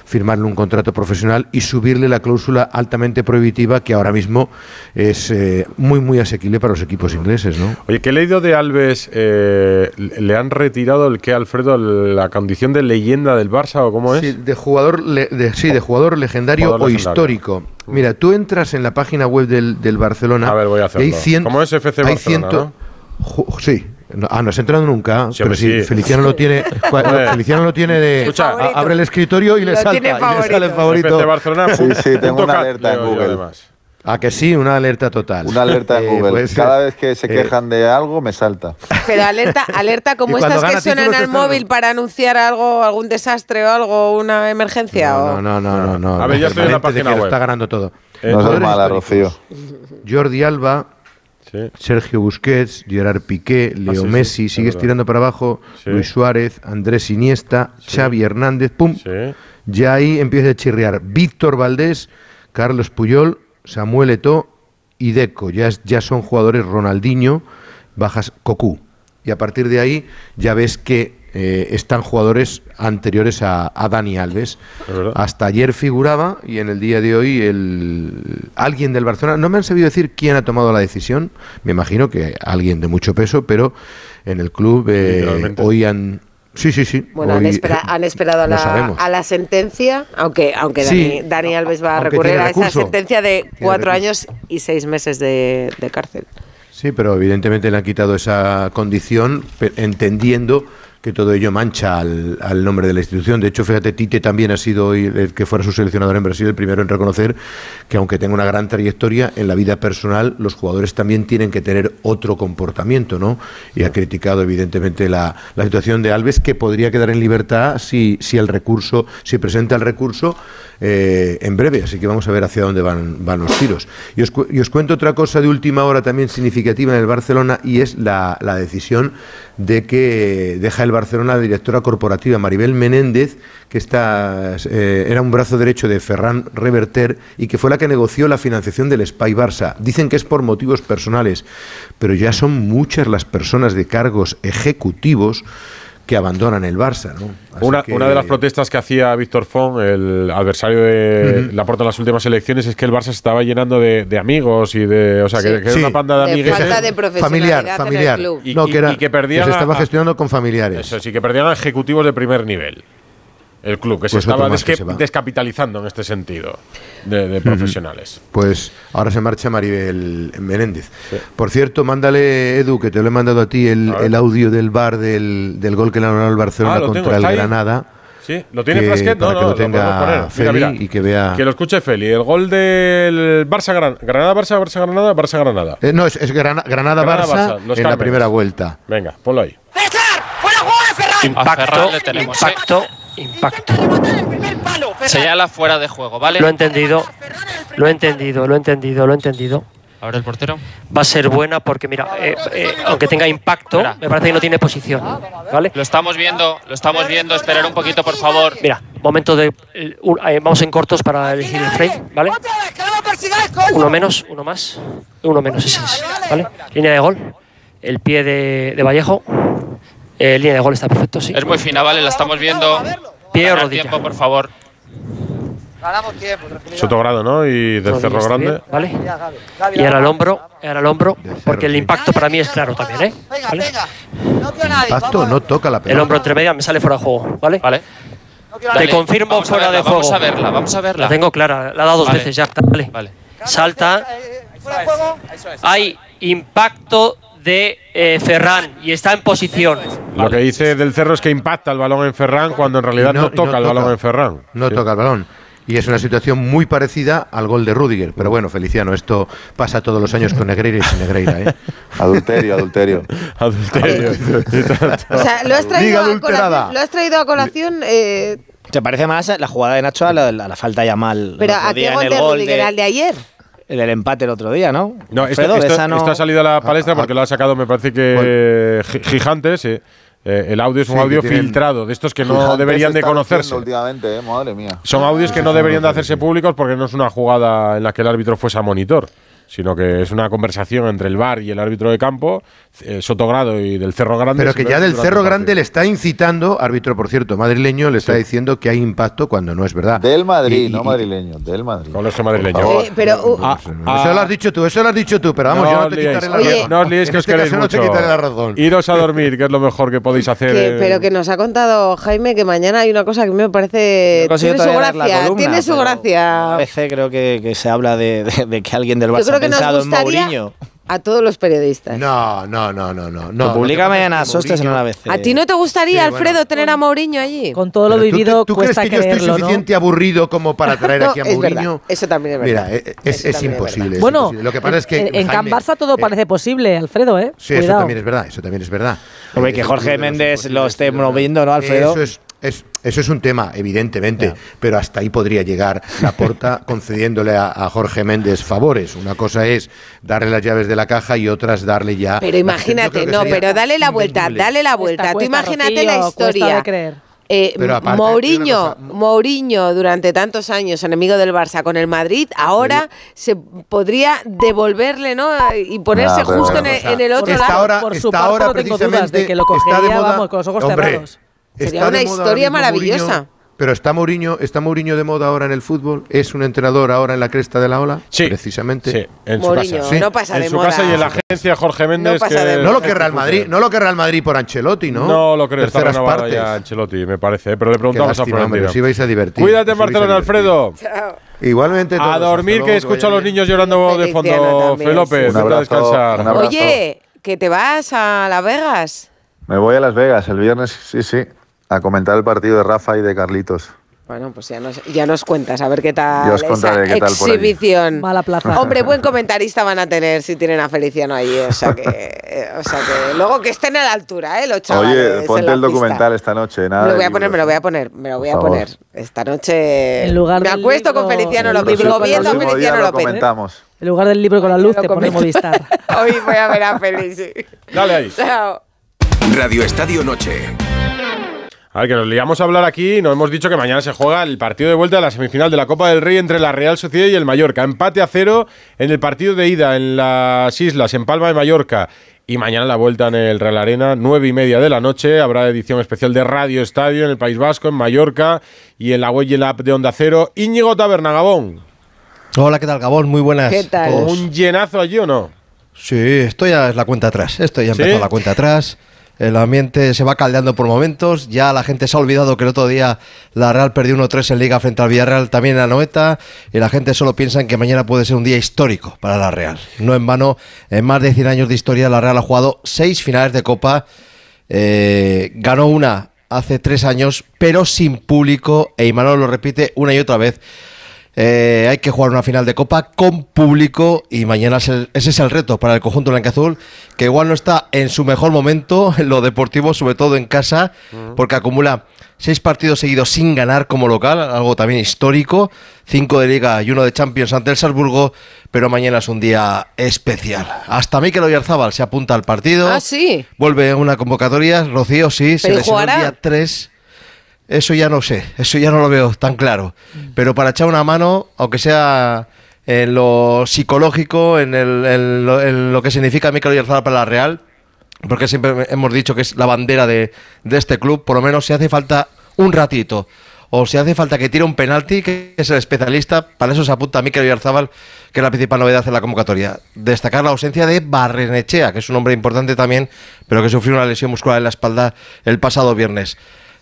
firmarle un contrato profesional y subirle la cláusula altamente prohibitiva que ahora mismo es eh, muy muy asequible para los equipos ingleses, ¿no? Oye, que he leído de Alves, eh, le han retirado el que Alfredo, la condición de leyenda del Barça o cómo es? Sí, de jugador, le- de, sí, de jugador legendario Jugador o legendario. histórico. Mira, tú entras en la página web del, del Barcelona. A ver, voy a hacerlo. y hay cien- ¿Cómo es FC hay Barcelona, ciento- Ju- Sí. No, ah, no has entrado nunca, Sí, pero sí, sí. Feliciano lo tiene. [LAUGHS] Feliciano lo tiene de. Escucha, a- abre el escritorio y le salta. tiene y le sale favorito. favorito. Barcelona. Sí, sí, tengo una alerta en Google. además. A que sí, una alerta total. Una alerta en Eh, Google. pues, Cada vez que se eh, quejan de algo, me salta. Pero alerta, alerta [LAUGHS] como estas que suenan al móvil para anunciar algo, algún desastre o algo, una emergencia. o... No, no, no, no, no. A ver, ya estoy en la página web. está ganando todo. Eh, No Jugadores mala. Rocío. Jordi Alba, Sí. Sergio Busquets, Gerard Piqué, Leo Ah, sí, Messi, es sigues tirando para abajo. Luis Suárez, Andrés Iniesta, Xavi Hernández, pum. Ya ahí empieza a chirriar Víctor Valdés, Carlos Puyol, Samuel Eto'o y Deco. Ya, es- ya son jugadores Ronaldinho, bajas Cocu. Y a partir de ahí ya ves que eh, están jugadores anteriores a, a Dani Alves. Hasta ayer figuraba y en el día de hoy el, alguien del Barcelona, no me han sabido decir quién ha tomado la decisión, me imagino que alguien de mucho peso, pero en el club eh, hoy han... Sí, sí, sí. Bueno, han, hoy- espera- [LAUGHS] han esperado a la, sabemos. a la sentencia, aunque, aunque Sí, Dani, Dani Alves va a recurrir a esa recurso. sentencia de cuatro años y seis meses de, de cárcel. Sí, pero evidentemente le han quitado esa condición, pe- entendiendo que todo ello mancha al, al nombre de la institución. De hecho, fíjate, Tite también ha sido hoy el que fuera su seleccionador en Brasil el primero en reconocer que aunque tenga una gran trayectoria en la vida personal, los jugadores también tienen que tener otro comportamiento, ¿no? Y ha criticado evidentemente la, situación de Alves, que podría quedar en libertad si, si el recurso, si presenta el recurso eh, en breve. Así que vamos a ver hacia dónde van, van los tiros. Y os, y os cuento otra cosa de última hora también significativa en el Barcelona y es la, la decisión de que deja el Barcelona la directora corporativa Maribel Menéndez, que está, eh, era un brazo derecho de Ferran Reverter y que fue la que negoció la financiación del Spy Barça. Dicen que es por motivos personales, pero ya son muchas las personas de cargos ejecutivos que abandonan el Barça. ¿no? Una, que- una de las protestas que hacía Víctor Font, el adversario de Ujú. Laporta en las últimas elecciones, es que el Barça se estaba llenando de, de amigos y de. O sea, que, Sí. que era Sí. una panda de, De amigues. falta de profesionalidad familiar, familiar. en el club. Y- no, y- que, era, y que perdían se estaba a- gestionando con familiares. Eso sí, que perdían a ejecutivos de primer nivel. El club, que se Pues estaba que se descapitalizando en este sentido de, de profesionales. Pues ahora se marcha Maribel Menéndez. Por cierto, mándale, Edu, que te lo he mandado a ti, el, A ver. el audio del bar del, del gol que le ha ganado el Barcelona Ah, lo tengo, contra el ¿está ahí? Granada. Sí, ¿lo tiene que- Frasquet? No, no, que lo lo tenga poner. Feli Mira, mira. y que vea. Que lo escuche Feli. El gol del Barça Gran- Granada, Barça, Barça Granada, Barça Granada. Eh, no, es, es Grana- Granada-Barça Granada-Barça, los en la primera vuelta. Venga, ponlo ahí. Impacto, impacto, impacto. Señala fuera de juego, ¿vale? Lo he entendido, lo he entendido, lo he entendido, lo he entendido. Ahora el portero. Va a ser buena porque, mira, eh, eh, aunque tenga impacto, me parece que no tiene posición. ¿Vale? Lo estamos viendo, lo estamos viendo. Esperar un poquito, por favor. Mira, momento de. eh, un- vamos en cortos para elegir el frame, ¿vale? Uno menos, uno más. Uno menos, ese es. ¿Vale? Línea de gol. El pie de, de Vallejo. Eh, línea de gol está perfecto, sí. Es muy fina, ¿vale? La estamos viendo. Pie o tiempo, por favor. Sotogrado, ¿no? Y del Rodilla Cerro Grande. bien, ¿Vale? Y ahora el hombro, ahora el hombro, porque el impacto para mí es claro también, ¿eh? ¿Vale? Impacto no toca la pelota. El hombro entre medias me sale fuera de juego, ¿vale? Vale. Te Dale, confirmo fuera verla, de juego. Vamos a verla, vamos a verla. La tengo clara, la ha dado dos Vale. veces ya, vale. Vale. Salta. Hay impacto de eh, Ferran y está en posición. Lo que dice del Cerro es que impacta el balón en Ferran cuando en realidad no, no- y no toca el balón en Ferran. No Sí. toca el balón. Y es una situación muy parecida al gol de Rudiger. Pero bueno, Feliciano, esto pasa todos los años con Negreira y sin Negreira. ¿eh? [LAUGHS] Adulterio, adulterio. [LAUGHS] Adulterio. [LAUGHS] O sea, lo has traído, a colación, lo has traído a colación eh, Se parece más a la jugada de Nacho a la, a la falta ya mal. pero el otro ¿a qué día en gol el de gol Rudiger? de- ¿Al de ayer? El del empate el otro día, ¿no? No, esto, Alfredo, esto- esa no- esto ha salido a la palestra porque lo ha sacado, me parece que Gi- Gigantes. sí. Eh, el audio es un Sí, audio filtrado, de estos que no deberían de conocerse. Últimamente, eh, madre mía. Son audios que no deberían de hacerse públicos porque no es una jugada en la que el árbitro fuese a monitor, sino que es una conversación entre el VAR y el árbitro de campo, eh, Sotogrado y del Cerro Grande. Pero que ya del Cerro Grande le está incitando, árbitro por cierto, madrileño, le está diciendo que hay impacto cuando no es verdad. Del Madrid, Y- y- no madrileño, del Madrid. Madrileño. Favor. Eh, pero uh, Ah, ah, Eso lo has dicho tú, eso lo has dicho tú, pero vamos, no yo no os te liéis, quitaré la Oye, razón. no os liéis que os este queréis caso no te mucho. quitaré la razón. Iros a [LAUGHS] dormir, que es lo mejor que podéis hacer. que- eh, pero que nos ha contado Jaime que mañana hay una cosa que a mí me parece. Tiene su gracia, columna, tiene su pero gracia. A veces creo que, que se habla de, de- de que alguien del Barça creo que nos gustaría a todos los periodistas. No, no, no, no, no. no publica no te mañana Sostes en una vez. ¿A ti no te gustaría, Sí, bueno. Alfredo, tener a Mourinho allí? Con todo lo ¿tú vivido ¿Tú, crees cuesta que yo estoy creerlo, ¿no? suficiente aburrido como para traer No, aquí a es Mourinho? eso también es verdad. Mira, eh, es, Eso es es imposible. es Bueno, imposible. lo que pasa es que en, en Can Barça todo eh, parece posible, Alfredo, ¿eh? Sí, eso Cuidado. también es verdad, eso también es verdad. Hombre, Eh, que es Jorge los Méndez lo esté es moviendo, ¿no, Alfredo? Eso es, es- eso es un tema, evidentemente, pero hasta ahí podría llegar la porta [LAUGHS] concediéndole a, a Jorge Méndez favores. Una cosa es darle las llaves de la caja y otra es darle ya. Pero imagínate, no, pero dale la vuelta, dale la vuelta. Tú cuesta, imagínate Rocío, la historia. de creer. Eh, Pero aparte, Mourinho, Mourinho durante tantos años enemigo del Barça con el Madrid, ahora se podría devolverle, ¿no? Y ponerse pero justo en en el otro Está lado. ahora, Por su está parte ahora no tengo dudas de que lo de cogería, moda- vamos, con los ojos Hombre, cerrados. Sería está una historia maravillosa. Mourinho, Pero está Mourinho, está Mourinho de moda ahora en el fútbol, es un entrenador ahora en la cresta de la ola, Sí. precisamente. Sí, en su Mourinho, casa. no pasa en de su moda. casa y en la agencia Jorge Méndez. pasa que- de No lo querrá el Madrid, no lo querrá el Madrid por Ancelotti, ¿no? No lo creo, está Terceras renovado partes. ya Ancelotti, me parece. ¿eh? Pero le preguntamos a lástima, hombre, Florentino. os ibais a divertir. Cuídate en a Barcelona, divertir. Alfredo. Igualmente todos, A dormir, que que escucho a los niños llorando de fondo. Feliciano también, Fe López, sí. vete a Un abrazo, descansar. un. Oye, que te vas a Las Vegas. Me voy a Las Vegas el viernes, sí, sí, a comentar el partido de Rafa y de Carlitos. Bueno, pues ya nos, ya nos cuentas, a ver qué tal os esa qué tal por allí. exhibición. Mala plaza. Hombre, buen comentarista van a tener si tienen a Feliciano allí, o sea que, eh, o sea que luego que estén a la altura, ¿eh? Los chavales Oye, ponte el pista. documental esta noche, nada. Me lo voy a poner, me lo voy a poner, me lo voy a poner. Esta noche En lugar me acuesto con Feliciano el López, digo, viendo a Feliciano lo López. comentamos. En lugar del libro con la luz, Lo te pone comento. Movistar. [LAUGHS] Hoy voy a ver a Feliz. sí. Dale ahí. Chao. Radio Estadio Noche. A ver, que nos liamos a hablar aquí y nos hemos dicho que mañana se juega el partido de vuelta de la semifinal de la Copa del Rey entre la Real Sociedad y el Mallorca. Empate a cero en el partido de ida en las Islas, en Palma de Mallorca. Y mañana la vuelta en el Real Arena, nueve y media de la noche. Habrá edición especial de Radio Estadio en el País Vasco, en Mallorca y en la web y en la app de Onda Cero. Íñigo Taberna, Gabón. Hola, ¿qué tal, Gabón? Muy buenas. ¿Qué tal? ¿Un llenazo allí o no? Sí, esto ya es la cuenta atrás. Esto ya ¿Sí? empezó la cuenta atrás. El ambiente se va caldeando por momentos. Ya la gente se ha olvidado que el otro día la Real perdió 1-3 en Liga frente al Villarreal también en la Noeta. Y la gente solo piensa en que mañana puede ser un día histórico para la Real. No en vano, en más de 100 años de historia, la Real ha jugado seis finales de Copa. Eh, ganó una hace tres años, pero sin público. E Imanol lo repite una y otra vez. Eh, hay que jugar una final de Copa con público y mañana es el- ese es el reto para el conjunto blanqueazul, que igual no está en su mejor momento [LAUGHS] en lo deportivo, sobre todo en casa, porque acumula seis partidos seguidos sin ganar como local, algo también histórico, cinco de Liga y uno de Champions ante el Salzburgo, pero mañana es un día especial. Hasta Mikel Oyarzábal se apunta al partido. Ah, sí. Vuelve una convocatoria, Rocío sí, se ¿Pero y lesionó el jugará? día 3. Eso ya no sé, eso ya no lo veo tan claro. Pero para echar una mano, aunque sea en lo psicológico, en, el- en lo, en lo que significa Mikel Oyarzabal para la Real, porque siempre hemos dicho que es la bandera de, de este club, por lo menos si hace falta un ratito, o si hace falta que tire un penalti, que es el especialista, para eso se apunta Mikel Oyarzabal, que es la principal novedad en la convocatoria. Destacar la ausencia de Barrenechea, que es un hombre importante también, pero que sufrió una lesión muscular en la espalda el pasado viernes.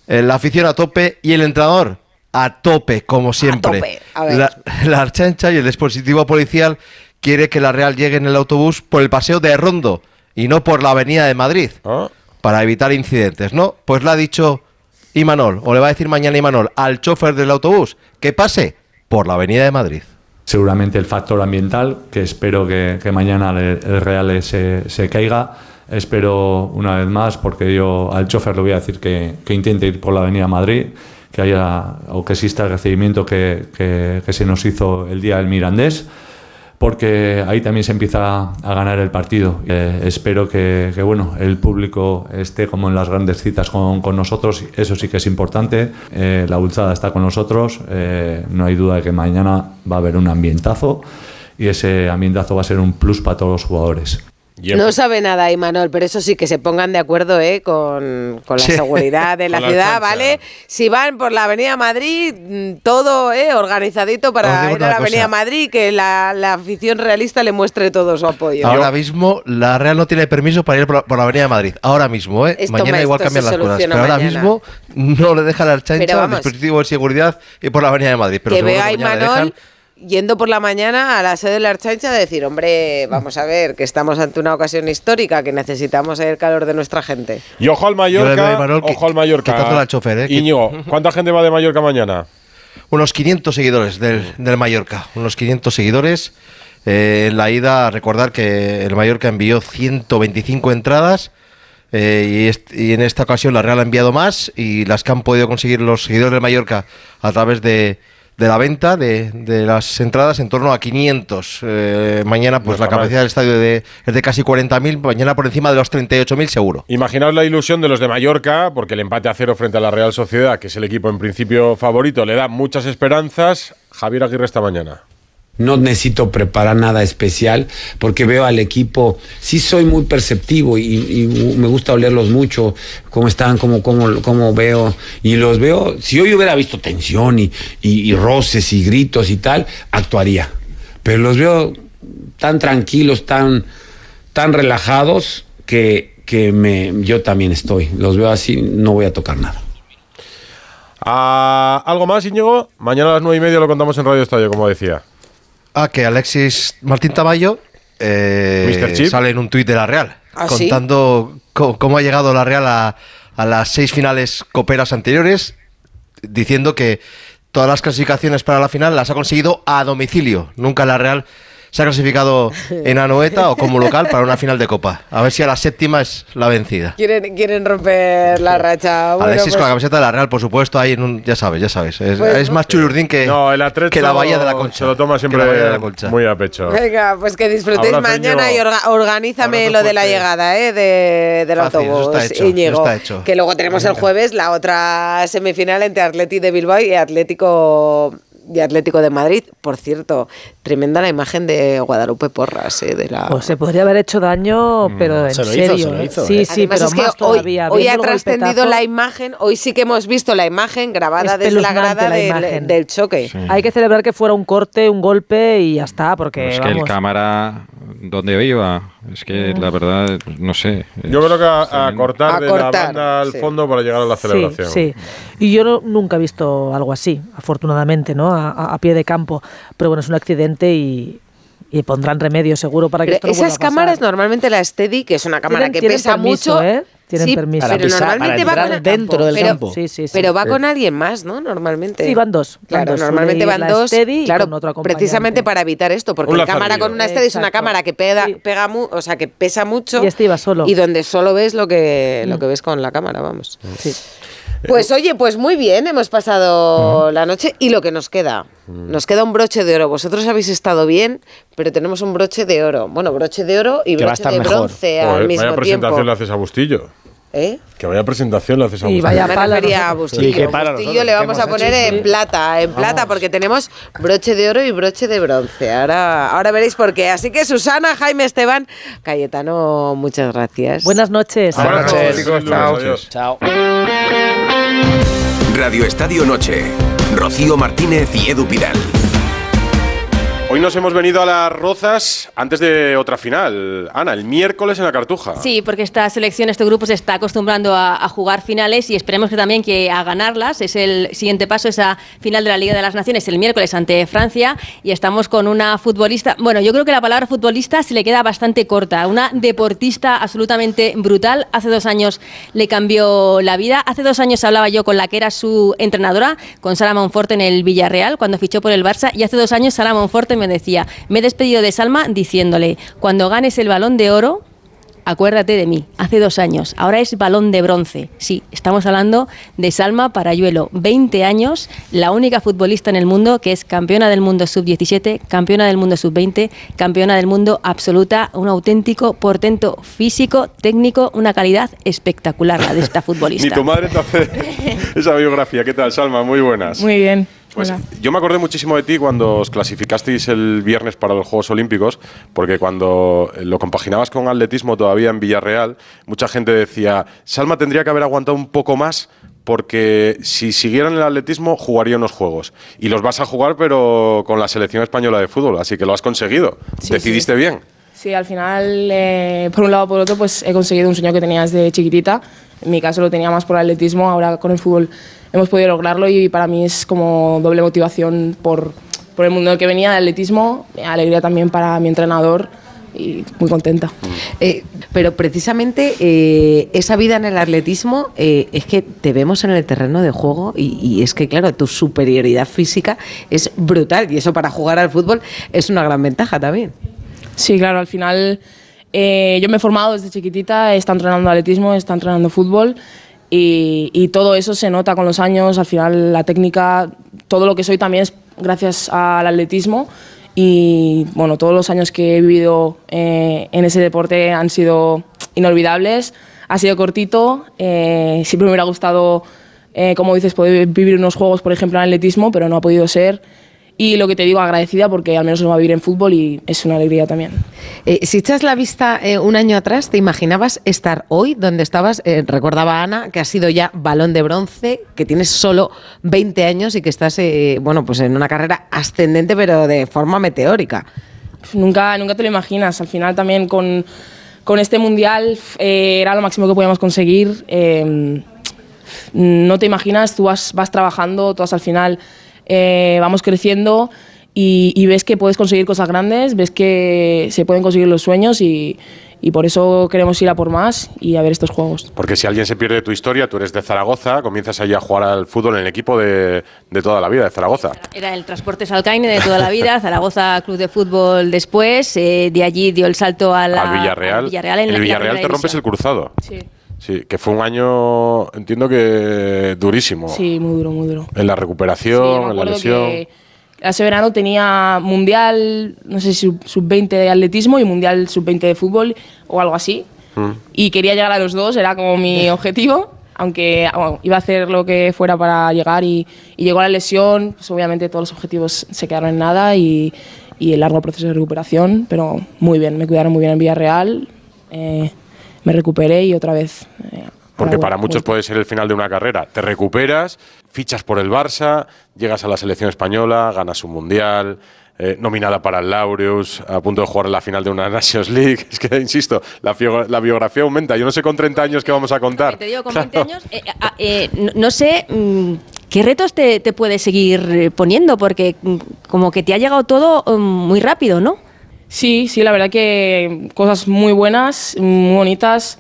Eh, La afición a tope y el entrenador a tope, como siempre. tope, a ver. La, la Archancha y el dispositivo policial quiere que la Real llegue en el autobús por el paseo de Rondo y no por la avenida de Madrid, Ah. para evitar incidentes, ¿no? Pues le ha dicho Imanol, o le va a decir mañana Imanol al chofer del autobús que pase por la avenida de Madrid. Seguramente el factor ambiental, que espero que, que mañana el, el Real se, se caiga. Espero una vez más, porque yo al chofer le voy a decir que, que intente ir por la Avenida Madrid, que haya o que exista el recibimiento que, que- que se nos hizo el día del Mirandés, porque ahí también se empieza a ganar el partido. Eh, espero que, que, bueno, el público esté como en las grandes citas con, con nosotros, eso sí que es importante. Eh, la Ulzada está con nosotros, eh, no hay duda de que mañana va a haber un ambientazo y ese ambientazo va a ser un plus para todos los jugadores. No sabe nada, Imanol, pero eso sí, que se pongan de acuerdo ¿eh? con, con la Sí. seguridad de [LAUGHS] la ciudad. ¿vale? Si van por la Avenida Madrid, mm, todo ¿eh? organizadito para ir a la Avenida. Madrid, que la, la afición realista le muestre todo su apoyo. Ahora mismo la Real no tiene permiso para ir por la, por la avenida de Madrid. Ahora mismo, ¿eh? Esto, mañana ma, igual cambian las cosas. Pero ahora mismo no le deja la chancha al dispositivo de seguridad y por la avenida de Madrid. Pero que a le Imanol dejan. Yendo por la mañana a la sede de la Archancha a decir, hombre, vamos a ver, que estamos ante una ocasión histórica, que necesitamos el calor de nuestra gente. Y ojo al Mallorca. que- ojo al Mallorca. al chofer, ¿eh? Íñigo, ¿cuánta gente va de Mallorca mañana? Unos 500 seguidores del, del Mallorca. Unos 500 seguidores. Eh, en la ida, recordar que el Mallorca envió 125 entradas. eh, y, y en esta ocasión la Real ha enviado más. Y las que han podido conseguir los seguidores del Mallorca a través de, de la venta de, de las entradas en torno a 500. Eh, mañana, pues No la mal. capacidad del estadio de, es de casi 40.000. Mañana por encima de los 38.000 seguro. Imaginaos la ilusión de los de Mallorca, porque el empate a cero frente a la Real Sociedad, que es el equipo en principio favorito, le da muchas esperanzas. Javier Aguirre esta mañana. No necesito preparar nada especial porque veo al equipo, sí soy muy perceptivo y, y me gusta olerlos mucho, cómo están, cómo, cómo, cómo veo. Y los veo, si hoy hubiera visto tensión y, y, y roces y gritos y tal, actuaría. Pero los veo tan tranquilos, tan, tan relajados que, que me, yo también estoy. Los veo así, no voy a tocar nada. Ah, ¿Algo más, Íñigo? Mañana a las nueve y media lo contamos en Radio Estadio, como decía. Ah, que Alexis Martín Tamayo eh, sale en un tuit de la Real, ¿Ah, sí? contando co- cómo ha llegado la Real a, a las seis finales coperas anteriores, diciendo que todas las clasificaciones para la final las ha conseguido a domicilio. Nunca la Real se ha clasificado en Anoeta o como local para una final de Copa. A ver si a la séptima es la vencida. Quieren, quieren romper la racha. Bueno, Alexis pues- con la camiseta de la Real, por supuesto, ahí en un, ya sabes, ya sabes. Es, Pues- es más chururdín que, No, el que la Bahía de la Concha. Se lo toma siempre la Bahía de la Concha. muy a pecho. Venga, pues que disfrutéis Abrazo, mañana y orga- organízame Abrazo lo de la llegada ¿eh? de, del Fácil, eso autobús, está hecho, Íñigo. eso está hecho. Que luego tenemos el jueves la otra semifinal entre Atleti de Bilbao y Atlético y Atlético de Madrid. Por cierto, tremenda la imagen de Guadalupe Porras, ¿eh? de la... Pues se podría haber hecho daño, pero en Se lo hizo, serio. se lo ¿eh? hizo, sí, ¿eh? sí, Además, pero es que más hoy, todavía. hoy ha trascendido la imagen, hoy sí que hemos visto la imagen grabada desde la grada la del, choque. Hay que celebrar que fuera un corte, un golpe y ya está, porque es que el vamos. cámara, ¿dónde iba? Es que la verdad, no sé. Yo creo que a, a cortar A de cortar, la banda al sí. fondo para llegar a la Sí, celebración. sí. Y yo no- nunca he visto algo así, afortunadamente, ¿no? A, a- a pie de campo. Pero bueno, es un accidente y, y pondrán remedio seguro para que Pero esto no esas a pasar. cámaras, normalmente la Steady, que es una cámara Tienen- que tienen pesa permiso, mucho, ¿eh? Tienen sí, permiso. Para pero pisar- normalmente para va entrar con, dentro del pero, campo. Sí, sí, sí. pero va Sí. con alguien más, ¿no? Normalmente. Sí, van dos. van Claro, dos. normalmente Una van dos. Steady y claro, con otro precisamente para evitar esto, porque la cámara con una Steady es una cámara que pega, pega mu- o sea, que pesa mucho. Y este iba solo. Y donde solo ves lo que, lo Mm. que ves con la cámara, vamos. Sí. Pues oye, pues muy bien, hemos pasado la noche y lo que nos queda. Nos queda un broche de oro. Vosotros habéis estado bien, pero tenemos un broche de oro. Bueno, broche de oro y broche de mejor. bronce Joder, al mismo vaya presentación tiempo. le haces a Bustillo. ¿Eh? Que vaya presentación le haces a Y vaya pala a. Bustillo. Sí, qué pala Bustillo le ¿qué vamos a poner hecho? en plata, en plata, porque tenemos broche de oro y broche de bronce. Ahora, ahora veréis por qué. Así que Susana, Jaime, Esteban, Cayetano, muchas gracias. Buenas noches. Buenas noches, chicos, chao. adiós. Chao. Radio Estadio Noche. Rocío Martínez y Edu Pidal. Hoy nos hemos venido a las rozas antes de otra final. Ana, el miércoles en la Cartuja. Sí, porque esta selección, este grupo se está acostumbrando a, a jugar finales y esperemos que también que a ganarlas. Es el siguiente paso, esa final de la Liga de las Naciones el miércoles ante Francia y estamos con una futbolista, bueno, yo creo que la palabra futbolista se le queda bastante corta, una deportista absolutamente brutal. Hace dos años le cambió la vida. Hace dos años hablaba yo con la que era su entrenadora, con Sara Monforte en el Villarreal, cuando fichó por el Barça y hace dos años Sara Monforte me decía, me he despedido de Salma diciéndole, cuando ganes el balón de oro, acuérdate de mí, hace dos años, ahora es balón de bronce. Sí, estamos hablando de Salma Parayuelo, 20 años, la única futbolista en el mundo que es campeona del mundo sub-17, campeona del mundo sub-20, campeona del mundo absoluta, un auténtico portento físico, técnico, una calidad espectacular la de esta [LAUGHS] Ni futbolista. tu madre te hace esa biografía. ¿Qué tal, Salma? Muy buenas. Muy bien. Pues Hola. yo me acordé muchísimo de ti cuando os clasificasteis el viernes para los Juegos Olímpicos, porque cuando lo compaginabas con atletismo todavía en Villarreal, mucha gente decía, Salma tendría que haber aguantado un poco más porque si siguieran el atletismo jugaría unos Juegos. Y los vas a jugar pero con la selección española de fútbol, así que lo has conseguido. Sí, Decidiste sí. bien. Sí, al final, eh, por un lado o por otro, pues he conseguido un sueño que tenía desde chiquitita. En mi caso lo tenía más por el atletismo, ahora con el fútbol hemos podido lograrlo y para mí es como doble motivación por, por el mundo del que venía, el atletismo, alegría también para mi entrenador y muy contenta. Eh, pero precisamente eh, esa vida en el atletismo eh, es que te vemos en el terreno de juego y, y es que, claro, tu superioridad física es brutal y eso para jugar al fútbol es una gran ventaja también. Sí, claro, al final eh, yo me he formado desde chiquitita, estado entrenando atletismo, estado entrenando fútbol y, y todo eso se nota con los años, al final la técnica, todo lo que soy también es gracias al atletismo y bueno, todos los años que he vivido eh, en ese deporte han sido inolvidables, ha sido cortito, eh, siempre me hubiera gustado, eh, como dices, poder vivir unos juegos, por ejemplo, en atletismo, pero no ha podido ser Y lo que te digo, agradecida porque al menos lo va a vivir en fútbol y es una alegría también. Eh, si echas la vista eh, un año atrás, ¿te imaginabas estar hoy donde estabas? Eh, recordaba Ana que has sido ya balón de bronce, que tienes solo 20 años y que estás eh, bueno, pues en una carrera ascendente, pero de forma meteórica. Nunca, nunca te lo imaginas. Al final también con, con este mundial era lo máximo que podíamos conseguir. No te imaginas, tú vas, vas trabajando, todas al final eh, vamos creciendo y, y ves que puedes conseguir cosas grandes, ves que se pueden conseguir los sueños y, y por eso queremos ir a por más y a ver estos juegos. Porque si alguien se pierde tu historia, tú eres de Zaragoza, comienzas allí a jugar al fútbol en el equipo de, de toda la vida, de Zaragoza. Era el Transportes Alcaine de toda la vida, [LAUGHS] Zaragoza Club de Fútbol después, eh, de allí dio el salto a la, al Villarreal. al Villarreal en el la Villarreal te rompes el cruzado. Sí. Sí, que fue un año, entiendo que durísimo. Sí, muy duro, muy duro. En la Sí, recuperación, me en la lesión. que hace verano tenía mundial, no sé si sub- sub-20 de atletismo y mundial sub-20 de fútbol o algo así. Mm. Y quería llegar a los dos, era como mi [LAUGHS] objetivo, aunque bueno, iba a hacer lo que fuera para llegar y, y llegó la lesión, pues obviamente todos los objetivos se quedaron en nada y, y el largo proceso de recuperación, pero muy bien, me cuidaron muy bien en Villarreal, eh, me recuperé y otra vez... eh, Porque para muchos puede ser el final de una carrera. Te recuperas, fichas por el Barça, llegas a la selección española, ganas un mundial, eh, nominada para el Laureus, a punto de jugar en la final de una [LAUGHS] Nations League. Es que, insisto, la, biografía aumenta. Yo no sé con 30 años qué vamos a contar. Te digo, con Claro. 20 años, eh, ah, eh, no, no sé mm, qué retos te, te puedes seguir eh, poniendo, porque mm, como que te ha llegado todo mm, muy rápido, ¿no? Sí, sí, la verdad que cosas muy buenas, muy bonitas.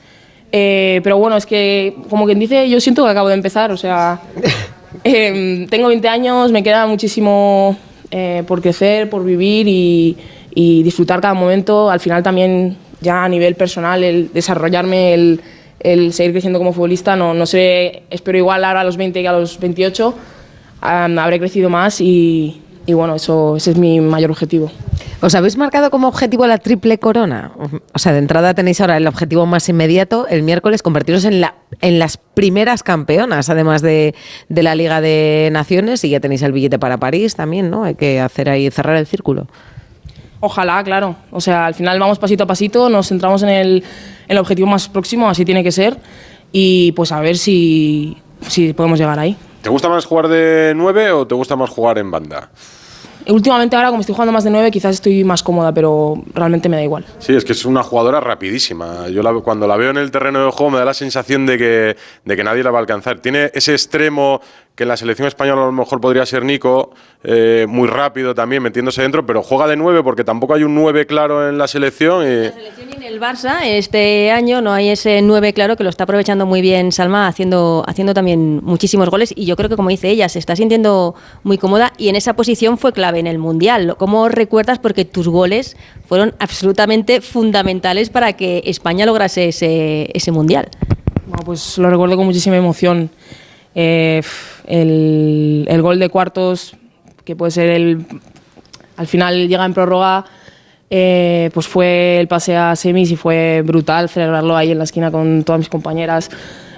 Eh, pero bueno, es que, como quien dice, yo siento que acabo de empezar. O sea, [LAUGHS] em, tengo 20 años, me queda muchísimo eh, por crecer, por vivir y, y disfrutar cada momento. Al final también, ya a nivel personal, el desarrollarme, el, el seguir creciendo como futbolista, no, no sé, espero igual ahora a los 20 que a los 28. Am, habré crecido más y, y bueno, eso, ese es mi mayor objetivo. ¿Os habéis marcado como objetivo la triple corona? O sea, de entrada tenéis ahora el objetivo más inmediato, el miércoles, convertiros en, la, en las primeras campeonas, además de, de la Liga de Naciones, y ya tenéis el billete para París también, ¿no? Hay que hacer ahí, cerrar el círculo. Ojalá, claro. O sea, al final vamos pasito a pasito, nos centramos en el, en el objetivo más próximo, así tiene que ser, y pues a ver si, si podemos llegar ahí. ¿Te gusta más jugar de 9 o te gusta más jugar en banda? Últimamente ahora, como estoy jugando más de 9, quizás estoy más cómoda, pero realmente me da igual. Sí, es que es una jugadora rapidísima. Yo cuando la veo en el terreno de juego me da la sensación de que, de que nadie la va a alcanzar. Tiene ese extremo que en la selección española a lo mejor podría ser Nico, eh, muy rápido también, metiéndose dentro, pero juega de 9 porque tampoco hay un 9 claro en la selección. Y, En el Barça este año no hay ese 9 claro que lo está aprovechando muy bien Salma haciendo, haciendo también muchísimos goles y yo creo que como dice ella se está sintiendo muy cómoda y en esa posición fue clave en el Mundial. ¿Cómo recuerdas? Porque tus goles fueron absolutamente fundamentales para que España lograse ese, ese Mundial. Bueno, pues lo recuerdo con muchísima emoción. Eh, el, el gol de cuartos, que puede ser el. Al final llega en prórroga, eh, pues fue el pase a semis y fue brutal celebrarlo ahí en la esquina con todas mis compañeras.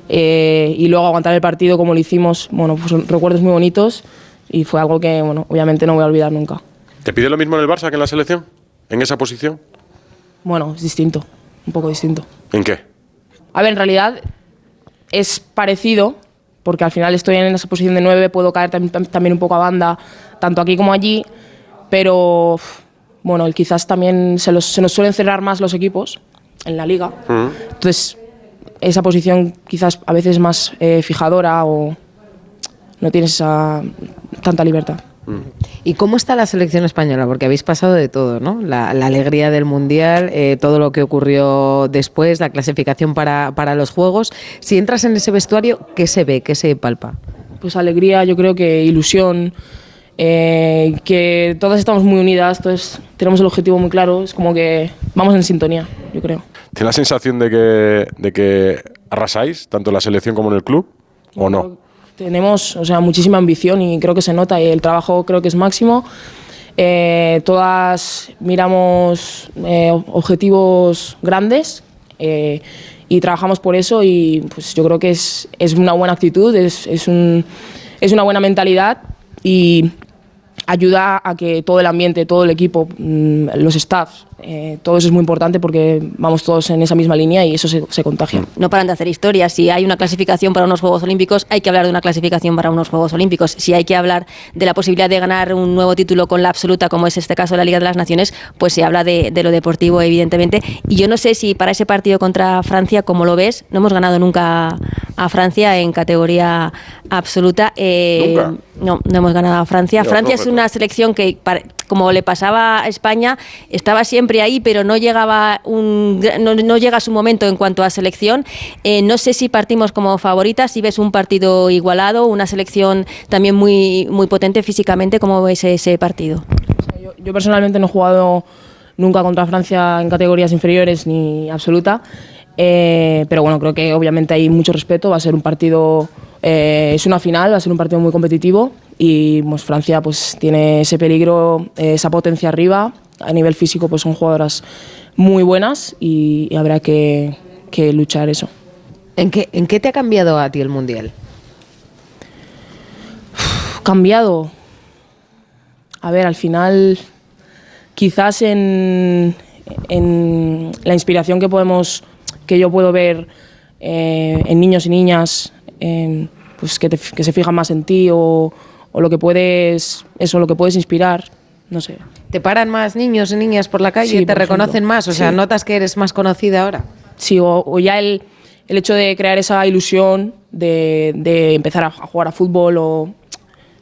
eh, y luego aguantar el partido como lo hicimos, bueno, pues son recuerdos muy bonitos y fue algo que, bueno, obviamente no voy a olvidar nunca. ¿Te pide lo mismo en el Barça que en la selección? ¿En esa posición? Bueno, es distinto, un poco distinto. ¿En qué? A ver, en realidad es parecido, porque al final estoy en esa posición de 9, puedo caer tam- tam- también un poco a banda, tanto aquí como allí, pero bueno, quizás también se, los- se nos suelen cerrar más los equipos en la liga, entonces esa posición quizás a veces más eh, fijadora o no tienes esa, tanta libertad. ¿Y cómo está la selección española? Porque habéis pasado de todo, ¿no? La, la alegría del Mundial, eh, todo lo que ocurrió después, la clasificación para, para los Juegos. Si entras en ese vestuario, ¿qué se ve? ¿Qué se palpa? pues alegría, yo creo que ilusión, eh, que todas estamos muy unidas, todos tenemos el objetivo muy claro, es como que vamos en sintonía, yo creo. ¿Tienes la sensación de que, de que arrasáis, tanto en la selección como en el club? ¿O no? Tenemos, o sea, muchísima ambición y creo que se nota y el trabajo creo que es máximo. Eh, todas miramos eh, objetivos grandes eh, y trabajamos por eso y pues yo creo que es, es una buena actitud, es, es, un- es una buena mentalidad y ayuda a que todo el ambiente, todo el equipo, mm, los staffs, eh, todo eso es muy importante porque vamos todos en esa misma línea y eso se, se contagia. No paran de hacer historias. Si hay una clasificación para unos Juegos Olímpicos, hay que hablar de una clasificación para unos Juegos Olímpicos. Si hay que hablar de la posibilidad de ganar un nuevo título con la absoluta, como es este caso de la Liga de las Naciones, pues se habla de, de lo deportivo, evidentemente. Y yo no sé si para ese partido contra Francia, como lo ves, no hemos ganado nunca a Francia en categoría absoluta. Eh, ¿Nunca? No, no hemos ganado a Francia. Francia es una selección que, como le pasaba a España, estaba siempre ahí, pero no llegaba un, no, no llega su momento en cuanto a selección. Eh, no sé si partimos como favoritas, si ves un partido igualado, una selección también muy, muy potente físicamente, ¿cómo ves ese partido? Yo, yo personalmente no he jugado nunca contra Francia en categorías inferiores ni absoluta, eh, pero bueno, creo que obviamente hay mucho respeto, va a ser un partido, eh, es una final, va a ser un partido muy competitivo y pues, Francia pues tiene ese peligro, esa potencia arriba, a nivel físico pues son jugadoras muy buenas y, y habrá que, que luchar eso. ¿En qué, ¿En qué te ha cambiado a ti el Mundial? cambiado. A ver, al final, quizás en, en la inspiración que podemos, que yo puedo ver eh, en niños y niñas, pues que, te- que se fijan más en ti o, o lo que puedes, eso, lo que puedes inspirar, no sé. ¿Te paran más niños y niñas por la calle? Sí, ¿Te reconocen ejemplo. más? O sea, Sí. ¿notas que eres más conocida ahora? Sí, o, o ya el, el hecho de crear esa ilusión de, de empezar a, a jugar a fútbol o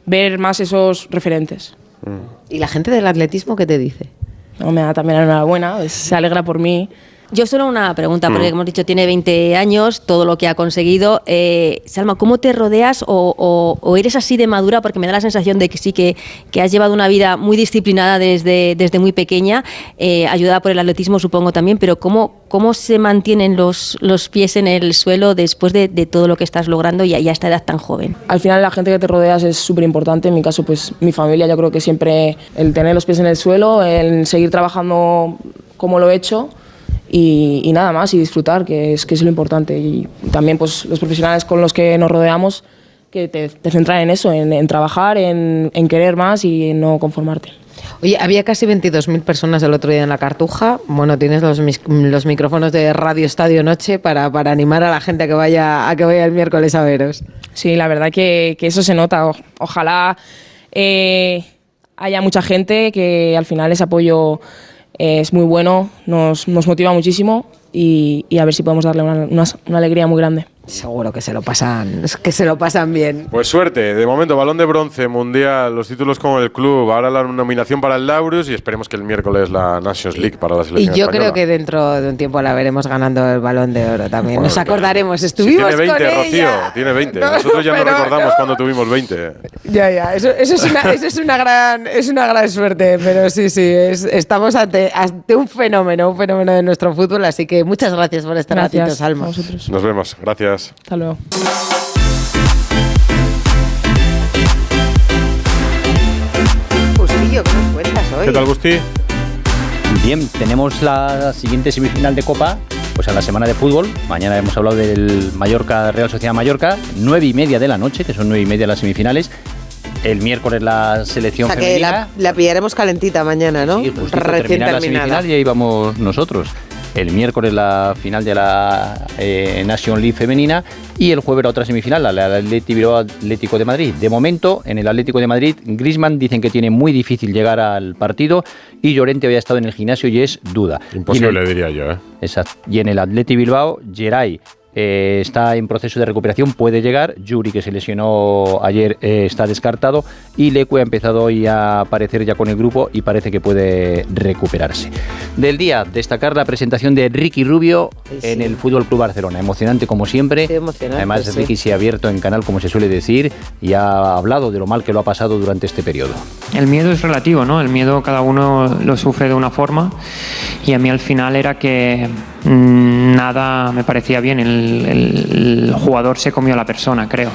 ver más esos referentes. ¿Y la gente del atletismo qué te dice? No, me da también la enhorabuena, pues, se alegra por mí. Yo solo una pregunta, porque Mm. como hemos dicho, tiene 20 años, todo lo que ha conseguido. Eh, Salma, ¿cómo te rodeas o, o- o eres así de madura? Porque me da la sensación de que sí que, que has llevado una vida muy disciplinada desde, desde muy pequeña, eh, ayudada por el atletismo supongo también, pero ¿cómo, cómo se mantienen los, los pies en el suelo después de, de todo lo que estás logrando y a, y a esta edad tan joven? Al final la gente que te rodeas es súper importante, en mi caso pues mi familia, yo creo que siempre el tener los pies en el suelo, el seguir trabajando como lo he hecho y, y nada más y disfrutar, que es, que es lo importante. Y también pues los profesionales con los que nos rodeamos que te, te centran en eso, en, en trabajar, en, en querer más y en no conformarte. Oye, había casi 22.000 personas el otro día en la Cartuja. Bueno, tienes los, los micrófonos de Radio Estadio Noche para, para animar a la gente a que vaya a que vaya el miércoles a veros. Sí, la verdad que, que eso se nota. O- ojalá eh, haya mucha gente que al final ese apoyo es muy bueno, nos, nos motiva muchísimo y, y a ver si podemos darle una, una- una alegría muy grande. Seguro que se lo pasan, que se lo pasan bien. Pues suerte, de momento balón de bronce, mundial, los títulos con el club, ahora la nominación para el Laurus y esperemos que el miércoles la Nations League para la Y selección yo española. creo que dentro de un tiempo la veremos ganando el balón de oro también. Bueno, Nos acordaremos, Si estuvimos tiene 20, con Rocío, ella. tiene 20. No, Nosotros ya no recordamos no. cuando tuvimos 20. Ya, ya, eso, eso es una, eso es una gran, es una gran suerte, pero sí, sí, es- estamos ante, ante un fenómeno, un fenómeno de nuestro fútbol, así que muchas gracias por este Gracias ratito, Salma. a vosotros. Nos vemos, gracias. Hasta luego. Justillo, ¿qué nos cuentas hoy? ¿Qué tal, Gusti? Bien, tenemos la siguiente semifinal de Copa, pues a la semana de fútbol. Mañana hemos hablado del Mallorca, Real Sociedad Mallorca, nueve y media de la noche, que son nueve y media las semifinales. El miércoles la O selección que femenina. la, la pillaremos calentita mañana, ¿no? Justito Recién terminar la terminada. semifinal y ahí vamos nosotros. El miércoles la final de la eh, Nation League femenina y el jueves la otra semifinal, la del Atlético de Madrid. De momento, en el Atlético de Madrid, Griezmann dicen que tiene muy difícil llegar al partido y Llorente había estado en el gimnasio y es duda. Imposible, el- diría yo. ¿eh? Exacto. Y en el Atleti Bilbao, Geray eh, está en proceso de recuperación, puede llegar. Yuri, que se lesionó ayer, eh, está descartado. Y Leque ha empezado hoy a aparecer ya con el grupo y parece que puede recuperarse. Del día, destacar la presentación de Ricky Rubio en el Fútbol Club Barcelona. Emocionante como siempre. emocionante, Además, sí. Ricky se ha abierto en canal, como se suele decir, y ha hablado de lo mal que lo ha pasado durante este periodo. El miedo es relativo, ¿no? El miedo cada uno lo sufre de una forma y a mí al final era que mm, nada me parecía bien. El, el- el jugador se comió a la persona, creo.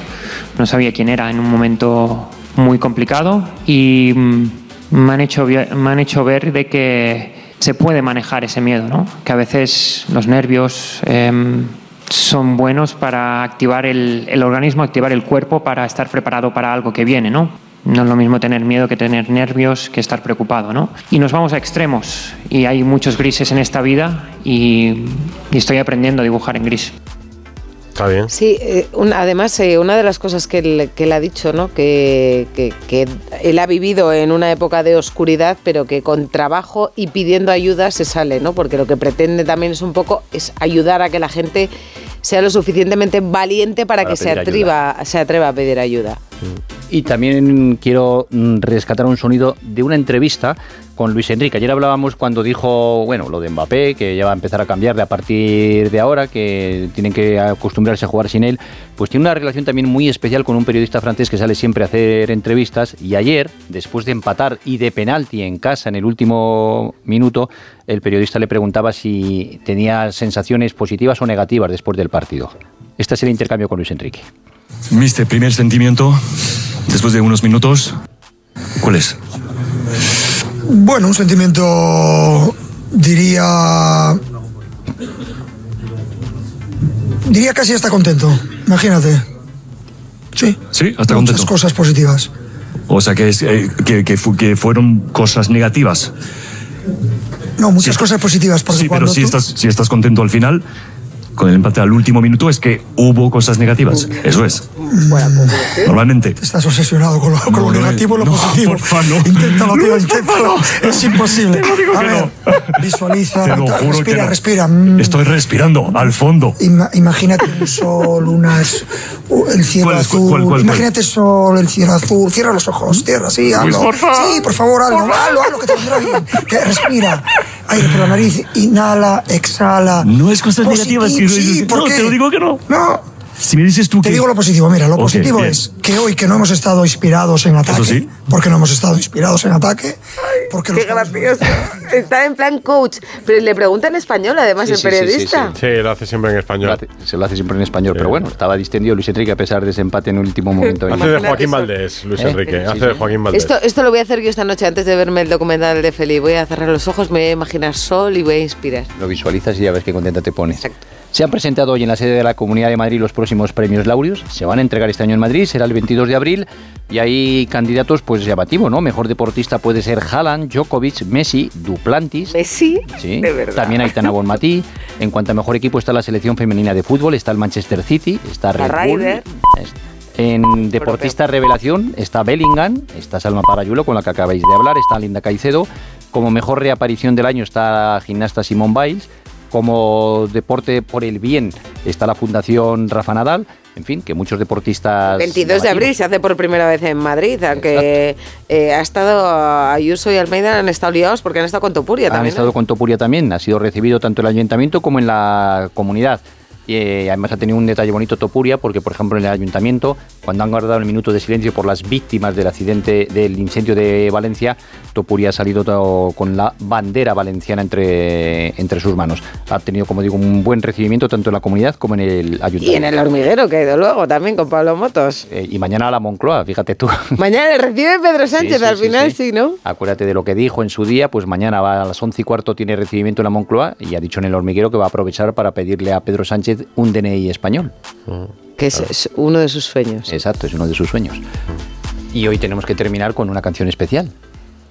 No sabía quién era en un momento muy complicado y mm, me han hecho, me han hecho ver de que se puede manejar ese miedo, ¿no? Que a veces los nervios em, son buenos para activar el, el organismo, activar el cuerpo para estar preparado para algo que viene, ¿no? No es lo mismo tener miedo que tener nervios, que estar preocupado, ¿no? Y nos vamos a extremos y hay muchos grises en esta vida y, y estoy aprendiendo a dibujar en gris. Sí, eh, además, eh, una de las cosas que él, ha dicho, ¿no? Que- que él ha vivido en una época de oscuridad, pero que con trabajo y pidiendo ayuda se sale, ¿no? Porque lo que pretende también es un poco es ayudar a que la gente sea lo suficientemente valiente para, Para que se atreva, se atreva a pedir ayuda. Y también quiero mm, rescatar un sonido de una entrevista con Luis Enrique. Ayer hablábamos cuando dijo, bueno, lo de Mbappé, que ya va a empezar a cambiarle a partir de ahora, que tienen que acostumbrarse a jugar sin él. Pues tiene una relación también muy especial con un periodista francés que sale siempre a hacer entrevistas. Y ayer, después de empatar y de penalti en casa en el último minuto, el periodista le preguntaba si tenía sensaciones positivas o negativas después del partido. Este es el intercambio con Luis Enrique. Mister, primer sentimiento, después de unos minutos, ¿cuál es? Bueno, un sentimiento, diría... Diría casi está contento, imagínate. Sí, Sí, hasta muchas contento. cosas positivas. O sea, que, es, eh, que, que fu- que fueron cosas negativas. No, muchas cosas positivas, porque Sí, pero si tú- estás, si estás contento al final, con el empate al último minuto, es que hubo cosas negativas. Eso es. Normalmente. Estás obsesionado con lo, con lo No, no, negativo y lo no, positivo. porfa, no. Inténtalo, tío, inténtalo. Es imposible. digo A que ver, visualiza, Te lo juro que respira, no. respira. Estoy respirando al fondo. ima- imagínate un sol, unas, el cielo ¿Cuál azul. ¿Cuál, cuál, imagínate sol, el cielo azul. Cierra los ojos, cierra, sí, hazlo. porfa. Sí, por favor, hazlo, Porfa. hazlo, hazlo, que te vendrá bien. Que respira. Aire por la nariz, inhala, exhala. No es cosas Positivo, negativas. Que, sí, ¿por no, qué? te lo digo que no. No. Si me dices tú Te que. digo lo positivo, mira, lo Ok, positivo bien. es que hoy que no hemos estado inspirados en ataque, sí. porque no hemos estado inspirados en ataque, porque Qué gracioso. Está en plan coach, pero le pregunta en español además Sí, el sí, sí, sí, periodista. Sí, lo hace siempre en español. Se lo hace siempre en español, pero bueno, estaba distendido Luis Enrique a pesar de ese empate en el último momento. Hace de Joaquín Valdés, Luis ¿Eh? Enrique. Sí, Hace sí. de Joaquín Valdés. Esto, esto lo voy a hacer yo esta noche antes de verme el documental de Feli. Voy a cerrar los ojos, me voy a imaginar sol y voy a inspirar. Lo visualizas y ya ves qué contenta te pones. Se han presentado hoy en la sede de la Comunidad de Madrid los próximos premios Laureus. Se van a entregar este año en Madrid, será el 22 de abril. Y hay candidatos, pues llamativos, ¿no? Mejor deportista puede ser Haaland, Djokovic, Messi, Duplantis. ¿Messi? Sí. De verdad. También Aitana Bonmatí. En cuanto a mejor equipo está la selección femenina de fútbol, está el Manchester City, está La Red Bull. En deportista revelación está Bellingham, está Salma Parayuelo, con la que acabáis de hablar, está Linda Caicedo. Como mejor reaparición del año está la gimnasta Simone Biles. Como deporte por el bien está la Fundación Rafa Nadal. En fin, que muchos deportistas. 22 de abril se hace por primera vez en Madrid, aunque eh, ha estado Ayuso y Almeida han estado liados porque han estado con Topuria Han también. ¿no? estado con Topuria también, ha sido recibido tanto en el ayuntamiento como en la comunidad. Eh, además ha tenido un detalle bonito Topuria, porque por ejemplo en el ayuntamiento, cuando han guardado el minuto de silencio por las víctimas del accidente del incendio de Valencia, Topuria ha salido con la bandera valenciana entre, entre sus manos. Ha tenido, como digo, un buen recibimiento tanto en la comunidad como en el ayuntamiento. Y en el hormiguero que ha ido luego también con Pablo Motos. Eh, y mañana a la Moncloa, fíjate tú. [LAUGHS] Mañana le recibe Pedro Sánchez, sí, al sí, final sí. sí, ¿no? Acuérdate de lo que dijo en su día, pues mañana va a las once y cuarto, tiene recibimiento en la Moncloa y ha dicho en el hormiguero que va a aprovechar para pedirle a Pedro Sánchez un DNI español. Que es, es uno de sus sueños. Exacto, es uno de sus sueños. Y hoy tenemos que terminar con una canción especial.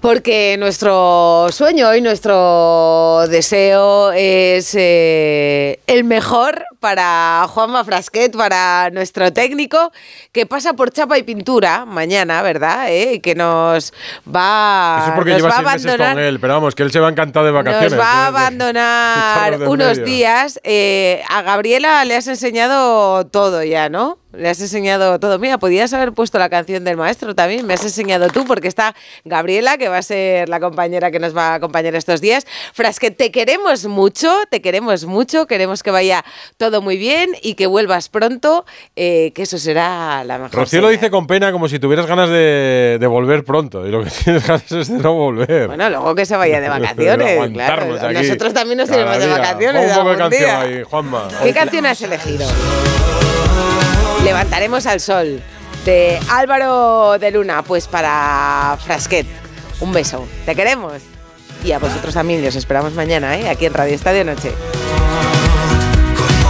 Porque nuestro sueño y nuestro deseo es eh, el mejor para Juanma Frasquet, para nuestro técnico, que pasa por chapa y pintura mañana, ¿verdad? ¿Eh? Y que nos va, Eso es porque nos lleva va a abandonar. con él, pero vamos, que él se va encantado de vacaciones. Nos va a ¿eh? [LAUGHS] abandonar unos días. Eh, a Gabriela le has enseñado todo ya, ¿no? Le has enseñado todo. Mira, podías haber puesto la canción del maestro también. Me has enseñado tú, porque está Gabriela, que va a ser la compañera que nos va a acompañar estos días. Frasque, te queremos mucho, te queremos mucho. Queremos que vaya todo muy bien y que vuelvas pronto, eh, que eso será la mejor. Rocío lo dice con pena como si tuvieras ganas de, de volver pronto. Y lo que [LAUGHS] tienes ganas es de no volver. Bueno, luego que se vaya de [LAUGHS] vacaciones, claro. Aquí Nosotros también nos iremos de vacaciones. Un poco de canción día. ahí, Juanma. ¿Qué canción has elegido? Levantaremos al sol de Álvaro de Luna, pues para Frasquet. Un beso. Te queremos. Y a vosotros también, y os esperamos mañana, ¿eh? aquí en Radio Estadio Noche.